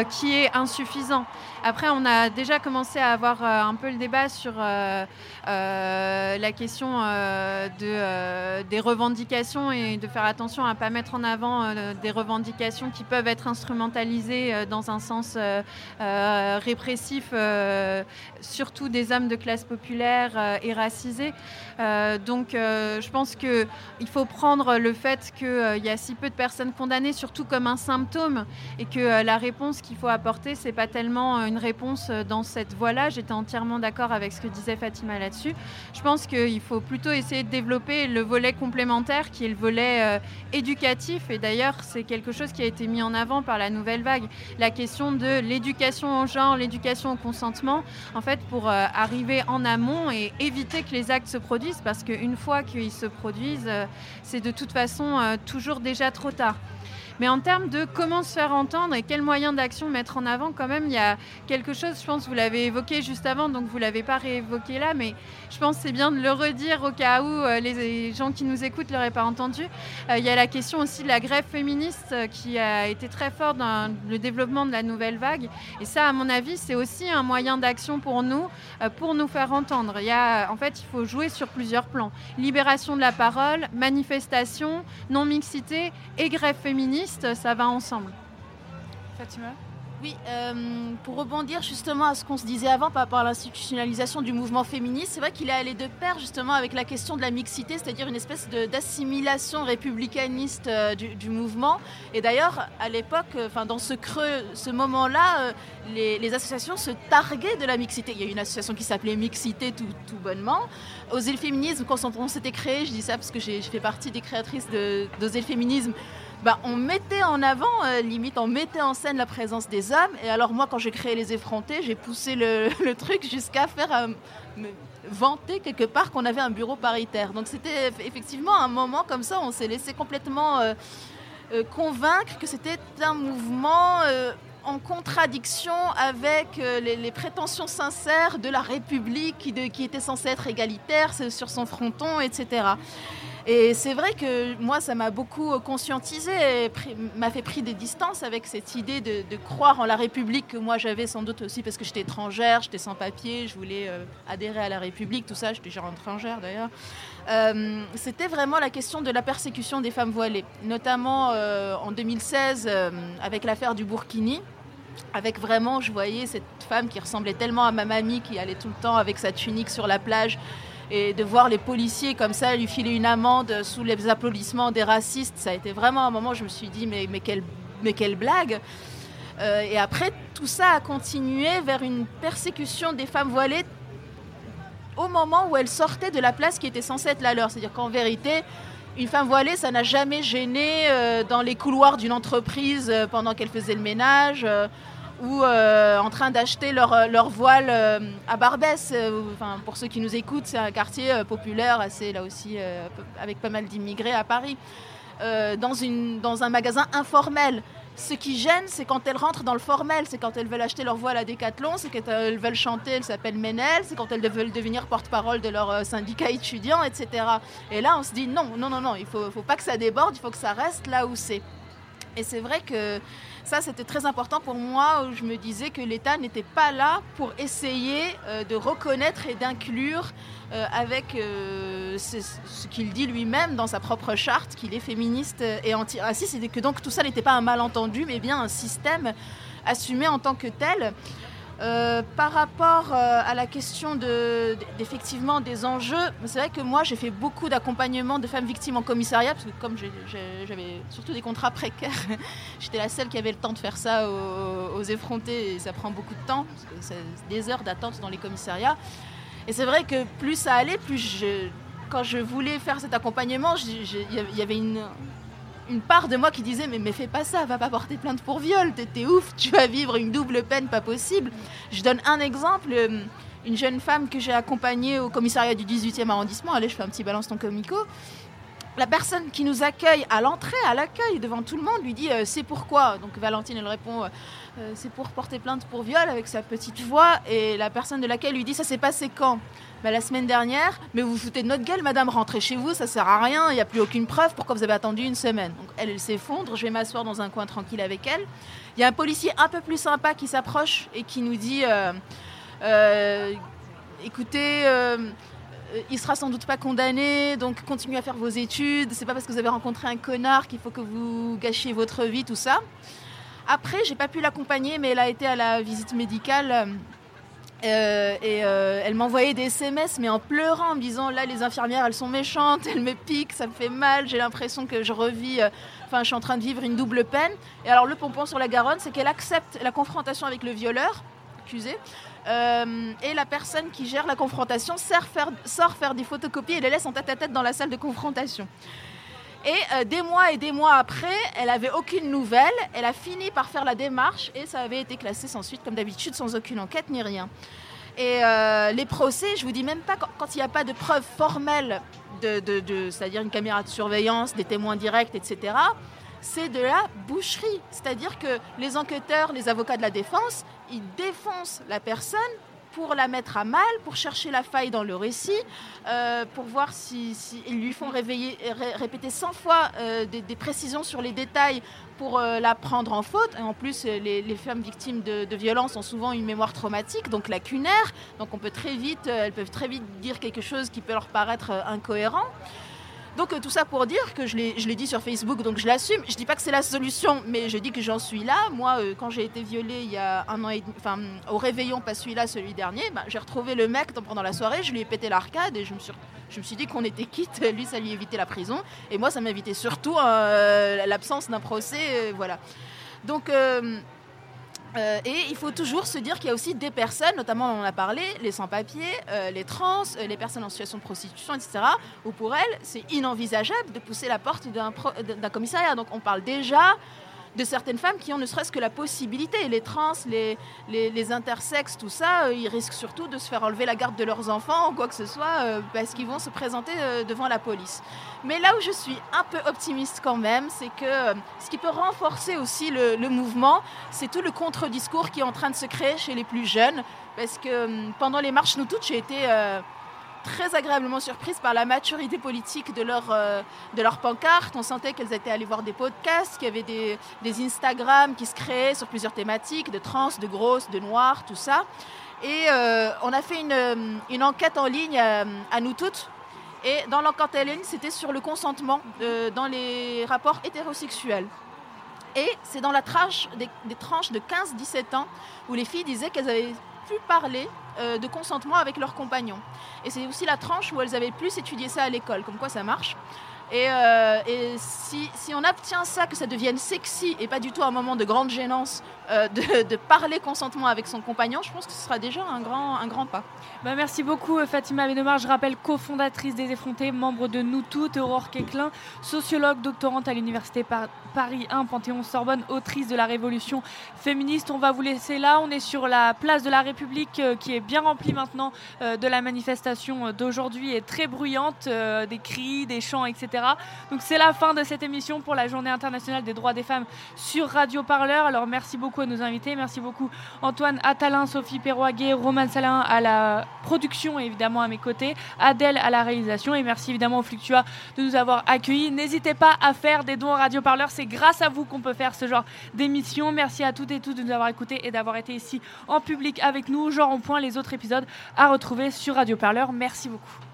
qui est insuffisant. Après, on a déjà commencé à avoir un peu le débat sur la question de des revendications et de faire attention à ne pas mettre en avant euh, des revendications qui peuvent être instrumentalisées euh, dans un sens euh, répressif, surtout des hommes de classe populaire et racisés. donc je pense qu'il faut prendre le fait qu'il y a si peu de personnes condamnées, surtout comme un symptôme, et que la réponse qu'il faut apporter, c'est pas tellement une réponse dans cette voie-là. J'étais entièrement d'accord avec ce que disait Fatima là-dessus. Je pense qu'il faut plutôt essayer de développer le volet complémentaire qui est le volet euh, éducatif. Et d'ailleurs, c'est quelque chose qui a été mis en avant par la nouvelle vague. La question de l'éducation au genre, l'éducation au consentement, en fait, pour euh, arriver en amont et éviter que les actes se produisent, parce qu'une fois qu'ils se produisent, euh, c'est de toute façon toujours déjà trop tard. Mais en termes de comment se faire entendre et quels moyens d'action mettre en avant, quand même, il y a quelque chose, je pense, vous l'avez évoqué juste avant, donc vous ne l'avez pas réévoqué là, mais je pense c'est bien de le redire au cas où euh, les gens qui nous écoutent ne l'auraient pas entendu. Euh, il y a la question aussi de la grève féministe euh, qui a été très forte dans le développement de la nouvelle vague. Et ça, à mon avis, c'est aussi un moyen d'action pour nous, pour nous faire entendre. Il y a, en fait, il faut jouer sur plusieurs plans. Libération de la parole, manifestation, non-mixité et grève féministe ça va ensemble. Fatima Oui, euh, pour rebondir justement à ce qu'on se disait avant par rapport à l'institutionnalisation du mouvement féministe, c'est vrai qu'il est allé de pair justement avec la question de la mixité, c'est-à-dire une espèce de- d'assimilation républicaniste euh, du, du mouvement. Et d'ailleurs, à l'époque, euh, enfin dans ce creux, ce moment-là, euh, les, les associations se targuaient de la mixité. Il y a eu une association qui s'appelait Mixité tout, tout bonnement. Oser le féminisme, quand on s'était créé, je dis ça parce que j'ai je fais partie des créatrices de- d'Oser le féminisme, bah, on mettait en avant, euh, limite, on mettait en scène la présence des hommes. Et alors moi, quand j'ai créé les effrontés, j'ai poussé le, <laughs> truc jusqu'à faire euh, vanter quelque part qu'on avait un bureau paritaire. Donc c'était eff- effectivement un moment comme ça, on s'est laissé complètement euh, convaincre que c'était un mouvement en contradiction avec les, prétentions sincères de la République qui, était censée être égalitaire sur son fronton, etc. Et c'est vrai que moi, ça m'a beaucoup conscientisé m'a fait pris des distances avec cette idée de, croire en la République que moi j'avais sans doute aussi parce que j'étais étrangère, j'étais sans papier, je voulais euh, adhérer à la République, tout ça, j'étais déjà étrangère d'ailleurs. Euh, C'était vraiment la question de la persécution des femmes voilées, notamment euh, en 2016 euh, avec l'affaire du Burkini. Avec vraiment, je voyais cette femme qui ressemblait tellement à ma mamie, qui allait tout le temps avec sa tunique sur la plage, et de voir les policiers comme ça lui filer une amende sous les applaudissements des racistes, ça a été vraiment un moment où je me suis dit mais, mais, quelle, mais quelle blague Euh, Et après, tout ça a continué vers une persécution des femmes voilées au moment où elles sortaient de la place qui était censée être la leur. C'est-à-dire qu'en vérité, une femme voilée, ça n'a jamais gêné euh, dans les couloirs d'une entreprise euh, pendant qu'elle faisait le ménage. Ou euh, en train d'acheter leur, euh, leur voile euh, à Barbès. Enfin, pour ceux qui nous écoutent, c'est un quartier populaire, assez là aussi, avec pas mal d'immigrés à Paris. Dans, une, dans un magasin informel. Ce qui gêne, c'est quand elles rentrent dans le formel, c'est quand elles veulent acheter leur voile à Decathlon, c'est quand elles veulent chanter, elles s'appellent Ménel, c'est quand elles veulent devenir porte-parole de leur syndicat étudiant, etc. Et là, on se dit non, non, non, non, il faut, faut pas que ça déborde, il faut que ça reste là où c'est. Et c'est vrai que ça, c'était très important pour moi, où je me disais que l'État n'était pas là pour essayer euh, de reconnaître et d'inclure euh, avec euh, ce, qu'il dit lui-même dans sa propre charte, qu'il est féministe et antiraciste, et que donc tout ça n'était pas un malentendu, mais bien un système assumé en tant que tel. Euh, par rapport euh, à la question de, d'effectivement des enjeux, c'est vrai que moi j'ai fait beaucoup d'accompagnement de femmes victimes en commissariat parce que comme j'avais surtout des contrats précaires, <laughs> j'étais la seule qui avait le temps de faire ça aux, effrontés et ça prend beaucoup de temps parce que c'est des heures d'attente dans les commissariats. Et c'est vrai que plus ça allait, plus quand je voulais faire cet accompagnement, il y avait une, une part de moi qui disait mais, fais pas ça, va pas porter plainte pour viol, t'es t'es ouf, tu vas vivre une double peine pas possible. Je donne un exemple, euh, une jeune femme que j'ai accompagnée au commissariat du 18e arrondissement, allez je fais un petit balance ton comico, la personne qui nous accueille à l'entrée, à l'accueil, devant tout le monde, lui dit euh, c'est pourquoi? Donc Valentine, elle répond euh, Euh, c'est pour porter plainte pour viol avec sa petite voix. Et la personne de l'accueil lui dit ça s'est passé quand? Bah, La semaine dernière. Mais vous vous foutez de notre gueule, madame, rentrez chez vous, ça sert à rien, il n'y a plus aucune preuve. Pourquoi vous avez attendu une semaine? Donc elle, elle s'effondre, je vais m'asseoir dans un coin tranquille avec elle. Il y a un policier un peu plus sympa qui s'approche et qui nous dit écoutez. Euh, il sera sans doute pas condamné, donc continuez à faire vos études. C'est pas parce que vous avez rencontré un connard qu'il faut que vous gâchiez votre vie, tout ça. Après, j'ai pas pu l'accompagner, mais elle a été à la visite médicale. euh, et euh, elle m'envoyait des SMS, mais en pleurant, en me disant là, les infirmières, elles sont méchantes, <laughs> elles me piquent, ça me fait mal, j'ai l'impression que je revis, enfin, je suis en train de vivre une double peine. Et alors, le pompon sur la Garonne, c'est qu'elle accepte la confrontation avec le violeur, accusé, euh, et la personne qui gère la confrontation sort faire des photocopies et les laisse en tête à tête dans la salle de confrontation. Et euh, des mois et des mois après, elle avait aucune nouvelle. Elle a fini par faire la démarche et ça avait été classé sans suite, comme d'habitude, sans aucune enquête ni rien. Et euh, les procès, je vous dis même pas quand- il n'y a pas de preuves formelles, c'est-à-dire une caméra de surveillance, des témoins directs, etc. C'est de la boucherie. C'est-à-dire que les enquêteurs, les avocats de la défense, ils défoncent la personne pour la mettre à mal, pour chercher la faille dans le récit, euh, pour voir si, ils lui font réveiller, ré- répéter 100 fois euh, des, précisions sur les détails pour euh, la prendre en faute. Et en plus, les, femmes victimes de, de violences ont souvent une mémoire traumatique, donc lacunaire. Donc on peut très vite, elles peuvent très vite dire quelque chose qui peut leur paraître incohérent. Donc euh, tout ça pour dire que je l'ai dit sur Facebook, donc je l'assume. Je dis pas que c'est la solution, mais je dis que j'en suis là. Moi, euh, quand j'ai été violée il y a un an et demi, enfin au réveillon, pas celui-là, celui dernier, bah, j'ai retrouvé le mec pendant la soirée, je lui ai pété l'arcade et je me suis, je dit qu'on était quitte. <laughs> Lui, ça lui évitait la prison et moi, ça m'évitait surtout euh, l'absence d'un procès, voilà. Donc euh, et il faut toujours se dire qu'il y a aussi des personnes, notamment on en a parlé, les sans-papiers, euh, les trans, euh, les personnes en situation de prostitution, etc., où pour elles, c'est inenvisageable de pousser la porte d'un commissariat. Donc on parle déjà de certaines femmes qui ont ne serait-ce que la possibilité. Les trans, les, les, intersexes, tout ça, euh, ils risquent surtout de se faire enlever la garde de leurs enfants ou quoi que ce soit euh, parce qu'ils vont se présenter euh, devant la police. Mais là où je suis un peu optimiste quand même, c'est que ce qui peut renforcer aussi le, le mouvement, c'est tout le contre-discours qui est en train de se créer chez les plus jeunes. Parce que pendant les marches Nous Toutes, j'ai été très agréablement surprise par la maturité politique de leur, euh, de leur pancarte. On sentait qu'elles étaient allées voir des podcasts, qu'il y avait des, des Instagram qui se créaient sur plusieurs thématiques, de trans, de grosses, de noires, tout ça. Et euh, on a fait une, euh, une enquête en ligne euh, à nous toutes. Et dans l'enquête en ligne, c'était sur le consentement dans les rapports hétérosexuels. Et c'est dans la tranche des, des tranches de 15-17 ans où les filles disaient qu'elles avaient parlé euh, de consentement avec leurs compagnons. Et c'est aussi la tranche où elles avaient plus étudié ça à l'école, comme quoi ça marche. Et, euh, et si, si on obtient ça, que ça devienne sexy et pas du tout un moment de grande gênance euh, de, parler consentement avec son compagnon, je pense que ce sera déjà un grand, un grand pas. Bah, merci beaucoup euh, Fatima Benomar, je rappelle cofondatrice des Effrontés, membre de Nous Toutes, Aurore Quéclin, sociologue, doctorante à l'Université Par- Paris 1, Panthéon-Sorbonne, autrice de la Révolution féministe. On va vous laisser là, on est sur la place de la République euh, qui est bien remplie maintenant de la manifestation d'aujourd'hui et très bruyante, des cris, des chants, etc. Donc c'est la fin de cette émission pour la Journée internationale des droits des femmes sur Radio Parleur. Alors merci beaucoup à nos invités, merci beaucoup Antoine Attalin, Sophie Perroguet, Roman Salin à la production et évidemment à mes côtés, Adèle à la réalisation et merci évidemment au Fluctua de nous avoir accueillis. N'hésitez pas à faire des dons à Radio Parleur, c'est grâce à vous qu'on peut faire ce genre d'émission. Merci à toutes et tous de nous avoir écoutés et d'avoir été ici en public avec nous. Genre en point les autres épisodes à retrouver sur Radio Parleur. Merci beaucoup.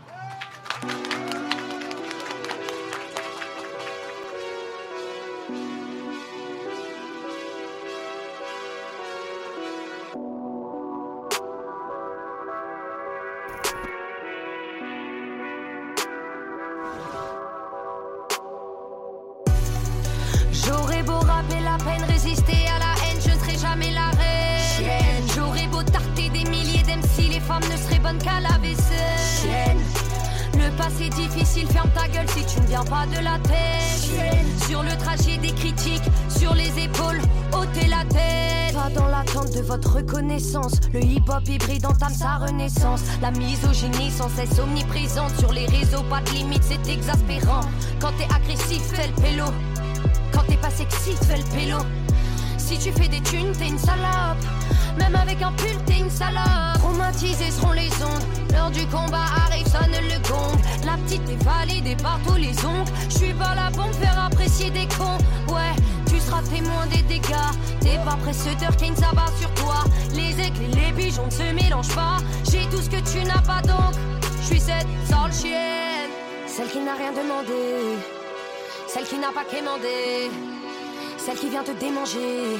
Précédeur, Kane, ça va sur toi. Les et les pigeons ne se mélangent pas. J'ai tout ce que tu n'as pas donc. Je suis cette sale chienne. Celle qui n'a rien demandé. Celle qui n'a pas quémandé. Celle qui vient te démanger.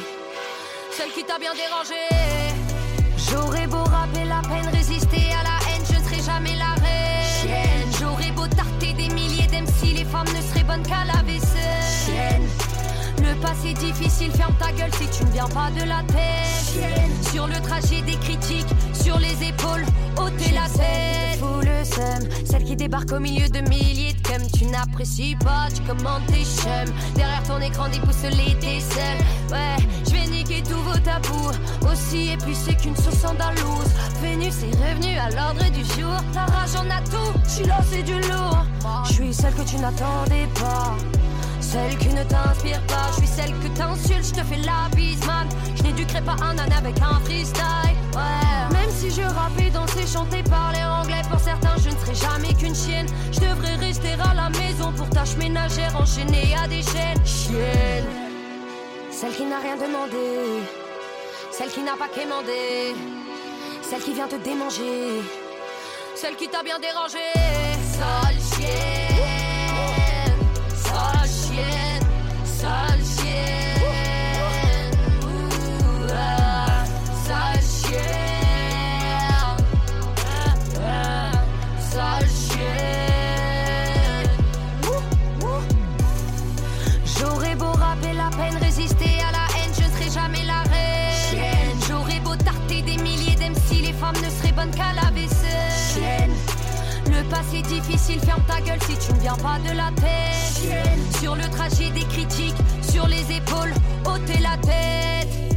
Celle qui t'a bien dérangé. J'aurais beau rapper la peine, résister à la haine, je ne serai jamais la reine. J'aurais beau tarter des milliers d'MC, les femmes ne seraient bonnes qu'à la vaisselle. Le passé difficile, ferme ta gueule si tu ne viens pas de la tête. Sur le trajet des critiques, sur les épaules, ôtez la tête. Fous le seum, celle qui débarque au milieu de milliers de cum. Tu n'apprécies pas, tu commandes tes chums. Derrière ton écran, déboussolé tes selles. Ouais, je vais niquer tous vos tabous. Aussi épicé qu'une sauce andalouse. Vénus est revenue à l'ordre du jour. Ta rage en a tout, je suis c'est du lourd. Je suis celle que tu n'attendais pas. Celle qui ne t'inspire pas, je suis celle que t'insultes, je te fais la bise. Je n'éduquerai pas un âne avec un freestyle, ouais. Même si je rappais, danser, chanter, parler anglais, pour certains, je ne serai jamais qu'une chienne. Je devrais rester à la maison pour tâches ménagères, enchaînées à des chaînes. Chienne. Celle qui n'a rien demandé, celle qui n'a pas quémandé, celle qui vient te démanger, celle qui t'a bien dérangé. Sale difficile, ferme ta gueule si tu ne viens pas de la tête. Sur le trajet des critiques, sur les épaules, ôtez la tête.